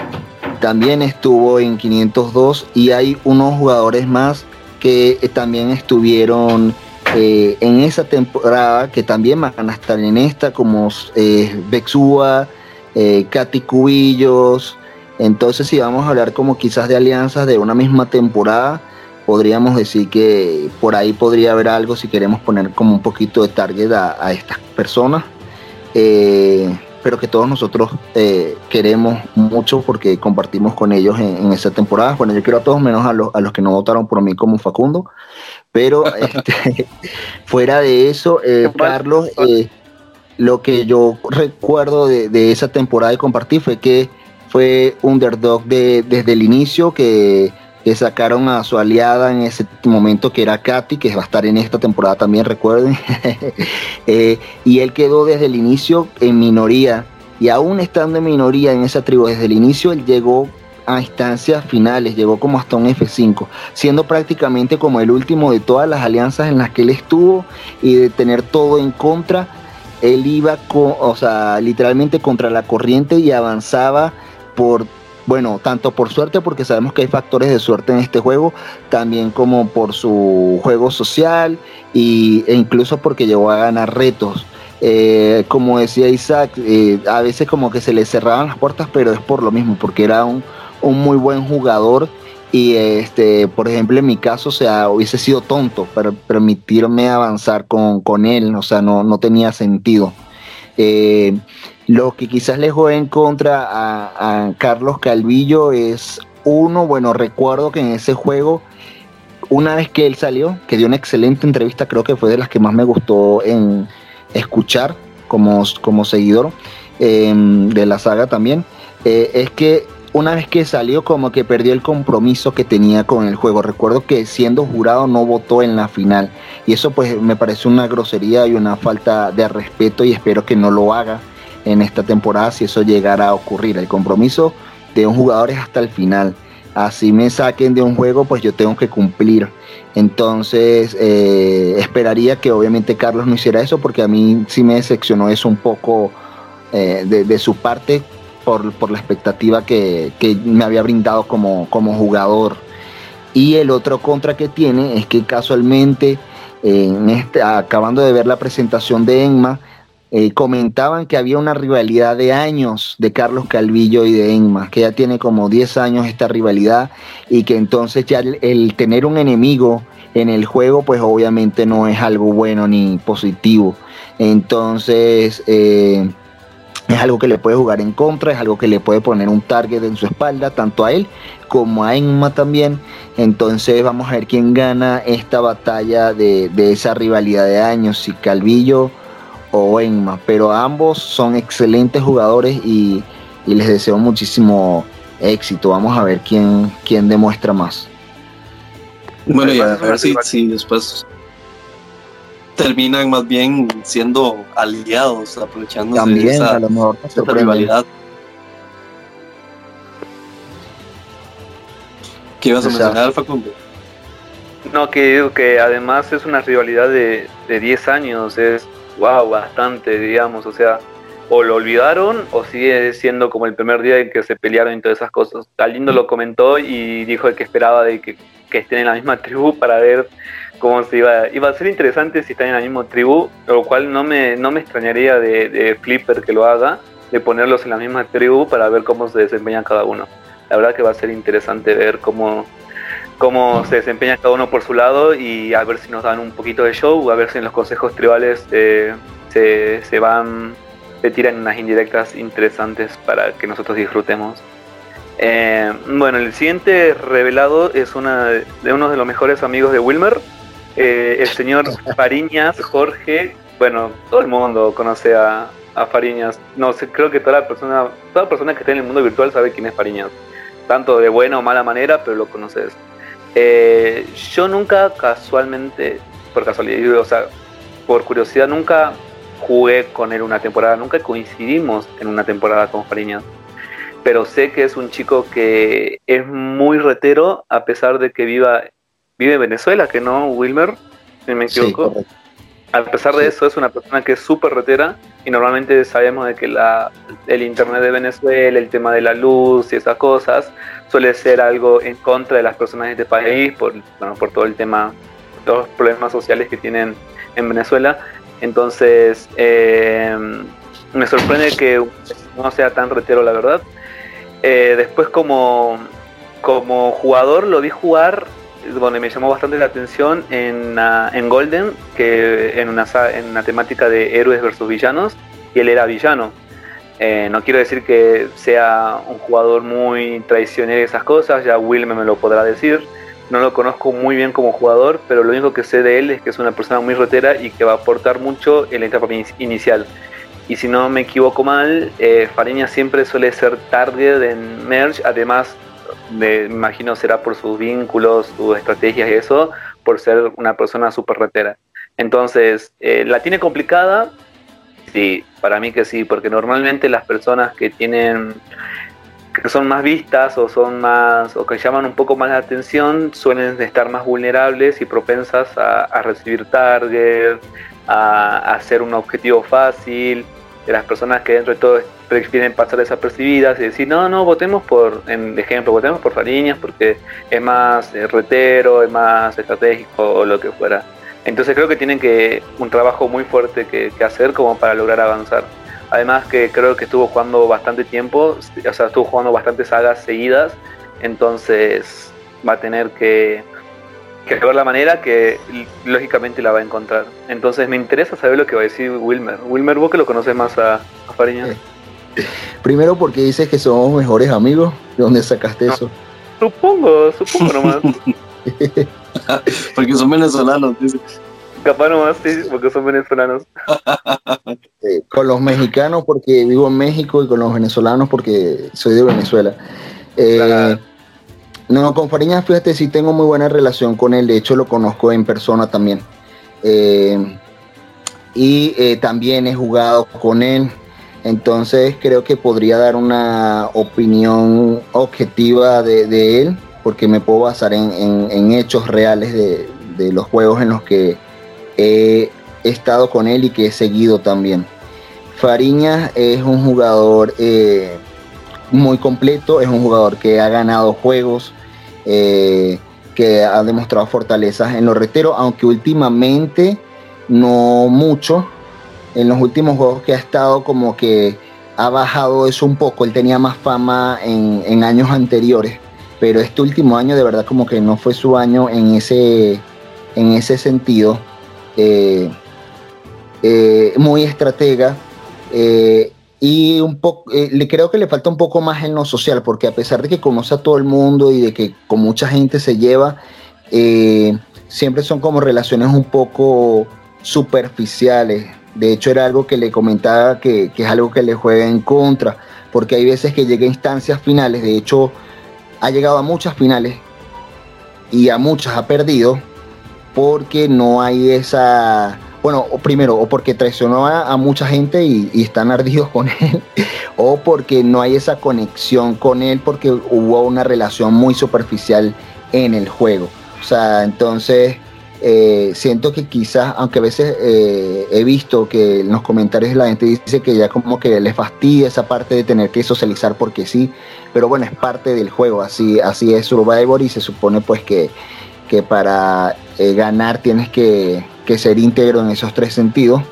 también estuvo en 502 y hay unos jugadores más que eh, también estuvieron eh, en esa temporada, que también van a estar en esta, como eh, Bexúa, eh, Katy Cubillos. Entonces, si vamos a hablar como quizás de alianzas de una misma temporada, podríamos decir que por ahí podría haber algo si queremos poner como un poquito de target a, estas personas. Eh, pero que todos nosotros eh, queremos mucho porque compartimos con ellos en, esa temporada. Bueno, yo quiero a todos menos a los, a los que no votaron por mí como Facundo, pero este, fuera de eso, eh, Carlos, eh, lo que yo recuerdo de, de, esa temporada y compartí fue que fue underdog de, desde el inicio, que que sacaron a su aliada en ese momento que era Katy, que va a estar en esta temporada también, recuerden. Eh, y él quedó desde el inicio en minoría. Y aún estando en minoría en esa tribu desde el inicio, él llegó a instancias finales, llegó como hasta un F5, siendo prácticamente como el último de todas las alianzas en las que él estuvo y de tener todo en contra. Él iba, o sea, literalmente contra la corriente y avanzaba por bueno, tanto por suerte, porque sabemos que hay factores de suerte en este juego, también como por su juego social y, e incluso porque llegó a ganar retos. Eh, como decía Isaac, eh, a veces como que se le cerraban las puertas, pero es por lo mismo, porque era un, muy buen jugador y este, por ejemplo, en mi caso, o sea, hubiese sido tonto para permitirme avanzar con, con él, o sea, no, no tenía sentido. Eh, lo que quizás le juegue en contra a, Carlos Calvillo es uno, bueno, recuerdo que en ese juego, una vez que él salió, que dio una excelente entrevista, creo que fue de las que más me gustó en escuchar como, como seguidor em, de la saga también, eh, es que una vez que salió como que perdió el compromiso que tenía con el juego. Recuerdo que siendo jurado no votó en la final y eso pues me parece una grosería y una falta de respeto y espero que no lo haga en esta temporada si eso llegara a ocurrir. El compromiso de un jugador es hasta el final. Así me saquen de un juego, pues yo tengo que cumplir. Entonces, eh, esperaría que obviamente Carlos no hiciera eso, porque a mí sí me decepcionó eso un poco eh, de, su parte por, la expectativa que, me había brindado como, jugador. Y el otro contra que tiene es que casualmente, en este, acabando de ver la presentación de Enma, eh, comentaban que había una rivalidad de años de Carlos Calvillo y de Enma, que ya tiene como 10 años esta rivalidad y que entonces ya el, tener un enemigo en el juego pues obviamente no es algo bueno ni positivo. Entonces eh, es algo que le puede jugar en contra, es algo que le puede poner un target en su espalda, tanto a él como a Enma también. Entonces vamos a ver quién gana esta batalla de, de esa rivalidad de años, si Calvillo o Enma, pero ambos son excelentes jugadores y, les deseo muchísimo éxito. Vamos a ver quién, quién demuestra más. Bueno, y a ver si, después terminan más bien siendo aliados, aprovechando También, esa, a lo mejor rivalidad. ¿Qué ibas a mencionar, Facundo? No, que digo que además es una rivalidad de, de 10 años, es wow, bastante, digamos, o sea, o lo olvidaron o sigue siendo como el primer día en que se pelearon y todas esas cosas. Galindo lo comentó y dijo que esperaba de que, estén en la misma tribu para ver cómo se iba. Iba a ser interesante si están en la misma tribu, lo cual no me, no me extrañaría de, Flipper que lo haga, de ponerlos en la misma tribu para ver cómo se desempeñan cada uno. La verdad que va a ser interesante ver cómo, cómo se desempeña cada uno por su lado y a ver si nos dan un poquito de show, a ver si en los consejos tribales eh, se, van, se tiran unas indirectas interesantes para que nosotros disfrutemos. Eh, bueno, el siguiente revelado es una de uno de los mejores amigos de Wilmer, eh, el señor Fariñas Jorge. Bueno, todo el mundo conoce a, a Fariñas. No sé, creo que toda la persona, toda persona que esté en el mundo virtual sabe quién es Fariñas. Tanto de buena o mala manera, pero lo conoces. Eh, yo nunca casualmente, por casualidad, o sea, por curiosidad, nunca jugué con él una temporada, nunca coincidimos en una temporada con Fariñas. Pero sé que es un chico que es muy retero, a pesar de que viva, vive en Venezuela, que no, Wilmer, si me equivoco. a pesar de eso, es una persona que es súper retera y normalmente sabemos de que la, el internet de Venezuela, el tema de la luz y esas cosas, suele ser algo en contra de las personas de este país por, bueno, por todo el tema, todos los problemas sociales que tienen en Venezuela. Entonces, eh, me sorprende que no sea tan retero, la verdad. Eh, después, como, como jugador, lo vi jugar, donde me llamó bastante la atención en, ah, en Golden, que en una, en una temática de héroes versus villanos, y él era villano. Eh, no quiero decir que sea un jugador muy traicionero y esas cosas, ya Will me lo podrá decir. No lo conozco muy bien como jugador, pero lo único que sé de él es que es una persona muy rotera y que va a aportar mucho en la etapa inicial. Y si no me equivoco mal, eh, Fariña siempre suele ser target en Merge, además, me imagino será por sus vínculos, sus estrategias y eso, por ser una persona súper rotera. Entonces, eh, la tiene complicada, Sí, para mí que sí, porque normalmente las personas que tienen que son más vistas o son más o que llaman un poco más la atención suelen estar más vulnerables y propensas a, recibir target, a, hacer un objetivo fácil. De las personas que dentro de todo prefieren pasar desapercibidas y decir, no, no, votemos por, en ejemplo, votemos por Fariñas porque es más eh, retero, es más estratégico o lo que fuera. Entonces creo que tienen que un trabajo muy fuerte que, hacer como para lograr avanzar. Además que creo que estuvo jugando bastante tiempo, o sea, estuvo jugando bastantes sagas seguidas, entonces va a tener que, ver la manera que lógicamente la va a encontrar. Entonces me interesa saber lo que va a decir Wilmer. Wilmer, vos que lo conoces más a, a Fariña. Primero porque dices que somos mejores amigos, ¿de dónde sacaste eso? Supongo, supongo nomás. porque son venezolanos, dice. Capaz nomás, sí, porque son venezolanos. Eh, con los mexicanos porque vivo en México y con los venezolanos porque soy de Venezuela. Eh, no, con Fariñas, fíjate, sí tengo muy buena relación con él. De hecho, lo conozco en persona también. Eh, y también he jugado con él. Entonces creo que podría dar una opinión objetiva de él porque me puedo basar en, hechos reales de, los juegos en los que he estado con él y que he seguido también. Fariñas es un jugador eh, muy completo, es un jugador que ha ganado juegos, eh, que ha demostrado fortalezas en los reteros, aunque últimamente no mucho, en los últimos juegos que ha estado como que ha bajado eso un poco. Él tenía más fama en, años anteriores, pero este último año de verdad como que no fue su año en ese, en ese sentido. Eh, eh, muy estratega. Y un poco, le creo que le falta un poco más en lo social, porque a pesar de que conoce a todo el mundo y de que con mucha gente se lleva, siempre son como relaciones un poco superficiales. De hecho, era algo que le comentaba que, es algo que le juega en contra, porque hay veces que llega a instancias finales, de hecho, ha llegado a muchas finales y a muchas ha perdido, porque no hay esa, bueno, primero, o porque traicionó a, mucha gente y, están ardidos con él, o porque no hay esa conexión con él, porque hubo una relación muy superficial en el juego. O sea, entonces eh, siento que quizás, aunque a veces eh, he visto que en los comentarios la gente dice que ya como que les fastidia esa parte de tener que socializar porque sí, pero bueno, es parte del juego, así, así es Survivor y se supone pues que, que para eh, ganar tienes que, que, ser íntegro en esos tres sentidos.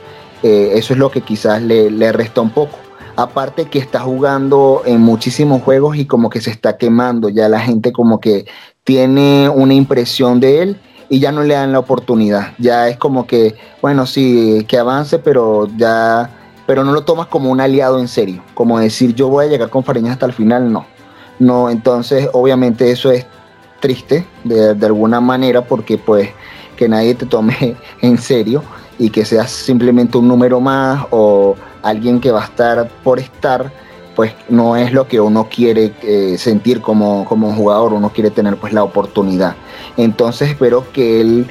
eso es lo que quizás le, resta un poco. Aparte que está jugando en muchísimos juegos y como que se está quemando, ya la gente como que tiene una impresión de él y ya no le dan la oportunidad. Ya es como que, bueno, sí, que avance, pero ya, pero no lo tomas como un aliado en serio. Como decir, yo voy a llegar con Fariñas hasta el final, no. No, entonces obviamente eso es triste de alguna manera porque pues que nadie te tome en serio y que seas simplemente un número más o alguien que va a estar por estar pues no es lo que uno quiere eh, sentir como, como jugador, uno quiere tener pues la oportunidad. Entonces espero que él,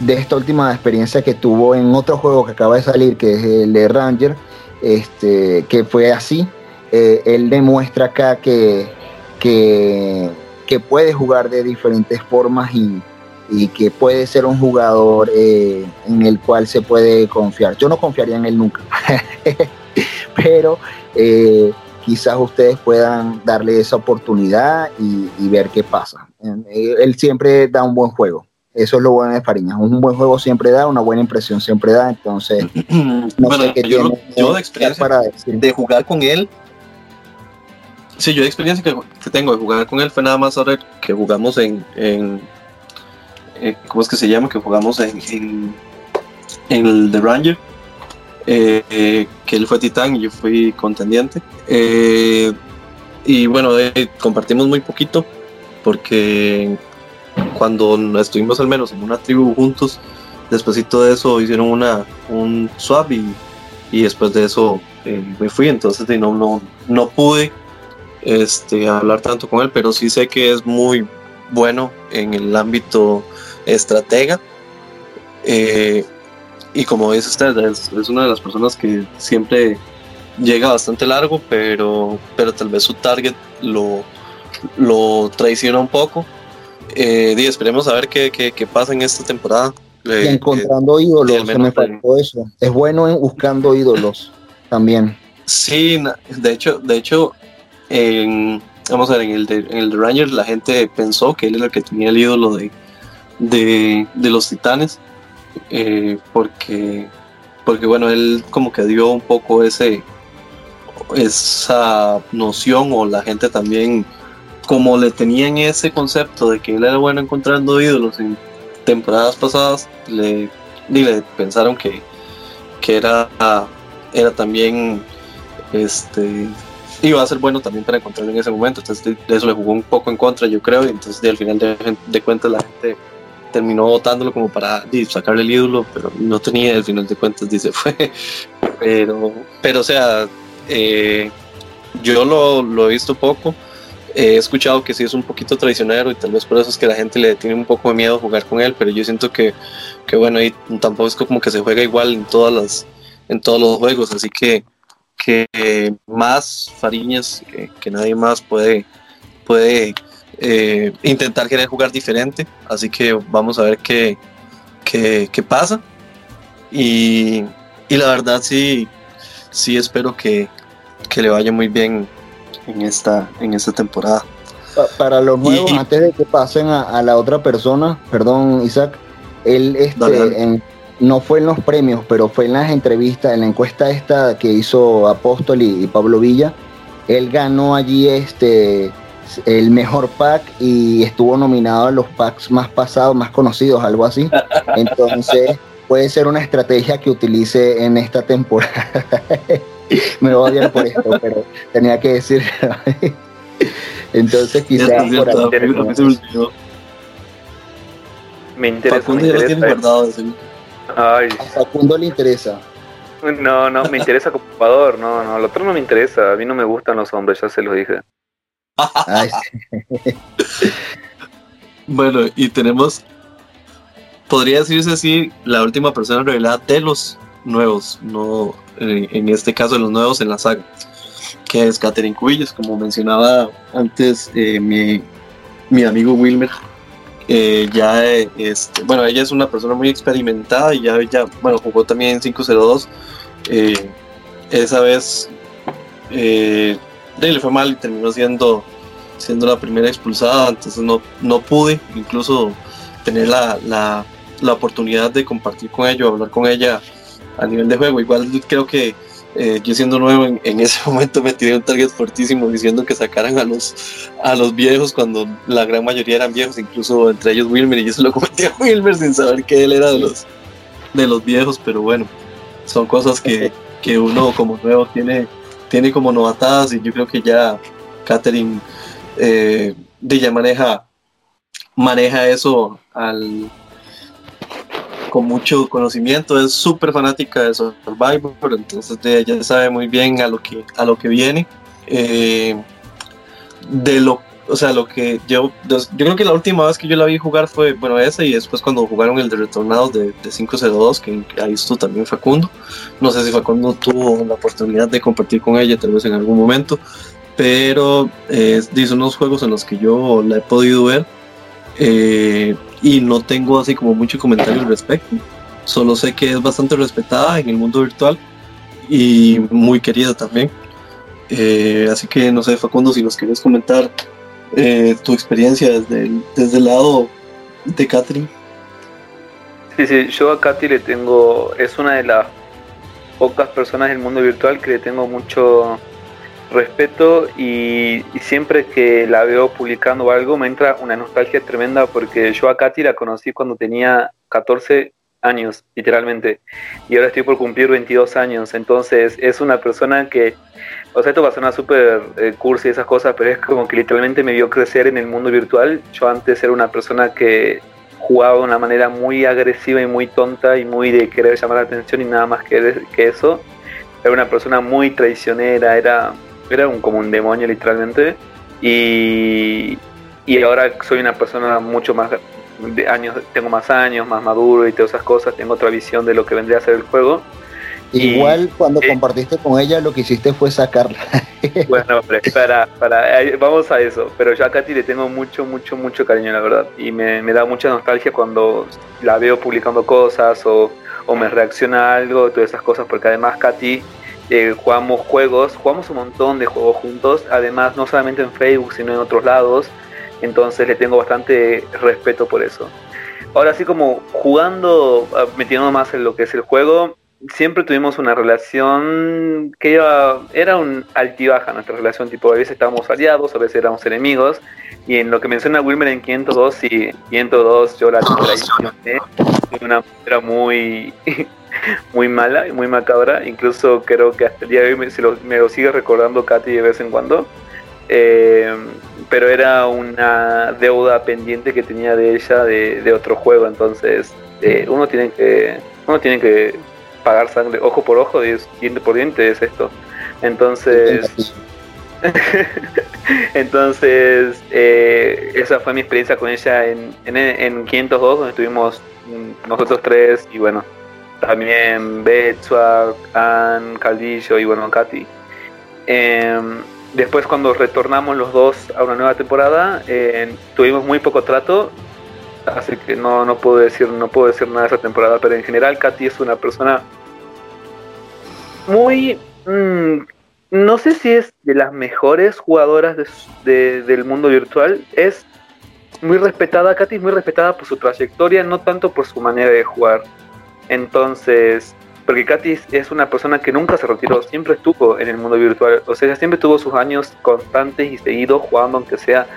de esta última experiencia que tuvo en otro juego que acaba de salir, que es el de Ranger, este, que fue así, eh, él demuestra acá que, que, puede jugar de diferentes formas y, que puede ser un jugador eh, en el cual se puede confiar. Yo no confiaría en él nunca, pero eh, quizás ustedes puedan darle esa oportunidad y, ver qué pasa. Eh, él siempre da un buen juego. Eso es lo bueno de Fariñas. Un buen juego siempre da, una buena impresión siempre da. Entonces, no sé qué yo, yo de experiencia para de jugar con él. Sí, yo de experiencia que, tengo de jugar con él fue nada más ahora que jugamos en, en eh, ¿cómo es que se llama? Que jugamos en, el The Ranger eh, que él fue titán y yo fui contendiente. Eh, y bueno, compartimos muy poquito porque cuando estuvimos al menos en una tribu juntos, después de eso hicieron una, un swap y, y después de eso eh, me fui, entonces no, no, no pude este, hablar tanto con él, pero sí sé que es muy bueno en el ámbito estratega. Eh, y como dice usted, es, una de las personas que siempre llega bastante largo, pero, pero tal vez su target lo, lo traiciona un poco. Eh, y esperemos a ver qué, qué, pasa en esta temporada. Eh, encontrando ídolos, me faltó eso. Es bueno en buscando ídolos también. Sí, de hecho, de hecho, en, vamos a ver, en el, de, en el Ranger la gente pensó que él era el que tenía el ídolo de, de, de los titanes eh, porque, porque bueno, él como que dio un poco ese, esa noción o la gente también como le tenían ese concepto de que él era bueno encontrando ídolos en temporadas pasadas, le, le pensaron que, que era, era también este iba a ser bueno también para encontrarlo en ese momento, entonces de, eso le jugó un poco en contra yo creo, y entonces al final de, de cuentas la gente terminó votándolo como para sacarle el ídolo, pero no tenía al final de cuentas, dice, fue. Pero, pero o sea, eh, yo lo, lo, he visto poco. He escuchado que sí es un poquito traicionero y tal vez por eso es que la gente le tiene un poco de miedo jugar con él, pero yo siento que, que bueno, y tampoco es como que se juega igual en todas las en todos los juegos, así que, que más Fariñas que, que nadie más puede puede eh, intentar querer jugar diferente. Así que vamos a ver qué, qué, pasa. Y, y, la verdad sí, sí espero que, que, le vaya muy bien en esta, en esta temporada. Para los nuevos, antes de que pasen a, la otra persona, perdón Isaac, él este, En, no fue en los premios, pero fue en las entrevistas, en la encuesta esta que hizo Apóstol y, Pablo Villa. Él ganó allí este el mejor pack y estuvo nominado a los packs más pasados, más conocidos, algo así. Entonces, puede ser una estrategia que utilice en esta temporada. Me lo odiar por esto, pero tenía que decir. Entonces, quizás por Me interesa. Facundo lo guardado. Ay. A Facundo le interesa. No, no, me interesa como jugador. No, no, lo otro no me interesa. A mí no me gustan los hombres, ya se los dije. Bueno, y tenemos, podría decirse así, la última persona revelada de los nuevos, no en este caso de los nuevos en la saga, que es Catherine Cubillos, como mencionaba antes eh, mi, mi amigo Wilmer. Eh, ya, este, bueno, ella es una persona muy experimentada y ya, ya bueno, jugó también en 502. Eh, esa vez eh, le fue mal y terminó siendo, siendo la primera expulsada, entonces no, no pude incluso tener la, la, la oportunidad de compartir con ella, hablar con ella a nivel de juego. Igual creo que eh, yo siendo nuevo en, ese momento me tiré un target fortísimo diciendo que sacaran a los, a los viejos cuando la gran mayoría eran viejos, incluso entre ellos Wilmer, y yo se lo comenté a Wilmer sin saber que él era de los, de los viejos, pero bueno, son cosas que, que uno como nuevo tiene, tiene como novatadas y yo creo que ya Catherine eh, ya maneja, maneja eso al con mucho conocimiento, es súper fanática de Survivor, entonces ella sabe muy bien a lo que, a lo que viene. Eh, de lo, o sea, lo que yo, yo creo que la última vez que yo la vi jugar fue, bueno, esa y después cuando jugaron el de Retornados de, de 502, que ahí estuvo también Facundo. No sé si Facundo tuvo la oportunidad de compartir con ella, tal vez en algún momento, pero eh, unos juegos en los que yo la he podido ver. Eh, y no tengo así como mucho comentario al respecto. Solo sé que es bastante respetada en el mundo virtual y muy querida también. Eh, así que no sé, Facundo, si nos quieres comentar eh, tu experiencia desde el, desde lado de Catherine. Sí, sí, yo a Katy le tengo, es una de las pocas personas del mundo virtual que le tengo mucho respeto y, siempre que la veo publicando algo me entra una nostalgia tremenda porque yo a Katy la conocí cuando tenía 14 años, literalmente, y ahora estoy por cumplir 22 años, entonces es una persona que, o sea, esto va a sonar súper eh, cursi y esas cosas, pero es como que literalmente me vio crecer en el mundo virtual. Yo antes era una persona que jugaba de una manera muy agresiva y muy tonta y muy de querer llamar la atención y nada más que, eso. Era una persona muy traicionera, era era un, como un demonio literalmente. Y, y ahora soy una persona mucho más de años, tengo más años, más maduro y todas esas cosas, tengo otra visión de lo que vendría a ser el juego. Igual cuando compartiste con ella lo que hiciste fue sacarla. bueno, para, para, vamos a eso. Pero yo a Katy le tengo mucho, mucho, mucho cariño, la verdad. Y me, me da mucha nostalgia cuando la veo publicando cosas o, o me reacciona a algo, todas esas cosas, porque además Katy eh, jugamos juegos, jugamos un montón de juegos juntos, además no solamente en Facebook, sino en otros lados, entonces le tengo bastante respeto por eso. Ahora sí como jugando, ah, metiendo más en lo que es el juego, siempre tuvimos una relación que iba, era un altibaja nuestra relación, tipo a veces estábamos aliados, a veces éramos enemigos, y en lo que menciona Wilmer en 502, sí, 502 yo la traicioné de una manera muy muy mala y muy macabra. Incluso creo que hasta el día de hoy me, lo, sigue recordando Katy de vez en cuando. Eh, pero era una deuda pendiente que tenía de ella de, otro juego. Entonces eh, uno tiene que uno tiene que pagar sangre ojo por ojo, diente por diente es esto. Entonces Entonces, eh, esa fue mi experiencia con ella en, en, en 502, donde estuvimos nosotros tres y bueno, también Betsuak, Ann, Caldillo y bueno, Katy. Em, después cuando retornamos los dos a una nueva temporada, eh, tuvimos muy poco trato, así que no, no puedo decir, no puedo decir nada de esa temporada, pero en general Katy es una persona muy mm, no sé si es de las mejores jugadoras del mundo virtual, es muy respetada, Katy es muy respetada por su trayectoria, no tanto por su manera de jugar. Entonces, porque Katy es una persona que nunca se retiró, siempre estuvo en el mundo virtual, o sea, siempre tuvo sus años constantes y seguidos jugando, aunque sea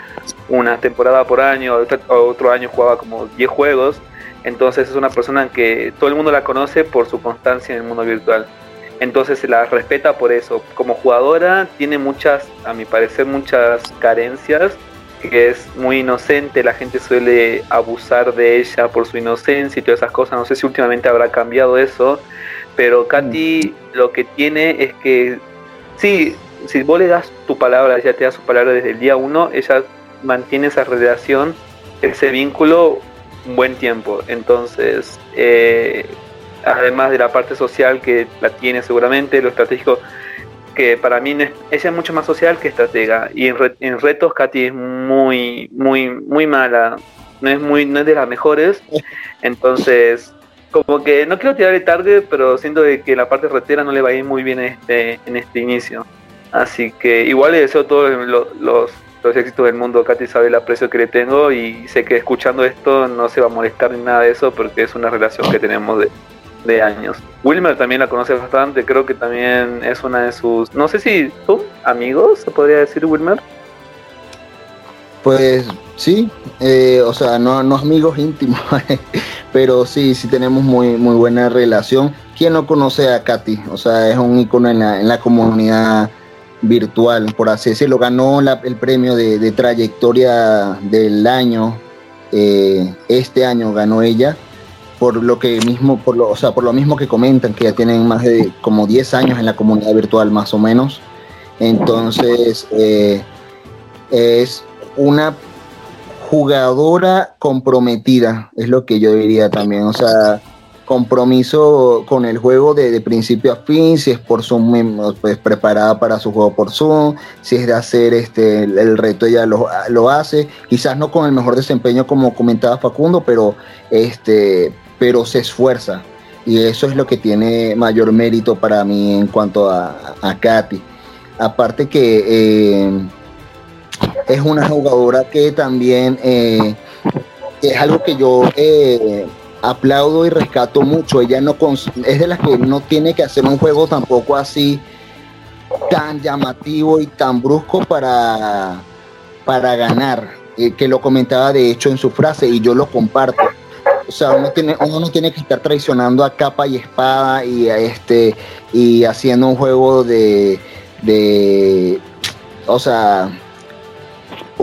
una temporada por año, otro año jugaba como 10 juegos, entonces es una persona que todo el mundo la conoce por su constancia en el mundo virtual. Entonces se la respeta por eso. Como jugadora tiene muchas, a mi parecer, muchas carencias, que es muy inocente, la gente suele abusar de ella por su inocencia y todas esas cosas. No sé si últimamente habrá cambiado eso, pero Katy mm. lo que tiene es que, sí, si vos le das tu palabra, ella te da su palabra desde el día uno, ella mantiene esa relación, ese vínculo un buen tiempo. Entonces, eh, además de la parte social que la tiene seguramente, lo estratégico, que para mí ella es mucho más social que estratega. Y en, retos Katy es muy, muy, muy mala. No es muy, no es de las mejores. Entonces, como que no quiero tirarle tarde, pero siento que la parte retera no le va a ir muy bien en este, en este inicio. Así que igual le deseo todos los, los, éxitos del mundo. Katy sabe el aprecio que le tengo y sé que escuchando esto no se va a molestar ni nada de eso porque es una relación que tenemos de, de años. Wilmer también la conoce bastante, creo que también es una de sus, no sé si son amigos, se podría decir Wilmer. Pues sí, eh, o sea, no, no amigos íntimos, pero sí, sí tenemos muy, muy buena relación. ¿Quién no conoce a Katy? O sea, es un icono en la, en la comunidad virtual, por así decirlo. Ganó el premio de, trayectoria del año. Eh, este año ganó ella por lo que mismo, por lo, o sea, por lo mismo que comentan, que ya tienen más de como 10 años en la comunidad virtual más o menos. Entonces, eh, es una jugadora comprometida, es lo que yo diría también. O sea, compromiso con el juego de, principio a fin, si es por Zoom, pues preparada para su juego por Zoom, si es de hacer este el, reto ella lo, lo, hace, quizás no con el mejor desempeño como comentaba Facundo, pero este pero se esfuerza y eso es lo que tiene mayor mérito para mí en cuanto a, a Katy. Aparte que eh, es una jugadora que también eh, es algo que yo eh, aplaudo y rescato mucho. Ella no es de las que no tiene que hacer un juego tampoco así tan llamativo y tan brusco para, para ganar. que lo comentaba de hecho en su frase y yo lo comparto o sea, uno, tiene, uno no tiene que estar traicionando a capa y espada y, a este, y haciendo un juego de, de, o sea,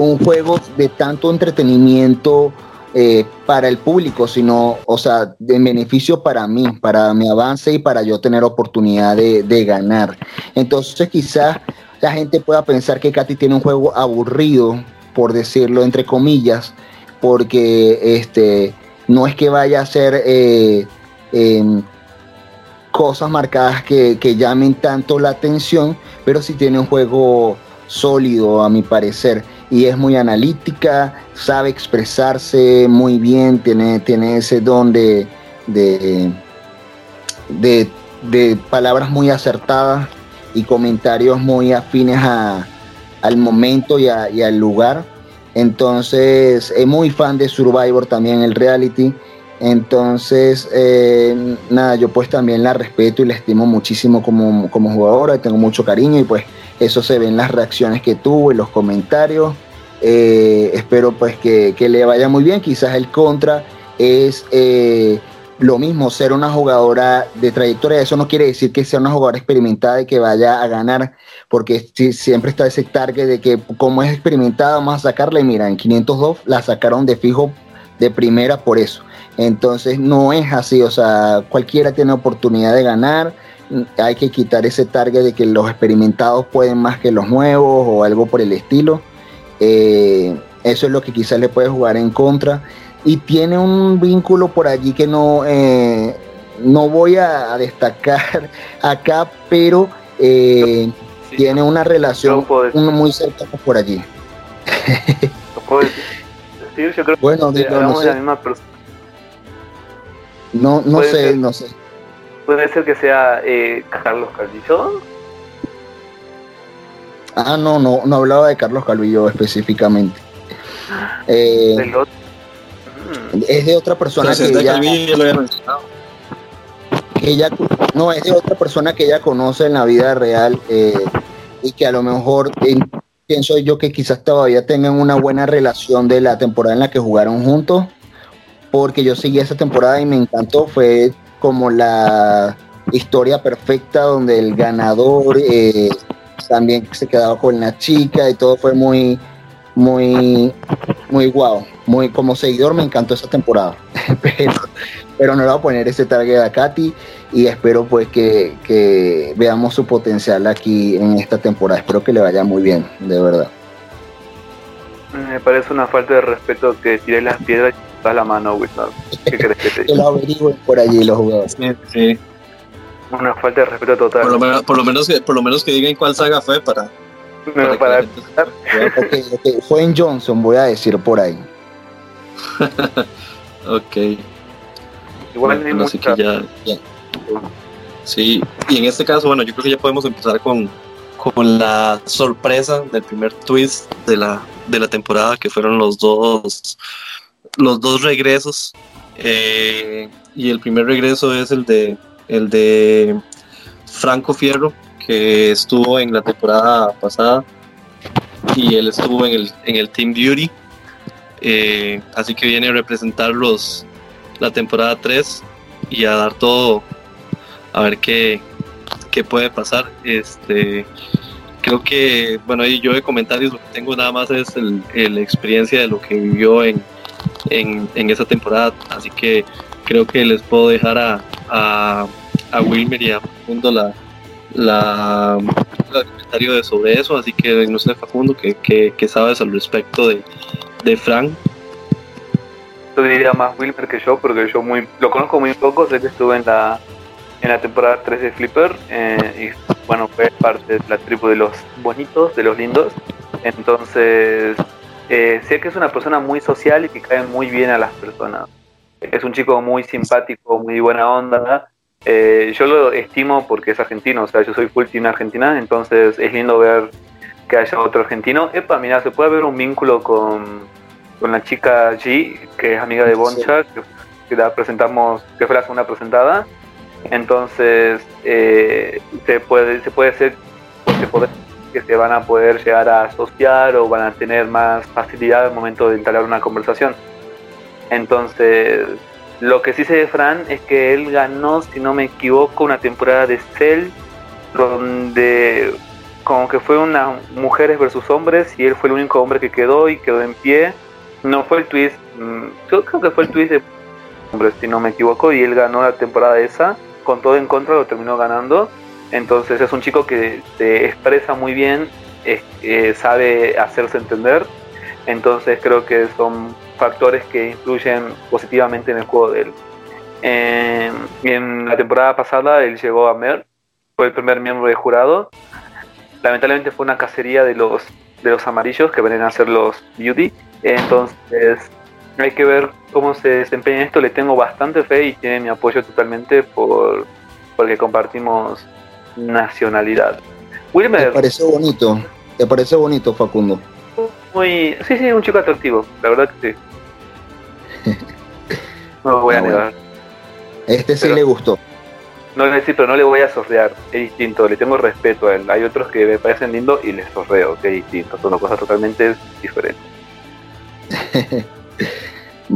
un juego de tanto entretenimiento eh, para el público, sino, o sea, de beneficio para mí, para mi avance y para yo tener oportunidad de, ganar. Entonces quizás la gente pueda pensar que Katy tiene un juego aburrido, por decirlo entre comillas, porque este no es que vaya a ser eh, em, cosas marcadas que, llamen tanto la atención, pero sí tiene un juego sólido a mi parecer y es muy analítica, sabe expresarse muy bien, tiene, tiene ese don de, de, palabras muy acertadas y comentarios muy afines al momento y al lugar. Entonces, es muy fan de Survivor también, el reality. Entonces, eh, nada, yo pues también la respeto y la estimo muchísimo como, como jugadora, tengo mucho cariño y pues eso se ve en las reacciones que tuvo, en los comentarios. Eh, espero pues que, le vaya muy bien. Quizás el contra es eh, lo mismo, ser una jugadora de trayectoria. Eso no quiere decir que sea una jugadora experimentada y que vaya a ganar porque siempre está ese target de que como es experimentada, vamos a sacarle, mira, en 502 la sacaron de fijo de primera por eso. Entonces no es así, o sea, cualquiera tiene oportunidad de ganar, hay que quitar ese target de que los experimentados pueden más que los nuevos o algo por el estilo. Eh, eso es lo que quizás le puede jugar en contra. Y tiene un vínculo por allí que no, eh, no voy a, destacar acá, pero eh, tiene una relación muy cercana por allí. bueno, no sé. No, no sé, no sé. Puede ser que sea eh, Carlos Calvillo. Ah, no, no, no hablaba de Carlos Calvillo específicamente. Eh, es de otra persona que ya... que ella, no, es de otra persona que ella conoce en la vida real eh, y que a lo mejor pienso yo que quizás todavía tengan una buena relación de la temporada en la que jugaron juntos, porque yo seguí esa temporada y me encantó, fue como la historia perfecta donde el ganador eh, también se quedaba con la chica y todo fue muy, muy, muy guau. Muy, como seguidor me encantó esa temporada, pero, pero no le voy a poner ese target a Katy y espero pues que, que veamos su potencial aquí en esta temporada. Espero que le vaya muy bien, de verdad. Me parece una falta de respeto que tires las piedras das la mano, Wizard. ¿Qué crees que te Que lo averigüen por allí los jugadores. Sí, sí. Una falta de respeto total. Por, lo menos, por, lo menos que, por lo menos que digan cuál saga fue para. Que para la gente sepa. Ok, ok, Fue en Johnson, voy a decir por ahí. Ok. igual no hay Bueno, así mucha- que ya, ya. Sí, y en este caso, bueno, yo creo que ya podemos empezar con, con la sorpresa del primer twist de la, de la temporada, que fueron los dos, los dos regresos. Eh, y el primer regreso es el de, el de Franco Fierro, que estuvo en la temporada pasada y él estuvo en el, en el Team Duty. Eh, así que viene a representar los, la temporada 3 y a dar todo a ver qué, qué puede pasar. Este, creo que, bueno, ahí yo de comentarios lo que tengo nada más es el experiencia de lo que vivió en, en, esa temporada, así que creo que les puedo dejar a, a, a Wilmer y a Facundo la, el comentario sobre eso, así que no sé Facundo, ¿qué, qué, qué sabes al respecto de, de Frank? Yo diría más Wilmer que yo, porque yo muy lo conozco muy poco, sé que estuve en la en la temporada 3 de Flipper eh, y bueno, fue parte de la tribu de los bonitos, de los lindos. Entonces, eh, sé que es una persona muy social y que cae muy bien a las personas. Es un chico muy simpático, muy buena onda. Eh, yo lo estimo porque es argentino, o sea, yo soy full team argentina, entonces es lindo ver que haya otro argentino. Epa, mira, se puede ver un vínculo con, con la chica G, que es amiga de Boncha, que, que la presentamos, que fue la segunda presentada. Entonces, eh, se puede se puede ser se puede- que se van a poder llegar a asociar o van a tener más facilidad al momento de entablar una conversación. Entonces, lo que sí sé de Fran es que él ganó, si no me equivoco, una temporada de Cell donde como que fue una mujeres versus hombres y él fue el único hombre que quedó y quedó en pie. No fue el twist, mm, yo creo que fue el twist de hombres, si no me equivoco, y él ganó la temporada esa, con todo en contra lo terminó ganando. Entonces es un chico que se expresa muy bien, eh, sabe hacerse entender. Entonces creo que son factores que influyen positivamente en el juego de él. Eh, en la temporada pasada él llegó a Mer, fue el primer miembro de jurado. Lamentablemente fue una cacería de los de los amarillos que vienen a ser los beauty. Entonces hay que ver cómo se desempeña esto. Le tengo bastante fe y tiene mi apoyo totalmente por porque compartimos nacionalidad. ¿Te Wilmer, parece bonito? ¿Te parece bonito, Facundo? muy sí sí un chico atractivo, la verdad que sí. No lo voy a Ah, bueno. negar. Este sí Pero- le gustó. No le sí, pero no le voy a sorrear, es distinto, le tengo respeto a él. Hay otros que me parecen lindos y les sorreo, que es distinto, son dos cosas totalmente diferentes.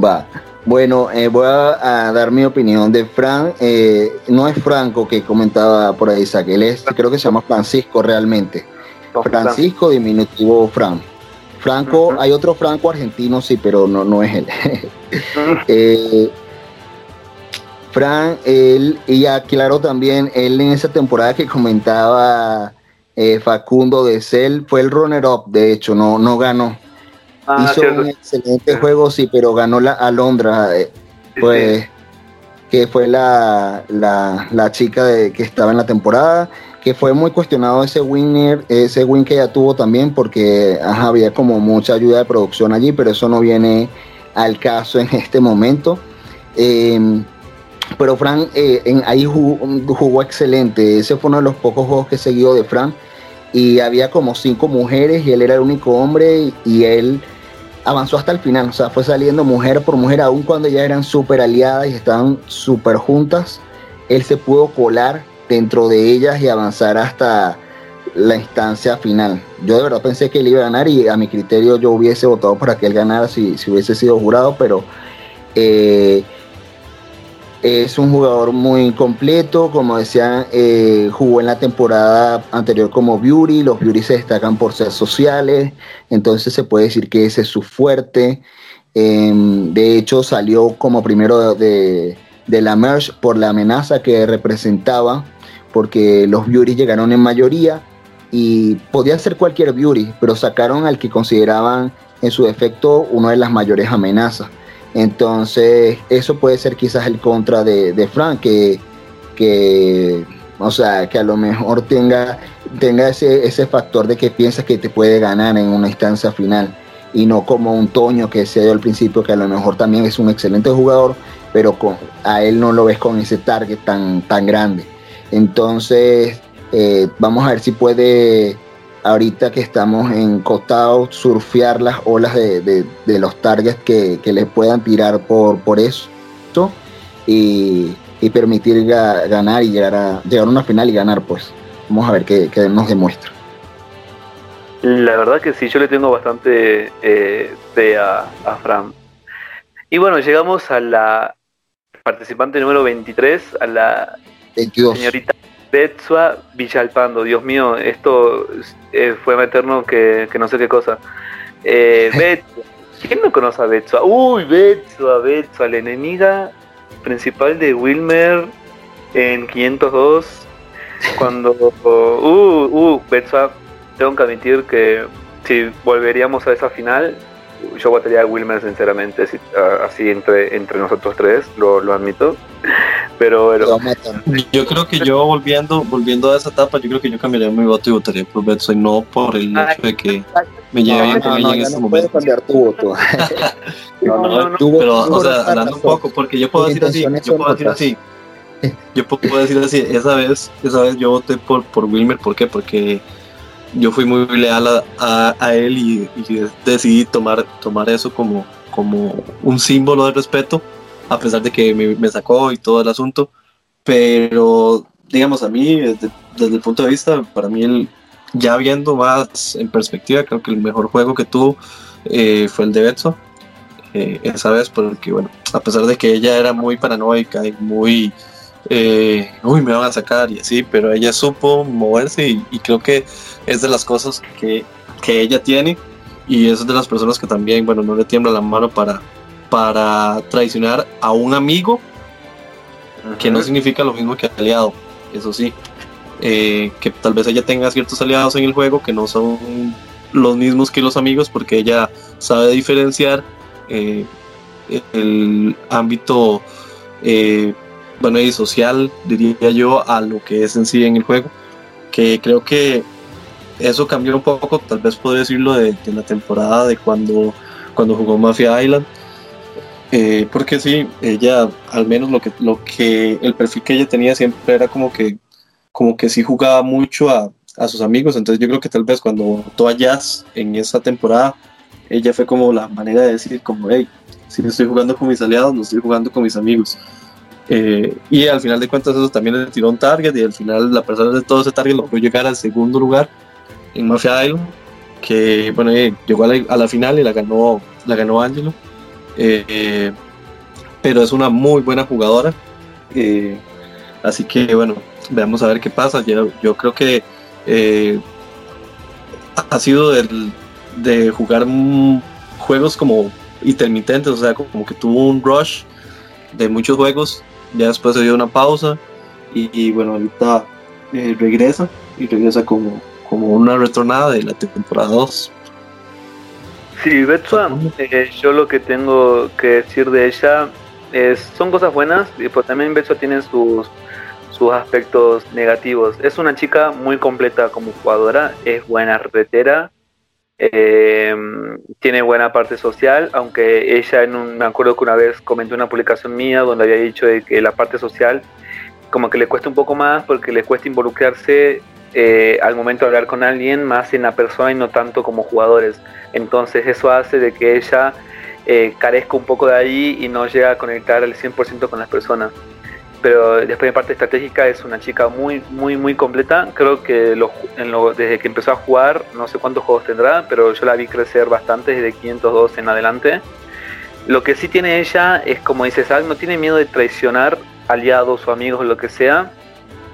Va. Bueno, eh, voy a, a dar mi opinión de Fran. Eh, no es Franco que comentaba por ahí, Isaac. Él es, creo que se llama Francisco realmente. Francisco, diminutivo Fran. Franco, hay otro Franco argentino, sí, pero no, no es él. Eh, Fran, él, y aclaro también, él en esa temporada que comentaba eh, Facundo de Cell, fue el runner-up, de hecho, no, no ganó. Ah, Hizo cierto. un excelente juego, sí, pero ganó la Alondra, eh, pues, sí. que fue la, la, la chica de, que estaba en la temporada, que fue muy cuestionado ese winner, ese win que ella tuvo también, porque ajá, había como mucha ayuda de producción allí, pero eso no viene al caso en este momento. Eh, pero Fran eh, en, ahí jugó, jugó excelente. Ese fue uno de los pocos juegos que he seguido de Fran. Y había como cinco mujeres y él era el único hombre y él avanzó hasta el final. O sea, fue saliendo mujer por mujer, aun cuando ya eran súper aliadas y estaban súper juntas. él se pudo colar dentro de ellas y avanzar hasta la instancia final. Yo de verdad pensé que él iba a ganar y a mi criterio yo hubiese votado para que él ganara si, si hubiese sido jurado, pero eh, es un jugador muy completo, como decían, eh, jugó en la temporada anterior como Beauty, los Beauty se destacan por ser sociales, entonces se puede decir que ese es su fuerte. Em, de hecho, salió como primero de, de la Merge por la amenaza que representaba, porque los Beauty llegaron en mayoría y podía ser cualquier Beauty, pero sacaron al que consideraban en su defecto una de las mayores amenazas. Entonces, eso puede ser quizás el contra de, Frank, que, o sea, que a lo mejor tenga, tenga ese, ese factor de que piensas que te puede ganar en una instancia final y no como un Toño que se dio al principio, que a lo mejor también es un excelente jugador, pero con, a él no lo ves con ese target tan, tan grande. Entonces, eh, vamos a ver si puede ahorita que estamos en costado, surfear las olas de, los targets que, que, les puedan tirar por, por eso y, permitir ganar y llegar a, llegar a una final y ganar, pues. Vamos a ver qué, nos demuestra. La verdad que sí, yo le tengo bastante eh, fe a, a Fran. Y bueno, llegamos a la participante número 23, a la señorita Betsua Villalpando, Dios mío, esto eh, fue meternos que, no sé qué cosa. Eh, Betsua, ¿quién no conoce a Betsua? Uy, Betsua, Betsua, la enemiga principal de Wilmer en 502. Cuando, uh, uh, Betsua, tengo que admitir que si volveríamos a esa final, yo votaría a Wilmer sinceramente, así, entre, entre nosotros tres, lo, lo admito. Pero, yo creo que yo volviendo volviendo a esa etapa, yo creo que yo cambiaría mi voto y votaría por Betso y no por el hecho de que me lleve bien con ella en este momento. cambiar tu voto. no, no, pero, o sea, hablando un poco, porque yo puedo decir así, yo puedo decir así. Yo puedo decir así, esa vez, esa vez yo voté por, por Wilmer, ¿por qué? Porque yo fui muy leal a, a, él y, y, decidí tomar, tomar eso como, como un símbolo de respeto a pesar de que me, sacó y todo el asunto. Pero, digamos, a mí, desde, el punto de vista, para mí, el, ya viendo más en perspectiva, creo que el mejor juego que tuvo eh, fue el de Betso. Eh, esa vez, porque, bueno, a pesar de que ella era muy paranoica y muy. Eh, uy, me van a sacar y así, pero ella supo moverse y, creo que es de las cosas que, que ella tiene y es de las personas que también, bueno, no le tiembla la mano para, para traicionar a un amigo, que no significa lo mismo que aliado, eso sí. Eh, que tal vez ella tenga ciertos aliados en el juego que no son los mismos que los amigos, porque ella sabe diferenciar eh, el ámbito eh, bueno y social, diría yo, a lo que es en sí en el juego. Que creo que eso cambió un poco, tal vez puedo decirlo, de, de la temporada de cuando, cuando jugó Mafia Island. Eh, porque sí, ella, al menos lo que, lo que, el perfil que ella tenía siempre era como que, como que sí jugaba mucho a, a sus amigos, entonces yo creo que tal vez cuando votó a Jazz en esa temporada, ella fue como la manera de decir como, hey, si no estoy jugando con mis aliados, no estoy jugando con mis amigos. Eh, y al final de cuentas eso también le tiró un target y al final la persona de todo ese target logró llegar al segundo lugar en Mafia Island, que bueno, eh, llegó a la, final y la ganó, la ganó Angelo. Eh, pero es una muy buena jugadora. Eh, así que bueno, veamos a ver qué pasa. Yo, yo creo que eh, ha sido de jugar juegos como intermitentes, o sea, como que tuvo un rush de muchos juegos, ya después se dio una pausa y, bueno, ahorita regresa y regresa como, como una retornada de la temporada 2. Sí, Betsua, eh, yo lo que tengo que decir de ella es, son cosas buenas, y pues también Betsua tiene sus, sus aspectos negativos. Es una chica muy completa como jugadora, es buena retera, eh, tiene buena parte social, aunque ella, en un, me acuerdo que una vez comentó una publicación mía donde había dicho de que la parte social como que le cuesta un poco más porque le cuesta involucrarse eh, al momento de hablar con alguien más en la persona y no tanto como jugadores. Entonces eso hace de que ella eh, carezca un poco de ahí y no llega a conectar al 100% con las personas. pero después de parte estratégica es una chica muy, muy, muy completa. Creo que desde que empezó a jugar, no sé cuántos juegos tendrá, pero yo la vi crecer bastante desde 502 en adelante. Lo que sí tiene ella es, como dice no tiene miedo de traicionar aliados o amigos o lo que sea.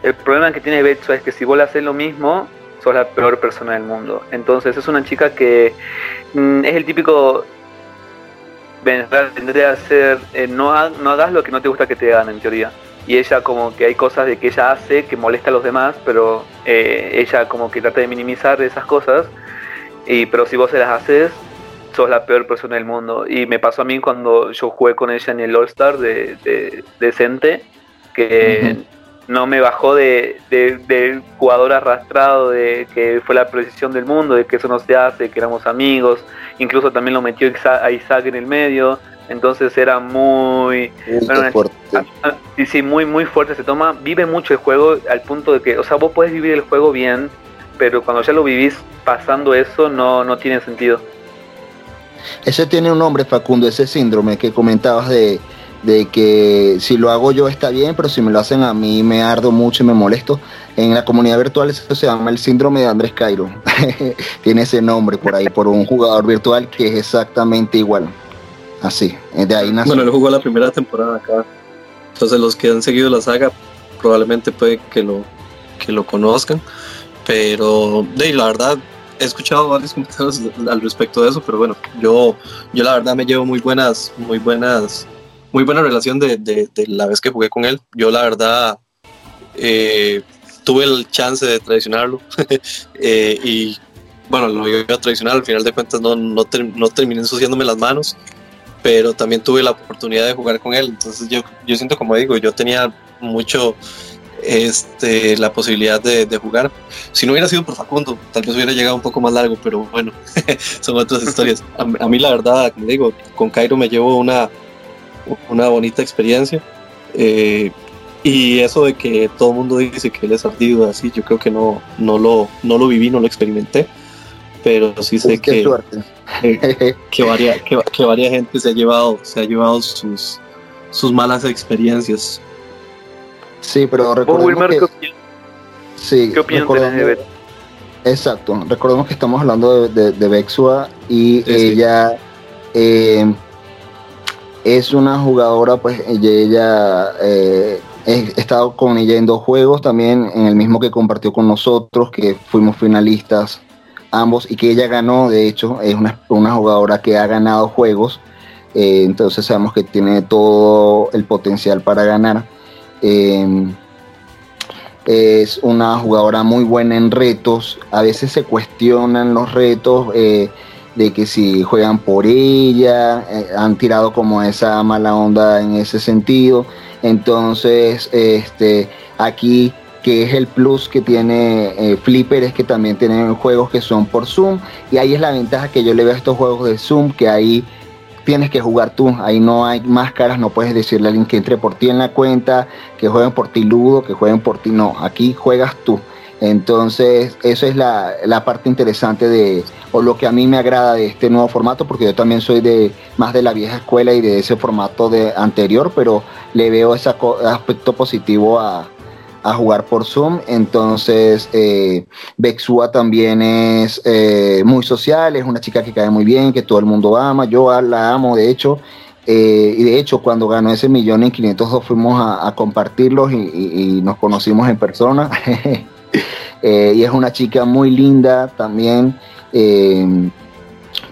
El problema que tiene Betsu es que si vos le haces lo mismo, sos la peor persona del mundo. Entonces es una chica que mm, es el típico vendría a ser eh, no, no hagas lo que no te gusta que te hagan en teoría y ella como que hay cosas de que ella hace que molesta a los demás, pero eh, ella como que trata de minimizar esas cosas, y pero si vos se las haces, sos la peor persona del mundo. Y me pasó a mí cuando yo jugué con ella en el All Star de, de, decente, que no me bajó de, de, jugador arrastrado, de que fue la precisión del mundo, de que eso no se hace, que éramos amigos, incluso también lo metió a Isaac en el medio entonces era muy, fuerte. Sí, sí, muy, muy fuerte. Se toma, vive mucho el juego al punto de que, o sea, vos puedes vivir el juego bien, pero cuando ya lo vivís pasando eso, no, no tiene sentido. Ese tiene un nombre, Facundo, ese síndrome que comentabas de, de que si lo hago yo está bien, pero si me lo hacen a mí me ardo mucho y me molesto. En la comunidad virtual eso se llama el síndrome de Andrés Cairo. Tiene ese nombre por ahí, por un jugador virtual que es exactamente igual. Así, ah, de ahí. Bueno, él jugó la primera temporada acá. Entonces los que han seguido la saga probablemente puede que lo, que lo conozcan. Pero de la verdad he escuchado varios comentarios al respecto de eso, pero bueno, yo, yo la verdad me llevo muy buenas, muy buenas, muy buena relación de, de, la vez que jugué con él. Yo la verdad eh, tuve el chance de traicionarlo eh, y bueno, lo iba a traicionar, al final de cuentas no, no, no terminé ensuciándome las manos pero también tuve la oportunidad de jugar con él. Entonces yo, yo siento, como digo, yo tenía mucho este, la posibilidad de, jugar. Si no hubiera sido por Facundo, tal vez hubiera llegado un poco más largo, pero bueno, son otras historias. A, mí la verdad, como digo, con Cairo me llevo una, una bonita experiencia. Eh, y eso de que todo el mundo dice que él es ardido, así, yo creo que no, no, lo, no lo viví, no lo experimenté pero sí sé que, que, varia, que, gente se ha llevado, se ha llevado sus, sus malas experiencias. Sí, pero recordemos que, sí, ¿Qué de Exacto, recordemos que estamos hablando de, de, Bexua y ella eh, es una jugadora, pues ella, eh, he estado con ella en dos juegos, también en el mismo que compartió con nosotros, que fuimos finalistas ambos y que ella ganó, de hecho, es una, jugadora que ha ganado juegos, eh, entonces sabemos que tiene todo el potencial para ganar. Em, es una jugadora muy buena en retos, a veces se cuestionan los retos eh, de que si juegan por ella, eh, han tirado como esa mala onda en ese sentido, entonces este, aquí que es el plus que tiene eh, Flipper, es que también tienen juegos que son por Zoom, y ahí es la ventaja que yo le veo a estos juegos de Zoom, que ahí tienes que jugar tú, ahí no hay máscaras, no puedes decirle a alguien que entre por ti en la cuenta, que jueguen por ti ludo, que jueguen por ti, no, aquí juegas tú. Entonces, eso es la, parte interesante de, o lo que a mí me agrada de este nuevo formato, porque yo también soy de más de la vieja escuela y de ese formato de anterior, pero le veo ese aspecto positivo a, a jugar por Zoom. Entonces, eh, Bexua también es eh, muy social, es una chica que cae muy bien, que todo el mundo ama. Yo la amo, de hecho. Eh, y de hecho, cuando ganó ese millón en 502 fuimos a, compartirlos y, nos conocimos en persona. y es una chica muy linda también,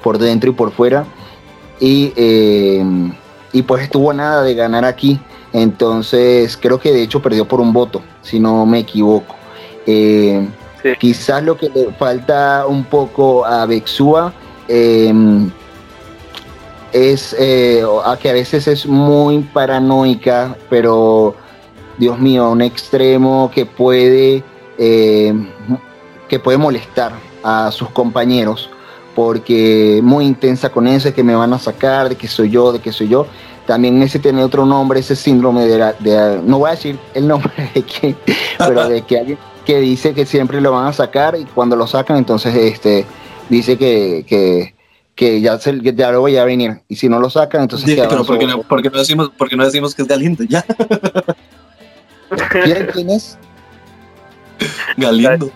por dentro y por fuera. Y, y pues estuvo nada de ganar aquí. Entonces, creo que de hecho perdió por un voto, si no me equivoco. Eh, quizás lo que le falta un poco a Bexua em, es eh, a que a veces es muy paranoica, pero Dios mío, un extremo que puede, em, que puede molestar a sus compañeros porque muy intensa con eso, de que me van a sacar, de que soy yo, de que soy yo. También ese tiene otro nombre, ese síndrome de, de no voy a decir el nombre de quién, pero de que alguien que dice que siempre lo van a sacar y cuando lo sacan entonces este dice que, que, que ya, se, ya lo voy a venir y si no lo sacan entonces pero porque no, porque no, decimos porque no decimos que es Galindo ya ¿Quién, es? Galindo.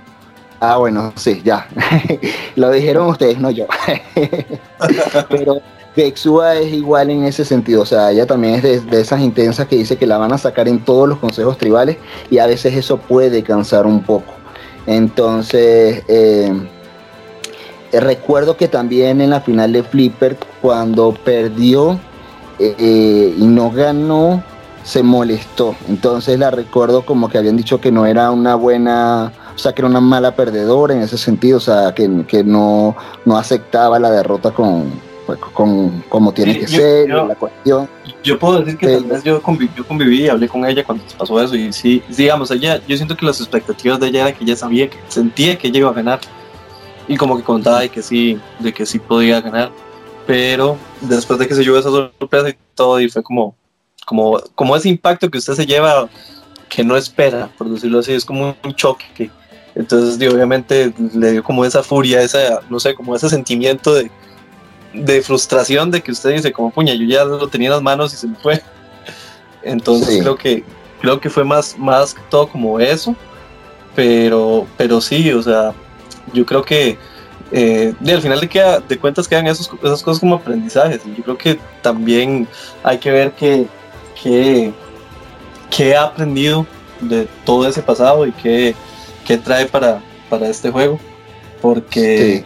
Ah, bueno, sí, ya. Lo dijeron ustedes, no yo. Pero Bexua es igual en ese sentido, o sea, ella también es de, esas intensas que dice que la van a sacar en todos los consejos tribales y a veces eso puede cansar un poco. Entonces, eh, recuerdo que también en la final de Flipper, cuando perdió eh, y no ganó, se molestó. Entonces la recuerdo como que habían dicho que no era una buena, o sea, que era una mala perdedora en ese sentido, o sea, que, no, no aceptaba la derrota con, pues, con como tiene que ser, la cuestión. Yo puedo decir que tal vez yo conviví, y hablé con ella cuando pasó eso y sí, digamos, ella, yo siento que las expectativas de ella era que ella sabía, que sentía que ella iba a ganar y como que contaba de que sí, de que sí podía ganar, pero después de que se llevó esa sorpresa y todo y fue como, como, como ese impacto que usted se lleva que no espera, por decirlo así, es como un choque entonces obviamente le dio como esa furia, esa, no sé, como ese sentimiento de de frustración de que usted dice como puña, yo ya lo tenía en las manos y se me fue. Entonces creo que creo que fue más más que todo como eso, pero pero sí, o sea, yo creo que eh, al final de, queda, de cuentas quedan esos, esas cosas como aprendizajes. Y yo creo que también hay que ver que, que, que ha aprendido de todo ese pasado y qué, trae para, para este juego. Porque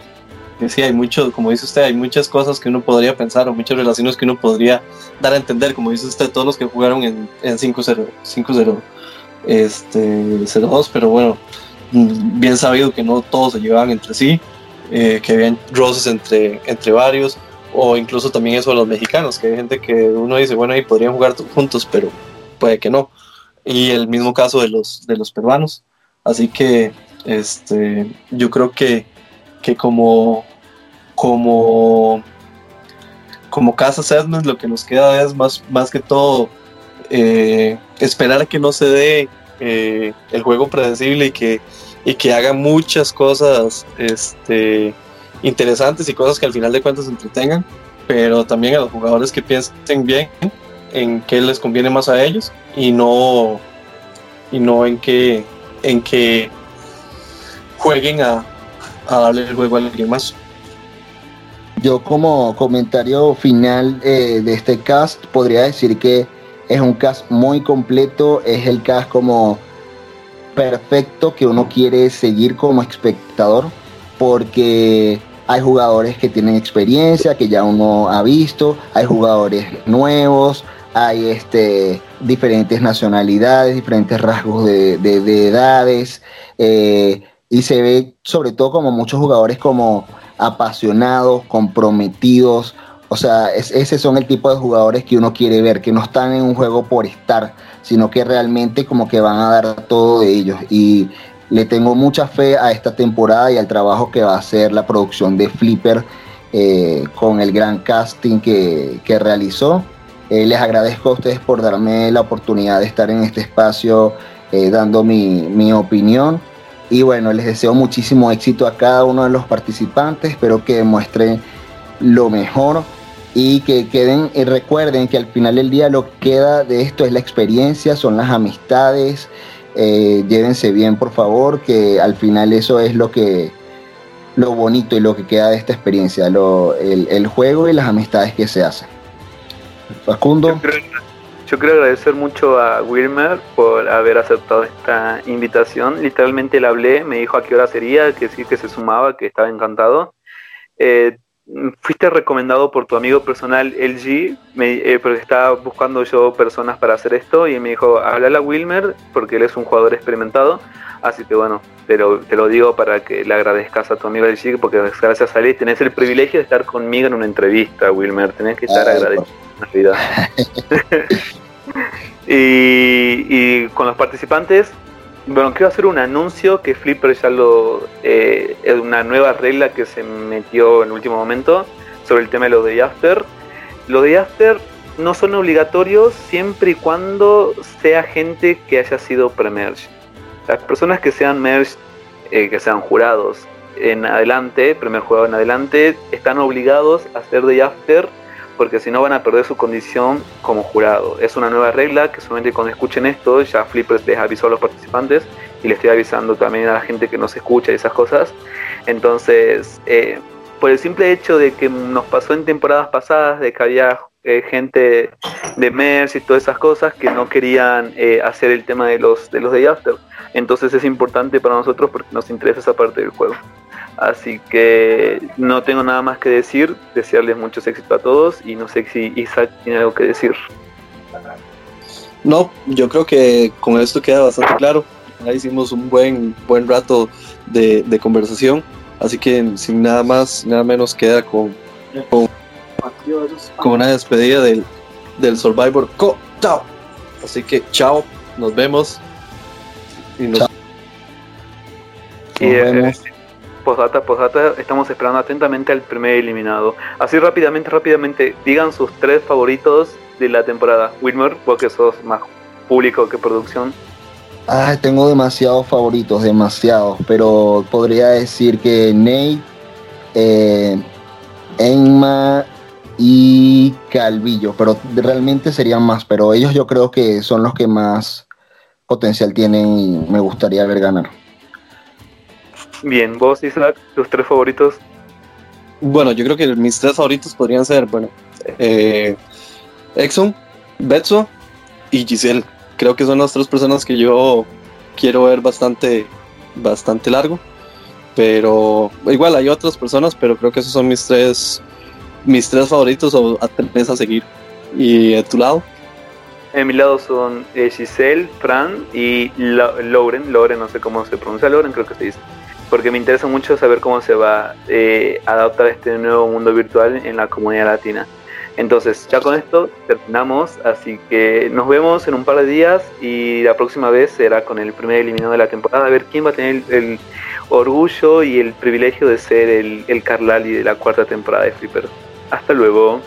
sí, hay mucho, como dice usted, hay muchas cosas que uno podría pensar o muchas relaciones que uno podría dar a entender, como dice usted, todos los que jugaron en, en 5-0, 5-0, este, 0-2, pero bueno, bien sabido que no todos se llevaban entre sí, eh, que habían roces entre, entre varios, o incluso también eso de los mexicanos, que hay gente que uno dice, bueno, ahí podrían jugar juntos, pero puede que no. Y el mismo caso de los, de los peruanos. Así que este, yo creo que que como, como, como casa Sedman lo que nos queda es más, más que todo eh, esperar a que no se dé eh, el juego predecible y que, y que haga muchas cosas este, interesantes y cosas que al final de cuentas entretengan, pero también a los jugadores que piensen bien en qué les conviene más a ellos y no, y no en que, en que jueguen a, a darle el juego a alguien más. Yo como comentario final eh, de este cast podría decir que es un cast muy completo, es el cast como perfecto que uno quiere seguir como espectador porque hay jugadores que tienen experiencia, que ya uno ha visto, hay jugadores nuevos, hay este, diferentes nacionalidades, diferentes rasgos de, edades. Eh, y se ve sobre todo como muchos jugadores como apasionados, comprometidos, o sea, es, ese son el tipo de jugadores que uno quiere ver, que no están en un juego por estar, sino que realmente como que van a dar todo de ellos. Y le tengo mucha fe a esta temporada y al trabajo que va a hacer la producción de Flipper eh, con el gran casting que, realizó. Eh, les agradezco a ustedes por darme la oportunidad de estar en este espacio eh, dando mi, mi opinión. Y bueno, les deseo muchísimo éxito a cada uno de los participantes. Espero que demuestren lo mejor y que queden y recuerden que al final del día lo que queda de esto es la experiencia, son las amistades. Eh, llévense bien, por favor, que al final eso es lo que lo bonito y lo que queda de esta experiencia, el, juego y las amistades que se hacen. Facundo. Yo quiero agradecer mucho a Wilmer por haber aceptado esta invitación. Literalmente le hablé, me dijo a qué hora sería, que sí que se sumaba, que estaba encantado. Eh, fuiste recomendado por tu amigo personal LG, eh, porque estaba buscando yo personas para hacer esto y me dijo, háblale a Wilmer porque él es un jugador experimentado. Así que bueno, te lo, te lo digo para que le agradezcas a tu amigo LG porque gracias a él tenés el privilegio de estar conmigo en una entrevista, Wilmer. Tenés que estar ah, agradecido. y, con los participantes, bueno, quiero hacer un anuncio que Flipper ya lo. Eh, es una nueva regla que se metió en el último momento sobre el tema de los de After. Los de After no son obligatorios siempre y cuando sea gente que haya sido pre-merge. Las personas que sean merge, eh, que sean jurados en adelante, primer juego en adelante, están obligados a hacer de After porque si no van a perder su condición como jurado. Es una nueva regla que solamente cuando escuchen esto, ya Flippers les avisó a los participantes y les estoy avisando también a la gente que nos escucha y esas cosas. Entonces, eh, por el simple hecho de que nos pasó en temporadas pasadas, de que había eh, gente de MERS y todas esas cosas que no querían eh, hacer el tema de los de los Day After. Entonces es importante para nosotros porque nos interesa esa parte del juego. Así que no tengo nada más que decir, desearles mucho éxito a todos y no sé si Isaac tiene algo que decir. No, yo creo que con esto queda bastante claro. Ya hicimos un buen, buen rato de, conversación, así que sin nada más, nada menos queda con, con, una despedida del, del Survivor. chao. Así que chao, nos vemos. Y nos, vemos posdata, posdata, estamos esperando atentamente al primer eliminado. Así rápidamente, rápidamente, digan sus tres favoritos de la temporada. Wilmer, porque sos más público que producción. Ah, tengo demasiados favoritos, demasiados, pero podría decir que Nate, eh, y Calvillo, pero realmente serían más, pero ellos yo creo que son los que más potencial tienen y me gustaría ver ganar. Bien, vos, Isaac, tus tres favoritos. Bueno, yo creo que mis tres favoritos podrían ser, bueno, eh, Exxon, Betso y Giselle. Creo que son las tres personas que yo quiero ver bastante, bastante largo. Pero igual hay otras personas, pero creo que esos son mis tres, mis tres favoritos o a a seguir. ¿Y a tu lado? En mi lado son eh, Giselle, Fran y Lauren. Lauren, no sé cómo se pronuncia Lauren, creo que se dice porque me interesa mucho saber cómo se va eh, a adaptar este nuevo mundo virtual en la comunidad latina. Entonces, ya con esto terminamos, así que nos vemos en un par de días y la próxima vez será con el primer eliminado de la temporada, a ver quién va a tener el, orgullo y el privilegio de ser el, el Carlali de la cuarta temporada de Flipper. Hasta luego.